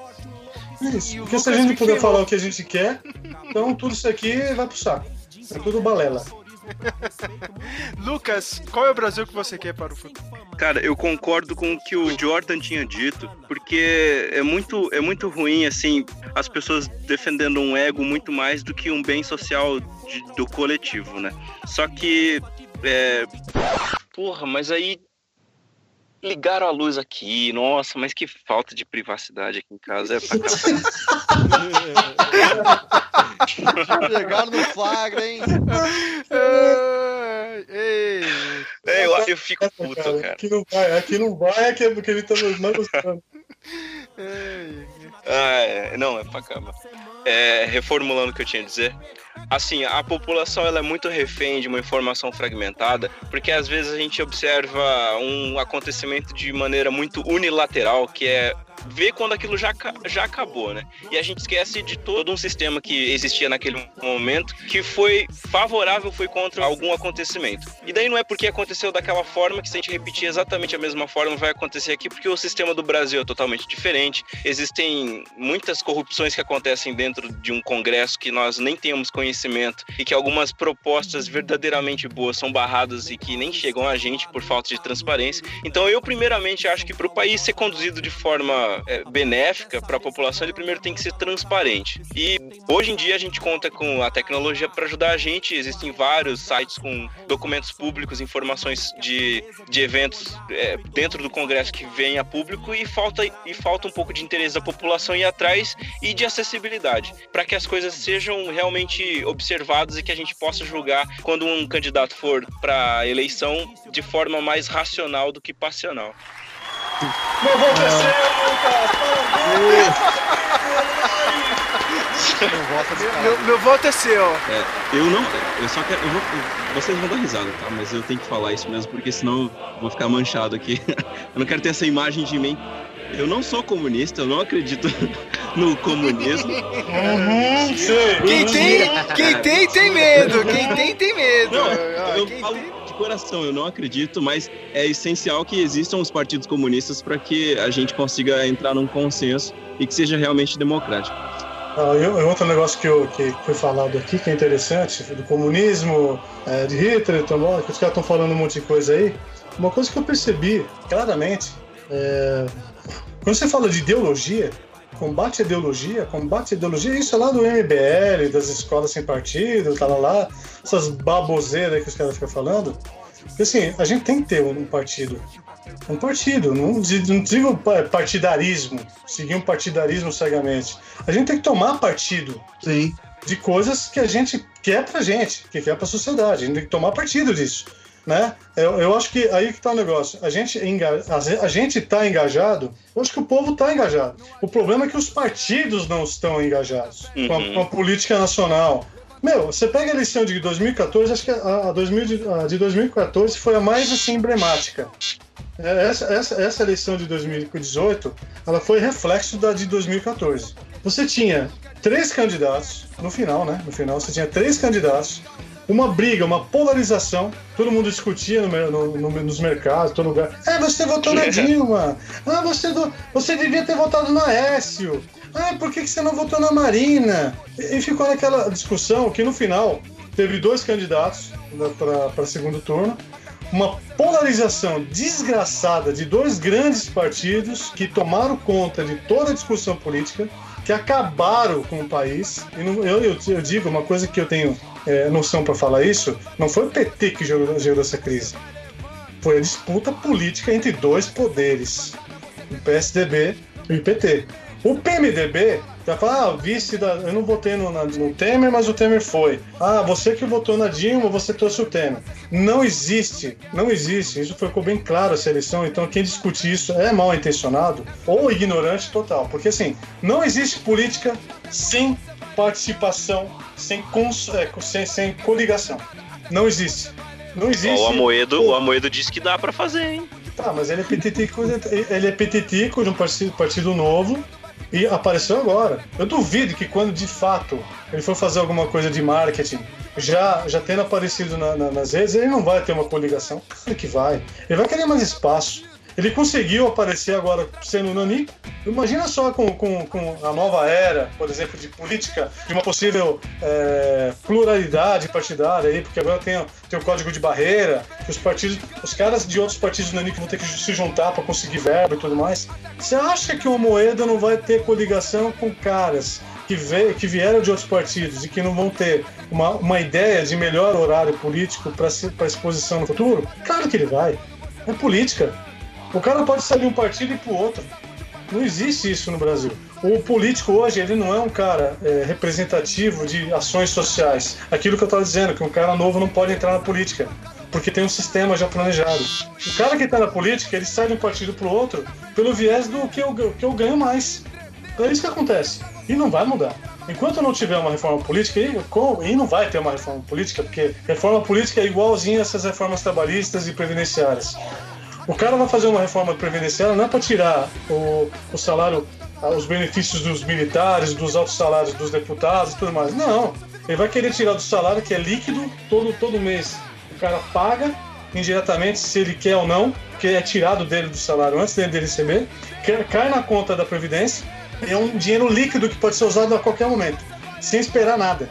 Isso. Porque se a gente puder falar o que a gente quer, então tudo isso aqui vai pro saco. É tudo balela. (laughs) Lucas, qual é o Brasil que você quer para o futuro? Cara, eu concordo com o que o Jordan tinha dito, porque é muito, é muito ruim, assim, as pessoas defendendo um ego muito mais do que um bem social de- do coletivo, né? Só que. É... Porra, mas aí. Ligaram a luz aqui. Nossa, mas que falta de privacidade aqui em casa. É (laughs) pra Chegaram no flagra, hein? É, eu, eu fico puto, cara. Aqui não vai, aqui não vai, aqui é porque ele tá não gostando. Ah, é, não, é pra cama. É, reformulando o que eu tinha a dizer. Assim, a população ela é muito refém de uma informação fragmentada, porque às vezes a gente observa um acontecimento de maneira muito unilateral, que é ver quando aquilo já, já acabou, né? E a gente esquece de todo um sistema que existia naquele momento que foi favorável, foi contra algum acontecimento. E daí não é porque aconteceu daquela forma que se a gente repetir exatamente a mesma forma vai acontecer aqui, porque o sistema do Brasil é totalmente diferente. Existem muitas corrupções que acontecem dentro de um congresso que nós nem temos conhecimento e que algumas propostas verdadeiramente boas são barradas e que nem chegam a gente por falta de transparência. Então eu primeiramente acho que para o país ser conduzido de forma é, benéfica para a população, ele primeiro tem que ser transparente. E hoje em dia a gente conta com a tecnologia para ajudar a gente. Existem vários sites com documentos públicos, informações de, de eventos é, dentro do Congresso que vêm a público e falta, e falta um pouco de interesse da população ir atrás e de acessibilidade para que as coisas sejam realmente observadas e que a gente possa julgar quando um candidato for para eleição de forma mais racional do que passional. Meu voto é seu, Lucas! Meu, meu, meu voto é seu. É, eu não. Eu só quero. Eu vou, vocês vão dar risada, tá? Mas eu tenho que falar isso mesmo, porque senão eu vou ficar manchado aqui. (laughs) Eu não quero ter essa imagem de mim. Eu não sou comunista, eu não acredito (laughs) no comunismo. Uhum. Quem tem, quem tem, tem medo. Quem tem, tem medo. Não, Ah, eu quem falo tem- coração, eu não acredito, mas é essencial que existam os partidos comunistas para que a gente consiga entrar num consenso e que seja realmente democrático. Ah, e outro negócio que, eu, que foi falado aqui, que é interessante, do comunismo, é, de Hitler, então, que os caras estão falando um monte de coisa aí. Uma coisa que eu percebi claramente, é, quando você fala de ideologia, combate à ideologia, combate à ideologia, isso é lá do MBL, das escolas sem partido, tá lá, lá essas baboseiras que os caras ficam falando. Porque assim, a gente tem que ter um partido. Um partido, não não digo pa- partidarismo, seguir um partidarismo cegamente. A gente tem que tomar partido Sim. de coisas que a gente quer pra gente, que quer pra sociedade. A gente tem que tomar partido disso. Né? Eu, eu acho que aí que tá o negócio. A gente, enga- a, gente tá engajado, eu acho que o povo tá engajado. O problema é que os partidos não estão engajados com, a, Uhum. com a política nacional. Meu, você pega a eleição de 2014, acho que a, a 2000 de, a de 2014 foi a mais assim, emblemática. É, Essa, essa, essa eleição de 2018, ela foi reflexo da de 2014. Você tinha três candidatos, no final, né? No final, você tinha três candidatos, uma briga, uma polarização, todo mundo discutia no, no- no- nos mercados, todo lugar. É, você votou na Dilma. Ah, você, vo- você devia ter votado no Aécio. Ah, por que, que você não votou na Marina? E, e ficou naquela discussão que no final teve dois candidatos para segundo turno uma polarização desgraçada de dois grandes partidos que tomaram conta de toda a discussão política, que acabaram com o país. E não- eu, eu, eu digo uma coisa que eu tenho é, noção para falar isso: não foi o PT que gerou, gerou essa crise, foi a disputa política entre dois poderes, o PSDB e o PT. O PMDB já fala, ah, vice da. Eu não votei no, no Temer, mas o Temer foi. Ah, você que votou na Dilma, você trouxe o Temer. Não existe, não existe. Isso ficou bem claro essa eleição. Então, quem discute isso é mal intencionado ou ignorante total. Porque, assim, não existe política sem participação, sem, cons, é, sem, sem coligação. Não existe. Não existe. O Amoedo, o Amoedo disse que dá pra fazer, hein? Tá, mas ele é petitico, ele é petitico de um partido, partido novo e apareceu agora. Eu duvido que quando de fato ele for fazer alguma coisa de marketing, já, já tendo aparecido na- na- nas redes, ele não vai ter uma coligação. Claro que vai. Ele vai querer mais espaço. Ele conseguiu aparecer agora sendo nanico. Imagina só com, com, com a nova era, por exemplo, de política, de uma possível é, pluralidade partidária aí, porque agora tem, tem o código de barreira, que os partidos, os caras de outros partidos nanico vão ter que se juntar para conseguir verba e tudo mais. Você acha que o Moeda não vai ter coligação com caras que, veio, que vieram de outros partidos e que não vão ter uma, uma ideia de melhor horário político para exposição no futuro? Claro que ele vai. É política. O cara pode sair de um partido e pro outro. Não existe isso no Brasil. O político hoje, ele não é um cara é, representativo de ações sociais. Aquilo que eu estava dizendo, que um cara novo não pode entrar na política, porque tem um sistema já planejado. O cara que está na política, ele sai de um partido para o outro pelo viés do que eu, que eu ganho mais. É isso que acontece. E não vai mudar. Enquanto não tiver uma reforma política, e, não vai ter uma reforma política, porque reforma política é igualzinha essas reformas trabalhistas e previdenciárias. O cara vai fazer uma reforma previdenciária não é para tirar o, o salário, os benefícios dos militares, dos altos salários dos deputados e tudo mais. Não. Ele vai querer tirar do salário que é líquido todo, todo mês. O cara paga indiretamente se ele quer ou não, que é tirado dele do salário antes dele receber, cai na conta da Previdência, é um dinheiro líquido que pode ser usado a qualquer momento, sem esperar nada.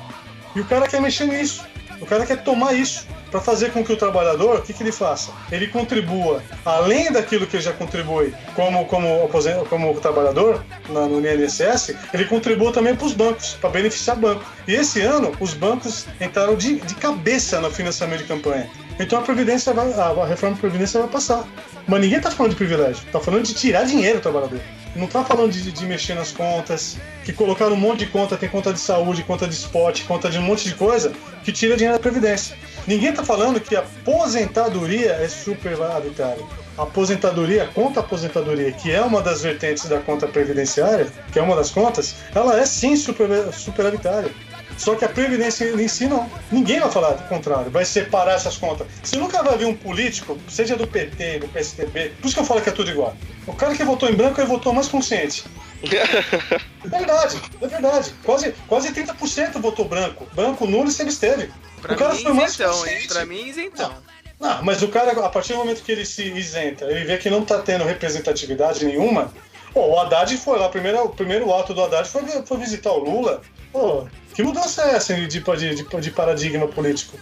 E o cara quer mexer nisso, o cara quer tomar isso para fazer com que o trabalhador, o que, que ele faça? Ele contribua, além daquilo que ele já contribui como, como, como trabalhador na, no INSS, ele contribua também para os bancos, para beneficiar banco. E esse ano, os bancos entraram de, de cabeça no financiamento de campanha. Então a Previdência vai, a reforma da Previdência vai passar. Mas ninguém está falando de privilégio, está falando de tirar dinheiro do trabalhador. Não está falando de, de, mexer nas contas, que colocaram um monte de conta, tem conta de saúde, conta de esporte, conta de um monte de coisa, que tira dinheiro da Previdência. Ninguém está falando que a aposentadoria é superavitária. A aposentadoria, a conta aposentadoria, que é uma das vertentes da conta previdenciária, que é uma das contas, ela é sim super, superavitária. Só que a Previdência em si não. Ninguém vai falar do contrário, vai separar essas contas. Você nunca vai ver um político, seja do PT, do PSDB, por isso que eu falo que é tudo igual. O cara que votou em branco, ele votou mais consciente. (laughs) é verdade, é verdade. Quase, quase 30% votou branco. Branco, nulo e se absteve. Pra o cara mim, foi mais isentão, consciente. hein? Pra mim, isentão. Não, mas o cara, a partir do momento que ele se isenta, ele vê que não tá tendo representatividade nenhuma. Pô, o Haddad foi lá, primeiro, o primeiro ato do Haddad foi, foi visitar o Lula. Pô, que mudança é essa de, de, de, de paradigma político?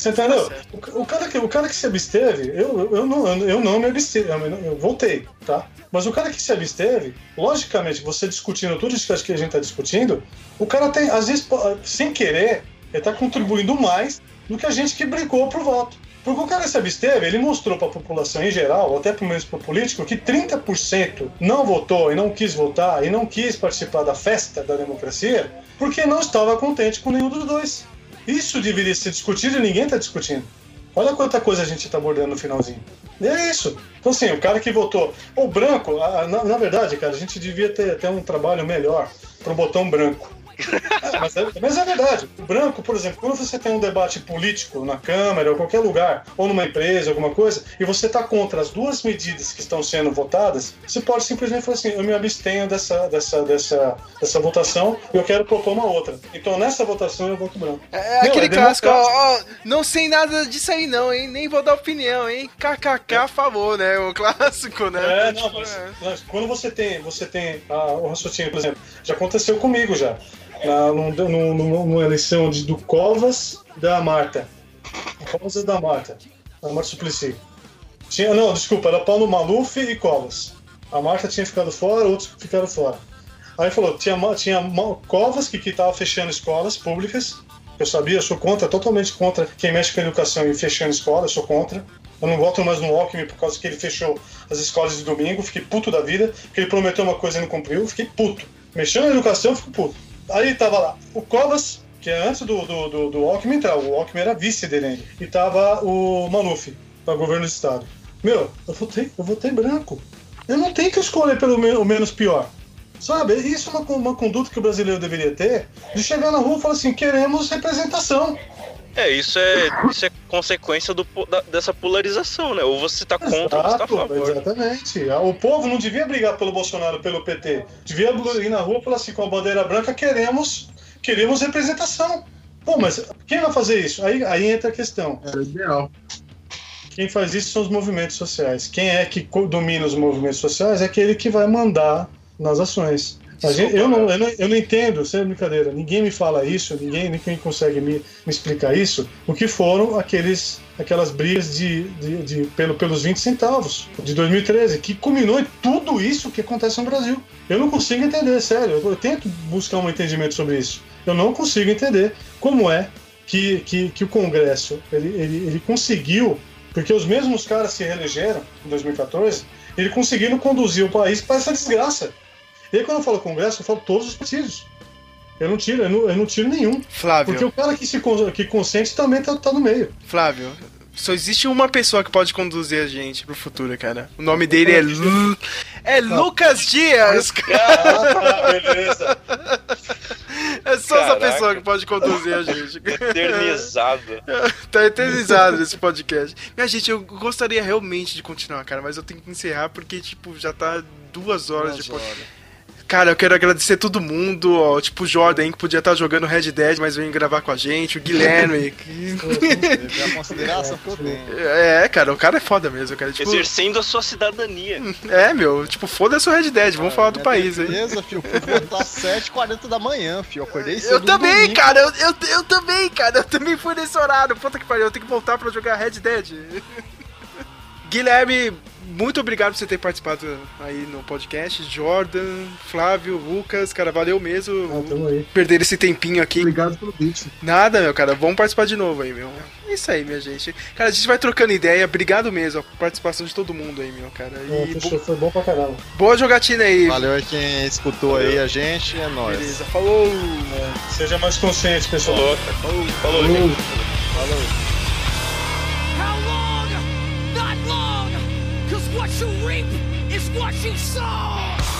Você entendeu? O, o, cara que, o cara que se absteve, eu, eu, não, eu não me absteve, eu, eu voltei, tá? Mas o cara que se absteve, logicamente, você discutindo tudo isso que a gente está discutindo, o cara tem, às vezes, sem querer, ele está contribuindo mais do que a gente que brigou pro voto. Porque o cara se absteve, ele mostrou para a população em geral, ou até pelo menos para o político, que 30% não votou e não quis votar e não quis participar da festa da democracia porque não estava contente com nenhum dos dois. Isso deveria ser discutido e ninguém está discutindo. Olha quanta coisa a gente está abordando no finalzinho. E é isso. Então, assim, o cara que votou. O branco, na, na verdade, cara, a gente devia ter até um trabalho melhor para o botão branco. É, (laughs) mas, é, mas, é, verdade. O branco, por exemplo, quando você tem um debate político na Câmara ou qualquer lugar, ou numa empresa, alguma coisa, e você está contra as duas medidas que estão sendo votadas, você pode simplesmente falar assim: eu me abstenho dessa, dessa, dessa, dessa votação e eu quero propor uma outra. Então nessa votação eu voto branco. É, é aquele é clássico, ó, ó, não sei nada disso aí não, hein? Nem vou dar opinião, hein? KKK a favor, né? O clássico, né? É, não, mas, mas quando você tem, você tem ah, o raciocínio, por exemplo, já aconteceu comigo já na, num, numa eleição de, do Covas da Marta. Covas é da Marta. A Marta Suplicy. Tinha, não, desculpa, era Paulo Maluf e Covas. A Marta tinha ficado fora, outros ficaram fora. Aí falou, tinha, tinha Covas que estava fechando escolas públicas. Eu sabia, eu sou contra, totalmente contra quem mexe com a educação e fechando escola, eu sou contra. Eu não voto mais no Alckmin por causa que ele fechou as escolas de domingo, fiquei puto da vida, porque ele prometeu uma coisa e não cumpriu, fiquei puto. Mexendo na educação, eu fico puto. Aí tava lá o Covas, que é antes do, do, do, do Alckmin entrar, o Alckmin era vice dele ainda. E tava o Maluf, para governo do estado. Meu, eu votei, eu votei branco. Eu não tenho que escolher pelo o menos pior. Sabe? Isso é uma, uma conduta que o brasileiro deveria ter de chegar na rua e falar assim: queremos representação. É, isso é, isso é consequência do, da, dessa polarização, né? Ou você tá contra Exato, ou você tá a favor. Exatamente. O povo não devia brigar pelo Bolsonaro, pelo PT. Devia ir na rua e falar assim, com a bandeira branca, queremos, queremos representação. Pô, mas quem vai fazer isso? Aí, aí entra a questão. É ideal. Quem faz isso são os movimentos sociais. Quem é que domina os movimentos sociais é aquele que vai mandar nas ações. Gente, eu, não, eu, não, eu não entendo, sem brincadeira, ninguém me fala isso, ninguém, ninguém consegue me, me explicar isso, o que foram aqueles, aquelas brigas de, de, de, pelo, pelos 20 centavos de 2013, que culminou em tudo isso que acontece no Brasil. Eu não consigo entender, sério, eu, eu tento buscar um entendimento sobre isso. Eu não consigo entender como é que, que, que o Congresso ele, ele, ele conseguiu, porque os mesmos caras se reelegeram em 2014 ele conseguindo conduzir o país para essa desgraça. E aí, quando eu falo Congresso, eu falo todos os partidos. Eu não tiro, eu não, eu não tiro nenhum. Flávio. Porque o cara que se que consente também tá, tá no meio. Flávio, só existe uma pessoa que pode conduzir a gente pro futuro, cara. O nome dele é Lu... É Lucas Dias, cara. beleza. É só essa Caraca. pessoa que pode conduzir a gente. (laughs) Eternizado. tá eternizado esse podcast. Minha gente, eu gostaria realmente de continuar, cara, mas eu tenho que encerrar porque, tipo, já tá duas horas de podcast. Cara, eu quero agradecer todo mundo, ó, tipo o Jordan que podia estar jogando Red Dead, mas veio gravar com a gente, o Guilherme. que- É a consideração que eu tenho. é, cara, o cara é foda mesmo, cara. Tipo, Exercendo a sua cidadania. (laughs) é, meu, tipo, foda-se o Red Dead, vamos falar do país aí. Beleza, filho. Fui voltar às 7h40 da manhã, filho. Eu acordei cedo. Eu também, domingo. cara, eu, eu, eu também, cara, eu também fui nesse horário. Puta que pariu, eu tenho que voltar pra jogar Red Dead. (laughs) Guilherme, muito obrigado por você ter participado aí no podcast. Jordan, Flávio, Lucas, cara, valeu mesmo perder esse tempinho aqui. Obrigado pelo beat. Nada, meu cara, vamos participar de novo aí, meu. É isso aí, minha gente. Cara, a gente vai trocando ideia. Obrigado mesmo, a participação de todo mundo aí, meu, cara. É, E fechou, foi bom pra caramba. boa jogatina aí. Valeu aí quem escutou aí a gente. É nóis. Beleza, falou. Seja mais consciente, pessoal. Falou, falou, falou, gente. Falou. What you reap is what you sow!